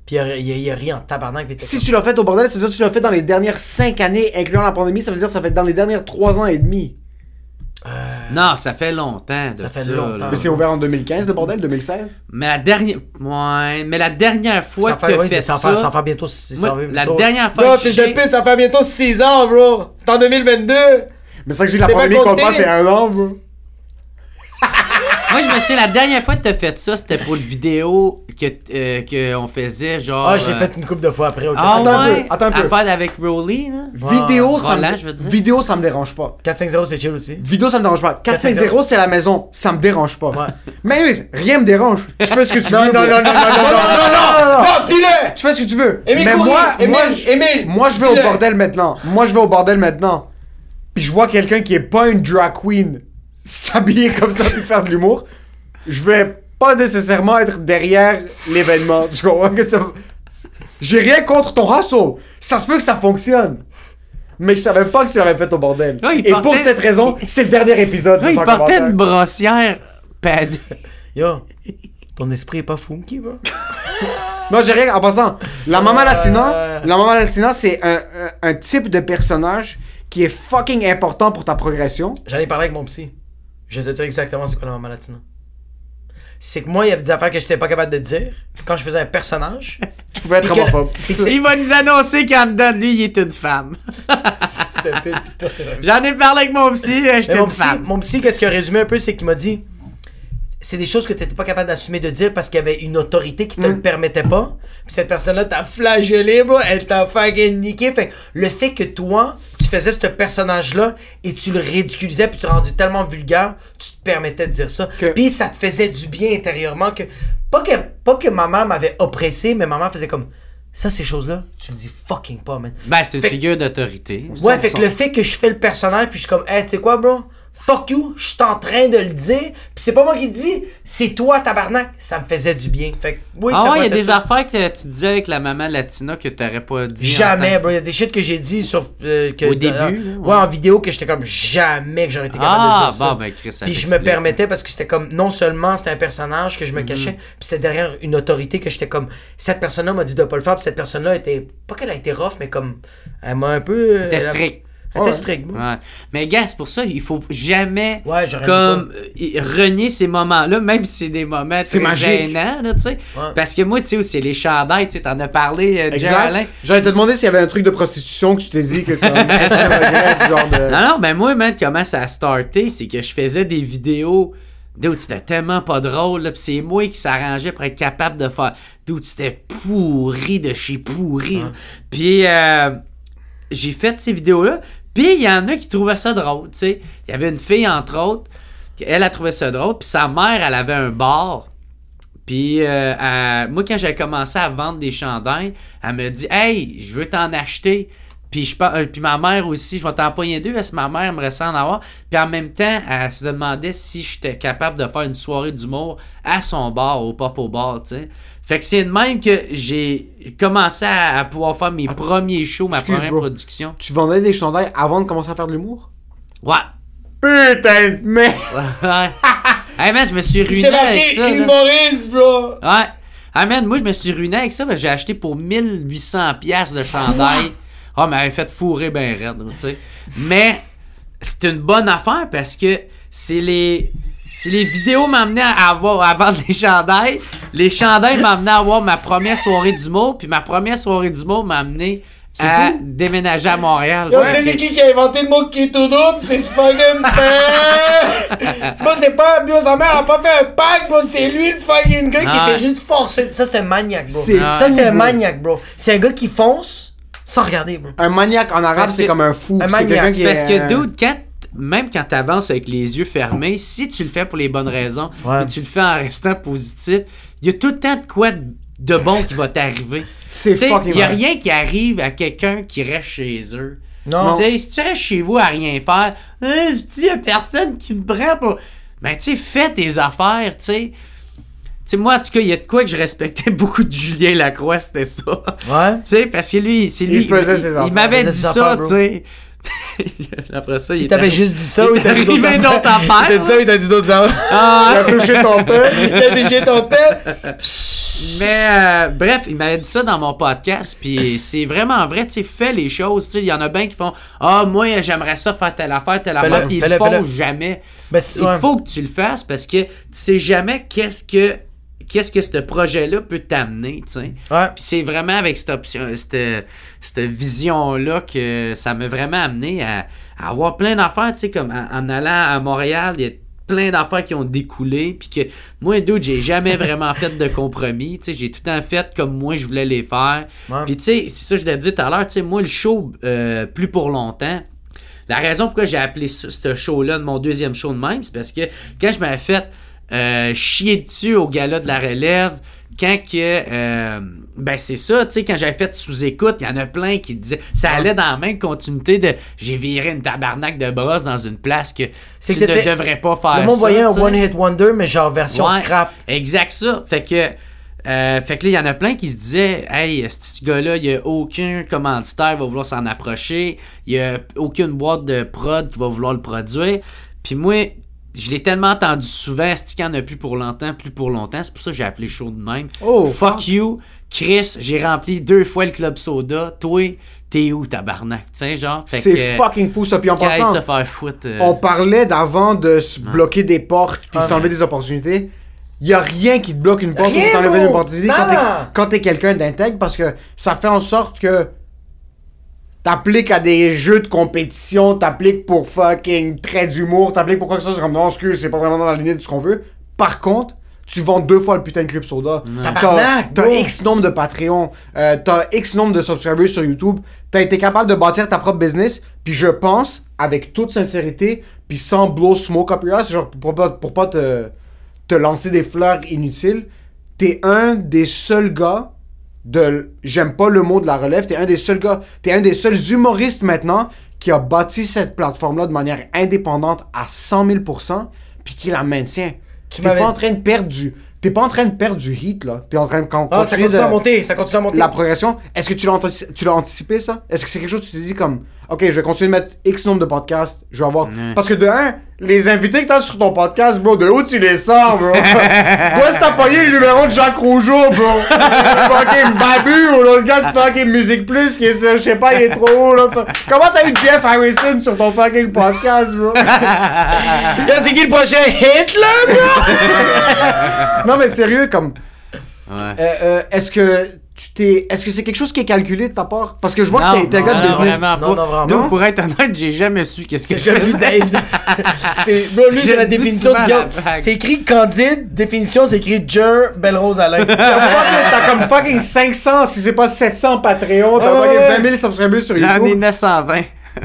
Puis il a, il a- il a ri en tabarnak. puis il était Si comme- tu l'as fait au bordel, ça veut dire que tu l'as fait dans les dernières 5 années, incluant la pandémie, ça veut dire que ça fait dans les dernières 3 ans et demi. Non, ça fait longtemps de Ça fait ça, longtemps. là. Mais c'est ouvert en 2015, le bordel, 2016? Mais la dernière. Ouais, mais la dernière fois Ça que fait, ouais, mais fait ça ça. faire bientôt. ça Moi, va faire la dernière fois Bro, que j'ai- de pute, ça fait bientôt 6 ans, bro. C'est en 2022. Mais c'est ça que j'ai la pandémie compte compté. pas, c'est un an, bro. Moi, je me souviens, la dernière fois que t'as fait ça, c'était pour le vidéo que, euh, que on faisait, genre. Ah, je l'ai euh, fait une couple de fois après. ok. Ah Attends un peu, attends un peu. Affaire avec Rolly, là. Vidéo, ça Roland, me... je veux dire. Vidéo, ça me dérange pas. 4-5-0, c'est chill aussi. Vidéo, ça me dérange pas. 450, c'est la maison. Ça me dérange pas. Ouais. Mais oui, rien me dérange. Tu fais ce que tu Non, veux. non, bro. non, non, non, non, non, non, non, non, dis-le! Tu fais ce que tu veux. Émile Mais moi, moi, je- Émile, moi, je vais au bordel maintenant. Moi, je vais au bordel maintenant. Puis je vois quelqu'un qui est pas une drag queen s'habiller comme ça puis faire de l'humour. Je vais pas nécessairement être derrière l'événement. Tu comprends que ça... J'ai rien contre ton hustle. Ça se peut que ça fonctionne. Mais je savais pas que tu l'avais fait au bordel. Ouais, Et pour cette raison, c'est le dernier épisode. Là, de il commentaire. une brossière padée. Yo, ton esprit est pas funky, bro. Non, j'ai rien. En passant, la Mama Euh. Latina, la Mama Latina, c'est un, un, un type de personnage qui est fucking important pour ta progression. J'en ai parlé avec mon psy. Je vais te dire exactement c'est quoi la maman latina. C'est que moi, il y avait des affaires que j'étais pas capable de dire. Quand je faisais un personnage. Tu pouvais être homophobe. Il va nous annoncer qu'en dedans de lui, il est une femme. J'en ai parlé avec mon psy, euh, j'étais mon une psy, femme. mon psy, qu'est-ce qu'il a résumé un peu, c'est qu'il m'a dit c'est des choses que t'étais pas capable d'assumer de dire parce qu'il y avait une autorité qui te le permettait pas. Puis cette personne-là t'a flagellé, bro. Elle t'a fucking niqué. Fait que le fait que toi, tu faisais ce personnage-là et tu le ridiculisais puis tu le rendais tellement vulgaire, tu te permettais de dire ça. Que- Puis ça te faisait du bien intérieurement que pas que pas que ma mère m'avait oppressé, mais ma mère faisait comme ça ces choses-là, tu le dis fucking pas, man. Ben, c'est une Fait- figure d'autorité. Ouais, fait que le fait que je fais le personnage, puis je suis comme, hey, tu sais quoi, bro? Fuck you, je suis en train de le dire, puis c'est pas moi qui le dis, c'est toi, tabarnak. Ça me faisait du bien. Fait que, oui, Ah ouais, il y a des chose. affaires que tu disais avec la maman latina que t'aurais pas dit. Jamais, bro. Il y a des shit que j'ai dit sur. euh, que- Au début, euh, là, ouais. ouais. en vidéo, que j'étais comme, jamais que j'aurais été capable Ah, de dire ça. bon, ben, Chris, ça Puis je me permettais parce que c'était comme, non seulement c'était un personnage que je me Mhm. cachais, puis c'était derrière une autorité que j'étais comme, cette personne-là m'a dit de pas le faire, puis cette personne-là était, pas qu'elle a été rough, mais comme, elle m'a un peu. euh, T'es strict. Ouais. Mais gars, c'est pour ça il faut jamais Ouais, comme euh, renier ces moments-là, même si c'est des moments C'est très magique. gênants, là, tu sais. Ouais. Parce que moi, tu sais, c'est les chandails, tu sais, t'en as parlé, euh, Alain. Exact. J'allais te demander s'il y avait un truc de prostitution que tu t'es dit que comme, que genre de... Non, non, mais moi, man, comment ça a starté, c'est que je faisais des vidéos. Dude, c'était tellement pas drôle, là, pis c'est moi qui s'arrangeais pour être capable de faire. Dude, c'était pourri de chez pourri. Puis, euh, j'ai fait ces vidéos-là, Puis il y en a qui trouvaient ça drôle, tu sais. Il y avait une fille, entre autres, elle a trouvé ça drôle, puis sa mère, elle avait un bar. Puis euh, moi, quand j'ai commencé à vendre des chandails, elle me dit Hey, je veux t'en acheter. Puis, je, euh, puis ma mère aussi, je vais t'en payer deux parce que ma mère aimerait ça en avoir. Puis en même temps, elle se demandait si j'étais capable de faire une soirée d'humour à son bar, au pop au bar, tu sais. Fait que c'est de même que j'ai commencé à, à pouvoir faire mes premiers shows, ma Excuse, première bro. production. Tu vendais des chandails avant de commencer à faire de l'humour? Ouais. Putain de merde! Ouais. hey man, je me suis ruiné avec ça. humoriste, bro. Ouais. Ah man, moi je me suis ruiné avec ça, parce que j'ai acheté pour 1800 pièces de chandail. Ah, mais elle fait fourrer ben raide, tu sais. Mais c'est une bonne affaire parce que c'est les c'est les vidéos m'amenaient à avoir à vendre les chandails, les chandails m'amenaient à avoir ma première soirée d'humour, puis ma première soirée d'humour m'a amené à déménager à Montréal. Yo, Ouais. tu sais c'est qui qui a inventé le mot qui est tout double? C'est ce fucking père! Moi, c'est pas. Yo, sa mère a pas fait un pack, bro. C'est lui le fucking gars qui était juste forcé. Ça, c'était un maniaque, bro. C'est Ça, c'est un bro. maniaque, bro. C'est un gars qui fonce sans regarder, bro. Un maniaque en arabe, c'est comme un fou. Un C'est maniaque. quelqu'un qui Parce est, que, dude, quand, même quand t'avances avec les yeux fermés, si tu le fais pour les bonnes raisons, Ouais. et tu le fais en restant positif, il y a tout le temps de quoi de, de bon qui va t'arriver. C'est Tu il y a rien qui arrive à quelqu'un qui reste chez eux. Non. Tu si tu restes chez vous à rien faire, hein, je dis, a personne qui me prend pour. Ben, tu sais, fais tes affaires, tu sais. Tu sais, moi, en tout cas, il y a de quoi que je respectais beaucoup de Julien Lacroix, c'était ça. Ouais. Tu sais, parce que lui, c'est lui. Il faisait ses affaires. Il m'avait dit ça, tu sais. Après ça, il, t'avait juste dit ça il t'a arrivé d'autres affaires. Il t'a dit ça il t'a dit d'autres affaires? Ah, Il a touché ton père? Il t'a touché ton père? Mais euh, bref, il m'avait dit ça dans mon podcast, puis c'est vraiment vrai, tu sais, fais les choses, tu sais, il y en a bien qui font ah moi j'aimerais ça faire telle affaire, telle Fais-le, affaire, ils le font jamais. Ben, il ouais. faut que tu le fasses parce que tu sais jamais qu'est-ce que qu'est-ce que ce projet-là peut t'amener, tu sais? Ouais. Puis c'est vraiment avec cette option, cette, cette vision-là que ça m'a vraiment amené à, à avoir plein d'affaires, tu sais, comme en, en allant à Montréal, il y a plein d'affaires qui ont découlé, puis que moi, dude, j'ai jamais vraiment fait de compromis, tu sais, j'ai tout le temps fait comme moi je voulais les faire. Ouais. Puis tu sais, c'est ça que je l'ai dit tout à l'heure, tu sais, moi, le show, euh, plus pour longtemps, la raison pourquoi j'ai appelé ce, ce show-là de mon deuxième show de même, c'est parce que quand je m'avais fait euh, chier dessus au gala de la relève, quand que. euh, ben, c'est ça, tu sais, quand j'avais fait sous-écoute, il y en a plein qui disaient. Ça allait dans la même continuité de. J'ai viré une tabarnak de brosse dans une place que tu que ne devrais pas faire Le monde voyait un. One Hit Wonder, mais genre version Ouais, scrap. Exact ça. Fait que. euh, fait que là, il y en a plein qui se disaient Hey, ce gars-là, il n'y a aucun commanditaire qui va vouloir s'en approcher? Il n'y a aucune boîte de prod qui va vouloir le produire. Puis moi, je l'ai tellement entendu souvent, c'est qu'il n'y en a plus pour longtemps, plus pour longtemps? C'est pour ça que j'ai appelé show de même. Oh, Fuck you, Chris, j'ai rempli deux fois le club soda. Toi, t'es où, tabarnak? Tu sais, genre. C'est fucking fou ça. Puis en passant, se faire foutre. euh, on parlait d'avant de se bloquer des portes puis Ah. s'enlever des opportunités. Il y a rien qui te bloque une porte ou Rien, t'enlever bro. une opportunité Non, quand t'es- non. quand t'es quelqu'un d'intègre parce que ça fait en sorte que t'appliques à des jeux de compétition, t'appliques pour fucking trait d'humour, t'appliques pour quoi que ce soit, c'est comme non, excuse, c'est pas vraiment dans la lignée de ce qu'on veut. Par contre, tu vends deux fois le putain de club soda. T'as. X nombre de Patreon, euh, t'as X nombre de subscribers sur YouTube, t'as été capable de bâtir ta propre business, puis je pense, avec toute sincérité, puis sans blow smoke up your ass, genre pour pas, pour pas te, te lancer des fleurs inutiles, t'es un des seuls gars de j'aime pas le mot de la relève t'es un des seuls gars t'es un des seuls humoristes maintenant qui a bâti cette plateforme là de manière indépendante à 100 000% puis qui la maintient. Tu t'es m'avais- pas en train de perdre du t'es pas en train de perdre du hit là. T'es en train de con- Ah, ça continue à monter, ça continue à monter. la progression. Est-ce que tu l'as antici- tu l'as anticipé ça? Est-ce que c'est quelque chose que tu t'es dit comme ok je vais continuer de mettre X nombre de podcasts je vais avoir parce que de un les invités que t'as sur ton podcast bro de où tu les sors bro Toi, si t'as pogné le numéro de Jacques Rougeau, bro. fucking Babu ou l'autre gars de fucking Musique Plus qui est je sais pas, il est trop haut, là. Comment t'as eu Jeff Harrison sur ton fucking podcast, bro? Là, c'est qui le prochain hit, là, bro? non, mais sérieux, comme, ouais. euh, euh, est-ce que tu t'es, est-ce que c'est quelque chose qui est calculé de ta part? Parce que je vois que t'es- un gars de non, business. vraiment Non, pas. non, vraiment. Donc, pour être honnête, j'ai jamais su qu'est-ce que C'est je faisais. Dave. C'est, bro, lui, c'est la définition de blague. C'est écrit Candide, définition, c'est écrit Jer, Belle Rose Alain. T'as fucking- T'as comme fucking 500, si c'est pas 700 Patreon, t'as fucking ouais. 20 000 subscribers sur J'en ai YouTube. 920.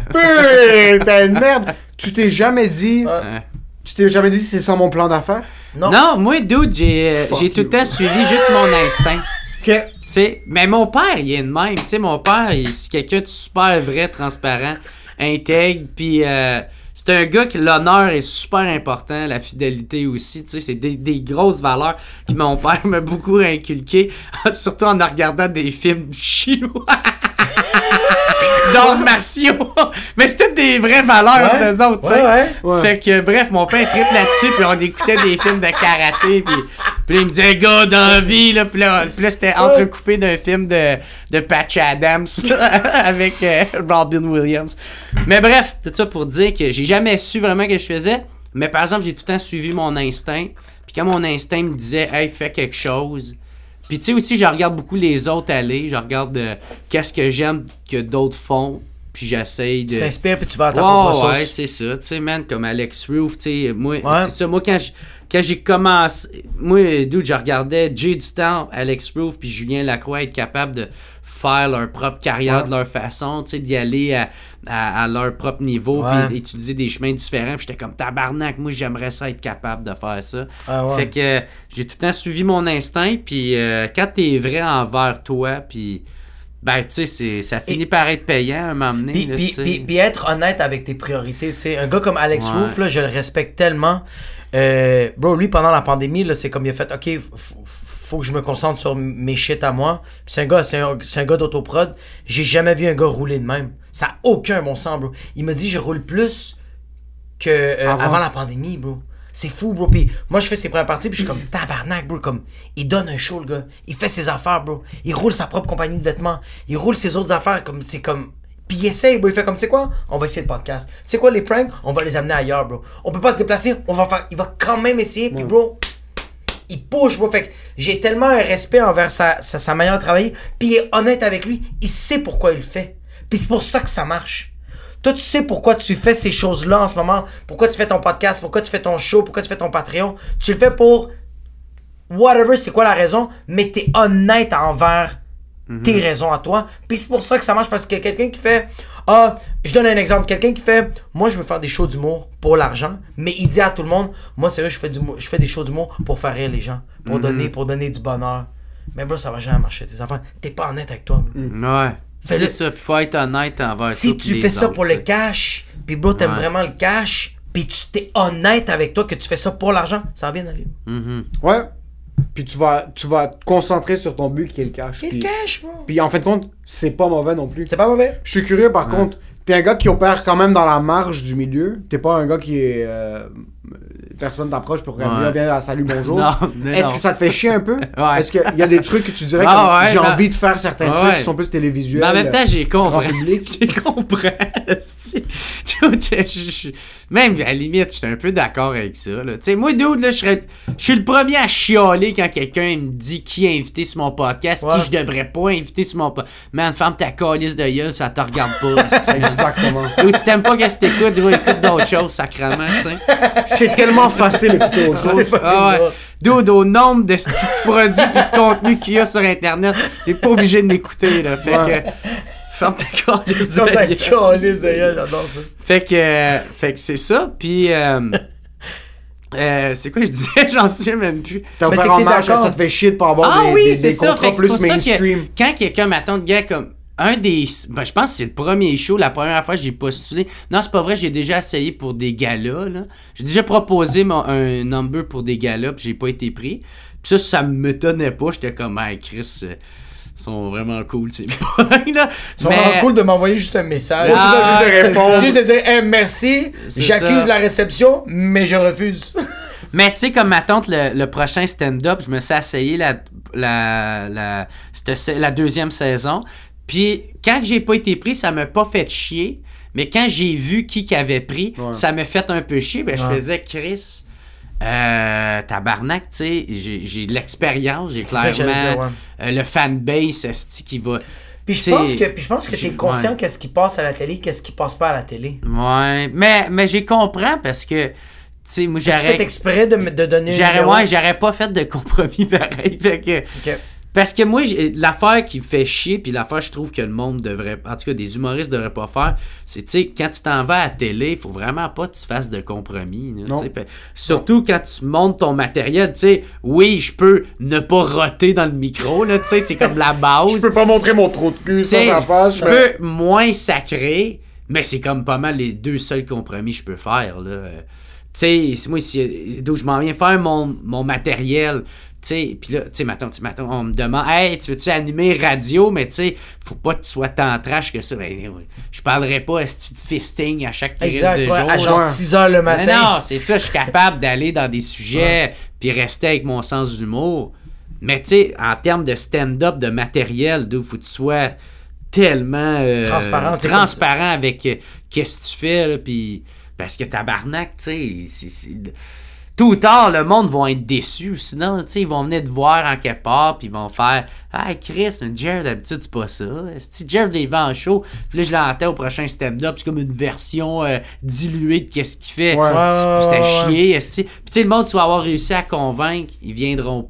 Putain de merde! Tu t'es jamais dit. Ouais. Tu t'es jamais dit c'est ça mon plan d'affaires? Non. Non, moi, dude, j'ai euh, tout le temps suivi juste mon instinct. Ok. Sais, mais mon père, il est de même. Tu sais, mon père, il- c'est quelqu'un de super vrai, transparent, intègre, puis euh, c'est un gars que l'honneur est super important, la fidélité aussi. Tu sais, c'est des, des grosses valeurs que mon père m'a beaucoup inculqué, surtout en regardant des films chinois. D'arts martiaux. Mais c'était des vraies valeurs, Ouais. eux autres, tu sais. Ouais, ouais. Fait que, bref, mon père triple là-dessus, puis on écoutait des films de karaté, puis, puis il me disait, gars, dans la vie, là, puis là, puis là, c'était entrecoupé d'un film de, de Patch Adams, avec euh, Robin Williams. Mais bref, tout ça pour dire que j'ai jamais su vraiment ce que je faisais, mais par exemple, j'ai tout le temps suivi mon instinct, puis quand mon instinct me disait, hey, fais quelque chose, puis tu sais aussi, je regarde beaucoup les autres aller, je regarde euh, qu'est-ce que j'aime que d'autres font, puis j'essaye de... Tu t'inspires puis tu vas à ta propre ouais, c'est ça. Tu sais, man, comme Alex Roof, tu sais, moi, Ouais. c'est ça. Moi, quand je- quand j'ai commencé, moi, dude, je regardais Jay du temps, Alex Roof, puis Julien Lacroix être capable de faire leur propre carrière de leur façon, tu sais, d'y aller à, à- à leur propre niveau, puis utiliser des chemins différents. Puis j'étais comme tabarnak, moi, j'aimerais ça être capable de faire ça. Ah ouais. Fait que euh, j'ai tout le temps suivi mon instinct, puis euh, quand t'es vrai envers toi, puis ben, tu sais, ça finit par être payant à un moment donné. Puis, là, puis, tu sais. puis- puis être honnête avec tes priorités, tu sais. Un gars comme Alex Ouais. Roof, là, je le respecte tellement. Euh, bro, lui, pendant la pandémie, là, c'est comme il a fait, OK, faut que je me concentre sur mes shit à moi. C'est un gars, c'est un, gars d'autoprod. J'ai jamais vu un gars rouler de même. Ça a aucun bon sens, bro. Il m'a dit, je roule plus que euh, Avant. avant. la pandémie, bro. C'est fou, bro. Puis moi, je fais ses premières parties, puis je suis comme tabarnak, bro. Comme, il donne un show, le gars. Il fait ses affaires, bro. Il roule sa propre compagnie de vêtements. Il roule ses autres affaires, comme, c'est comme. Puis il essaye, bro. Il fait comme, c'est quoi? On va essayer le podcast. C'est quoi les pranks? On va les amener ailleurs, bro. On peut pas se déplacer, on va faire. Il va quand même essayer, puis, bro. Il push, bro. Fait que j'ai tellement un respect envers sa, sa, sa manière de travailler. Puis il est honnête avec lui. Il sait pourquoi il le fait. Puis c'est pour ça que ça marche. Toi, tu sais pourquoi tu fais ces choses-là en ce moment. Pourquoi tu fais ton podcast, pourquoi tu fais ton show, pourquoi tu fais ton Patreon? Tu le fais pour whatever, c'est quoi la raison, mais t'es honnête envers tes raisons à toi. Puis c'est pour ça que ça marche parce que quelqu'un qui fait ah, je donne un exemple, quelqu'un qui fait moi je veux faire des shows d'humour pour l'argent, mais il dit à tout le monde moi c'est vrai je fais du je fais des shows d'humour pour faire rire les gens, pour donner pour donner du bonheur. Mais bro, ça va jamais marcher tes enfants. T'es pas honnête avec toi. bro. Ouais. Fais-le. C'est ça, puis faut être honnête envers Si tu fais ça autres, pour le cash, puis bro, t'aimes Ouais. vraiment le cash, puis tu t'es honnête avec toi que tu fais ça pour l'argent, ça va bien aller. Mhm. Ouais. Puis tu vas, tu vas te concentrer sur ton but qui est le cash. Quel Puis, cash, bro? puis en fin de compte, c'est pas mauvais non plus. C'est pas mauvais? Je suis curieux par contre. T'es un gars qui opère quand même dans la marge du milieu. T'es pas un gars qui est. euh, personne t'approche pour dire Ouais. viens à salut bonjour. Est-ce que ça te fait chier un peu? Ouais. Est-ce qu'il y a des trucs que tu dirais Ah que ouais, j'ai envie de faire certains Ouais. trucs qui sont plus télévisuels Mais en même temps, j'ai compris. J'ai compris. Même à la limite, j'étais un peu d'accord avec ça. là. Tu sais, moi, dude, là, je suis le premier à chialer quand quelqu'un me dit qui est invité sur mon podcast, Ouais. qui je devrais pas inviter sur mon podcast. Man, ferme ta calice de gueule, ça te regarde pas. Exactement. Ou si t'aimes pas qu'est-ce que t'écoutes, écoute d'autres choses, sacrément, tu sais. C'est tellement facile d'écouter autre chose. Ah ouais. Dude, au nombre de petits produits et de contenus qu'il y a sur Internet, t'es pas obligé de m'écouter, là. Fait Ouais. que. Ferme ta calice de Dans ta gueule. calice de gueule, j'adore ça. Fait que, euh, fait que c'est ça. Puis, euh, euh, c'est quoi je disais? J'en souviens même plus. T'as marge, d'accord. ça te fait chier de pas avoir Ah des, oui, des- ça. contrats plus pour ça mainstream. que quand quelqu'un m'attend de gars comme un des. Ben, je pense que c'est le premier show, la première fois que j'ai postulé. Non, c'est pas vrai, j'ai déjà essayé pour des galas. là. J'ai déjà proposé mon, un number pour des galas, puis j'ai pas été pris. Puis ça, ça m'étonnait pas. J'étais comme, hey, Chris, euh, sont vraiment cool, ces là. C'est vraiment cool de m'envoyer juste un message. Ah, juste de répondre. Juste de dire, Hey, merci, j'accuse la réception, mais je refuse. Mais tu sais, comme ma tante, le, le prochain stand-up, je me suis essayé la, la, la, deuxième saison. Puis quand j'ai pas été pris, ça m'a pas fait chier. Mais quand j'ai vu qui qui avait pris, Ouais. ça m'a fait un peu chier. Ben, je faisais Chris. Euh, tabarnak, tu sais, j'ai de l'expérience, j'ai C'est ça clairement dire, ouais. euh, le fanbase qui va. Puis je pense que, puis je pense que j'ai- t'es conscient ouais. qu'est-ce qui passe à la télé, qu'est-ce qui passe pas à la télé. Ouais, mais, mais j'ai compris parce que, tu sais, moi j'aurais. exprès de, me- de donner J'aurais ouais, j'aurais pas fait de compromis pareil. Fait que. Parce que moi, l'affaire qui me fait chier, puis l'affaire je trouve que le monde devrait, en tout cas des humoristes devraient pas faire, c'est, tu sais, quand tu t'en vas à la télé, faut vraiment pas que tu fasses de compromis. là, Non. Surtout quand tu montes ton matériel, tu sais, oui, je peux ne pas roter dans le micro, là, tu sais, c'est comme la base. Je peux pas montrer mon trou de cul, ça, ça passe. je mais- peux moins sacrer, mais c'est comme pas mal les deux seuls compromis que je peux faire. Là. Tu sais, moi, d'où je m'en viens faire mon, mon matériel. Tu sais, puis là, tu sais, maintenant, on me demande, hey, tu veux-tu animer radio, mais tu sais, faut pas que tu sois tant trash que ça. Ben, je parlerai pas esti de fisting à chaque crise de jour. à genre ouais. 6 h le matin. Mais non, c'est ça, je suis capable d'aller dans des sujets puis rester avec mon sens d'humour. Mais tu sais, en termes de stand-up, de matériel, d'où faut que tu sois tellement euh, Transparent, transparent avec euh, qu'est-ce que tu fais, là, puis parce que tabarnak, tu sais, Tout ou tard, le monde va être déçu. Sinon, tu sais, ils vont venir te voir en quelque part, puis ils vont faire Ah, Chris, mais Jared, d'habitude, c'est pas ça. Si Jared les vend en show, puis là, je l'entends au prochain stand-up, c'est comme une version euh, diluée de qu'est-ce qu'il fait. Ouais. C'était chier. Puis tu sais, le monde, tu vas avoir réussi à convaincre, ils viendront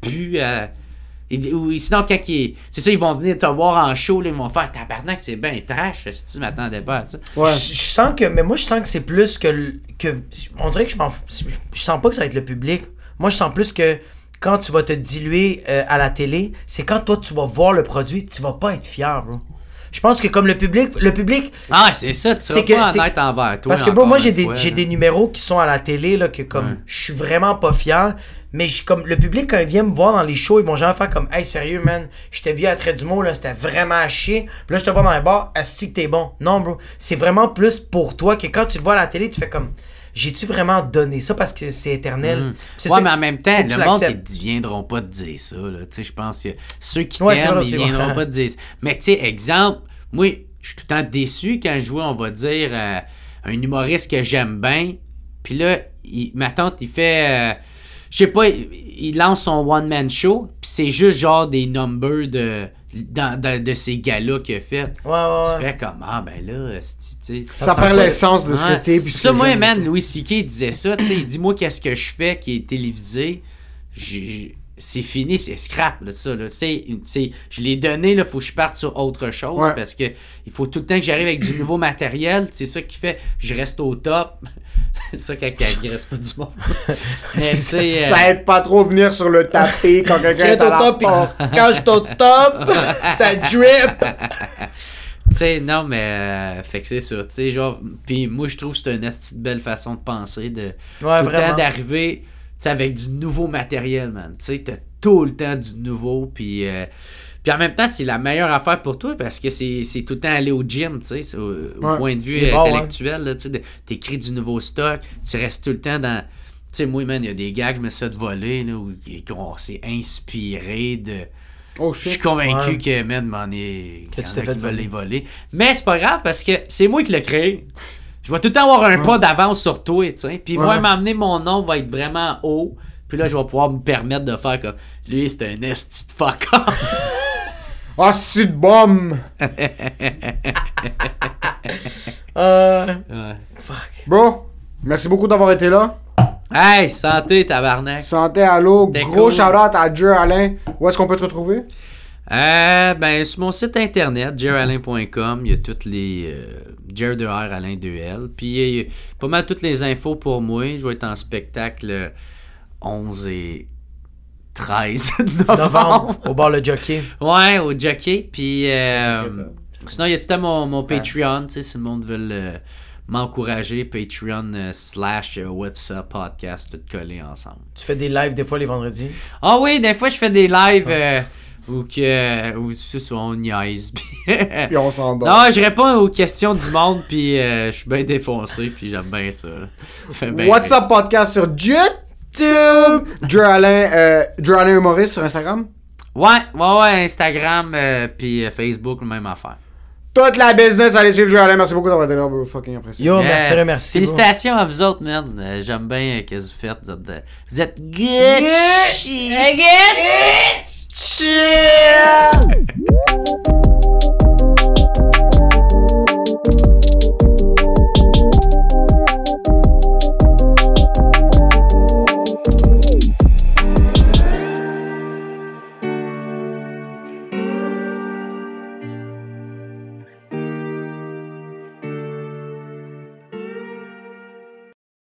plus à. Ou sinon, quand ils. C'est ça, ils vont venir te voir en show, là, ils vont faire tabarnak, c'est bien trash, si tu m'attendais pas à ça. Ouais. Je, je sens que, mais moi je sens que c'est plus que, le- que, on dirait que je m'en, fous- je sens pas que ça va être le public. Moi je sens plus que quand tu vas te diluer euh, à la télé, c'est quand toi tu vas voir le produit, tu vas pas être fier, bro. Je pense que comme le public, le public, Ah, c'est ça, tu seras C'est que pas c'est- honnête envers toi. parce que bro, moi j'ai des numéros qui sont à la télé là que comme Ouais. je suis vraiment pas fier. Mais je- comme le public quand ils viennent me voir dans les shows, ils vont jamais faire comme Hey sérieux man, je t'ai vu à trait d'humour là, c'était vraiment à chier. Puis là je te vois dans les bars, asti que t'es bon. Non bro, c'est vraiment plus pour toi que quand tu le vois à la télé, tu fais comme J'ai-tu vraiment donné ça parce que c'est éternel? Mm. C'est Ouais, ça- mais en même temps, le monde, ils viendront pas te dire ça. Là. Tu sais, Je pense que ceux qui Ouais, t'aiment, ils aussi, viendront pas te dire ça. Mais tu sais, exemple, moi, je suis tout le temps déçu quand je vois, on va dire, euh, un humoriste que j'aime bien. Puis là, il- ma tante, il fait. euh, je sais pas, il, lance son one-man show. Puis c'est juste genre des numbers de, dans- dans- de ces gars-là qu'il a fait. Ouais, ouais, Tu fais comme, ah ben là, tu sais. Ça Ça perd l'essence de ce Ouais, que t'es. ça, moi, man, Louis C.K. disait ça, tu sais, il dit, moi, qu'est-ce que je fais qui est télévisé, c'est fini, c'est scrap, là, ça, là, tu sais, une- tu sais, je l'ai donné, là, faut que je parte sur autre chose, Ouais. parce que il faut tout le temps que j'arrive avec du nouveau matériel, c'est ça qui fait, je reste au top, c'est ça qui agresse pas du monde. Mais, euh, Ça aide pas trop venir sur le tapis quand quelqu'un est à la top, porte. quand j'étais au top, ça drip! Tu sais, non, mais. euh, fait que c'est ça. Tu sais, genre. Puis moi, je trouve que c'est une belle façon de penser. De, Ouais, tout le vraiment. temps d'arriver, tu sais, avec du nouveau matériel, man. Tu sais, t'as tout le temps du nouveau. Puis. euh, puis en même temps, c'est la meilleure affaire pour toi parce que c'est c'est tout le temps aller au gym, tu sais, au, au Ouais. point de vue bon, intellectuel, là, tu t'écris du nouveau stock, tu restes tout le temps dans... Tu sais, moi, man, il y a des gars que je me suis fait voler, là, où qu'on s'est inspiré de... Oh Je suis convaincu Ouais. que, man, m'en est. Que tu t'es fait voler. voler. Mais c'est pas grave parce que c'est moi qui l'ai créé. Je vais tout le temps avoir un pas d'avance sur toi, tu sais. Puis moi, Ouais. m'amener mon nom va être vraiment haut. Puis là, je vais pouvoir me permettre de faire comme. Lui, c'est un esti de fuck off. Ah, c'est de bombe! Euh, Ouais. Bro, merci beaucoup d'avoir été là. Hey, santé, tabarnak. Santé, allô. T'es Gros cool. shout-out à Dieu Alain. Où est-ce qu'on peut te retrouver? Euh, ben, sur mon site internet, jeralain.com, il y a toutes les. Euh, Jer de R, Alain 2L. Puis il y a pas mal toutes les infos pour moi. Je vais être en spectacle le 11 et 13 novembre. novembre, au bar le jockey. Ouais, au jockey. Puis euh, sinon, il y a tout à mon, mon Patreon. Tu sais, si le monde veut m'encourager, Patreon euh, slash euh, What's Up Podcast, tout collé ensemble. Tu fais des lives des fois les vendredis? Ah oui, des fois, je fais des lives euh, où, que, où on niaise. puis- Puis on s'endort. non, je réponds aux questions du monde, puis euh, je suis bien défoncé, puis j'aime bien ça. What's rire. Up Podcast sur YouTube! Drew Alain, euh, Drew humoriste sur Instagram? Ouais, ouais, ouais, Instagram, euh, puis euh, Facebook, même affaire. Toute la business, allez suivre Drew Merci beaucoup d'avoir été là, bro. Fucking apprécié. Yo, merci, Yeah. Félicitations à vous autres, man. Euh, J'aime bien euh, ce que vous faites. Vous êtes, euh, vous êtes good shit.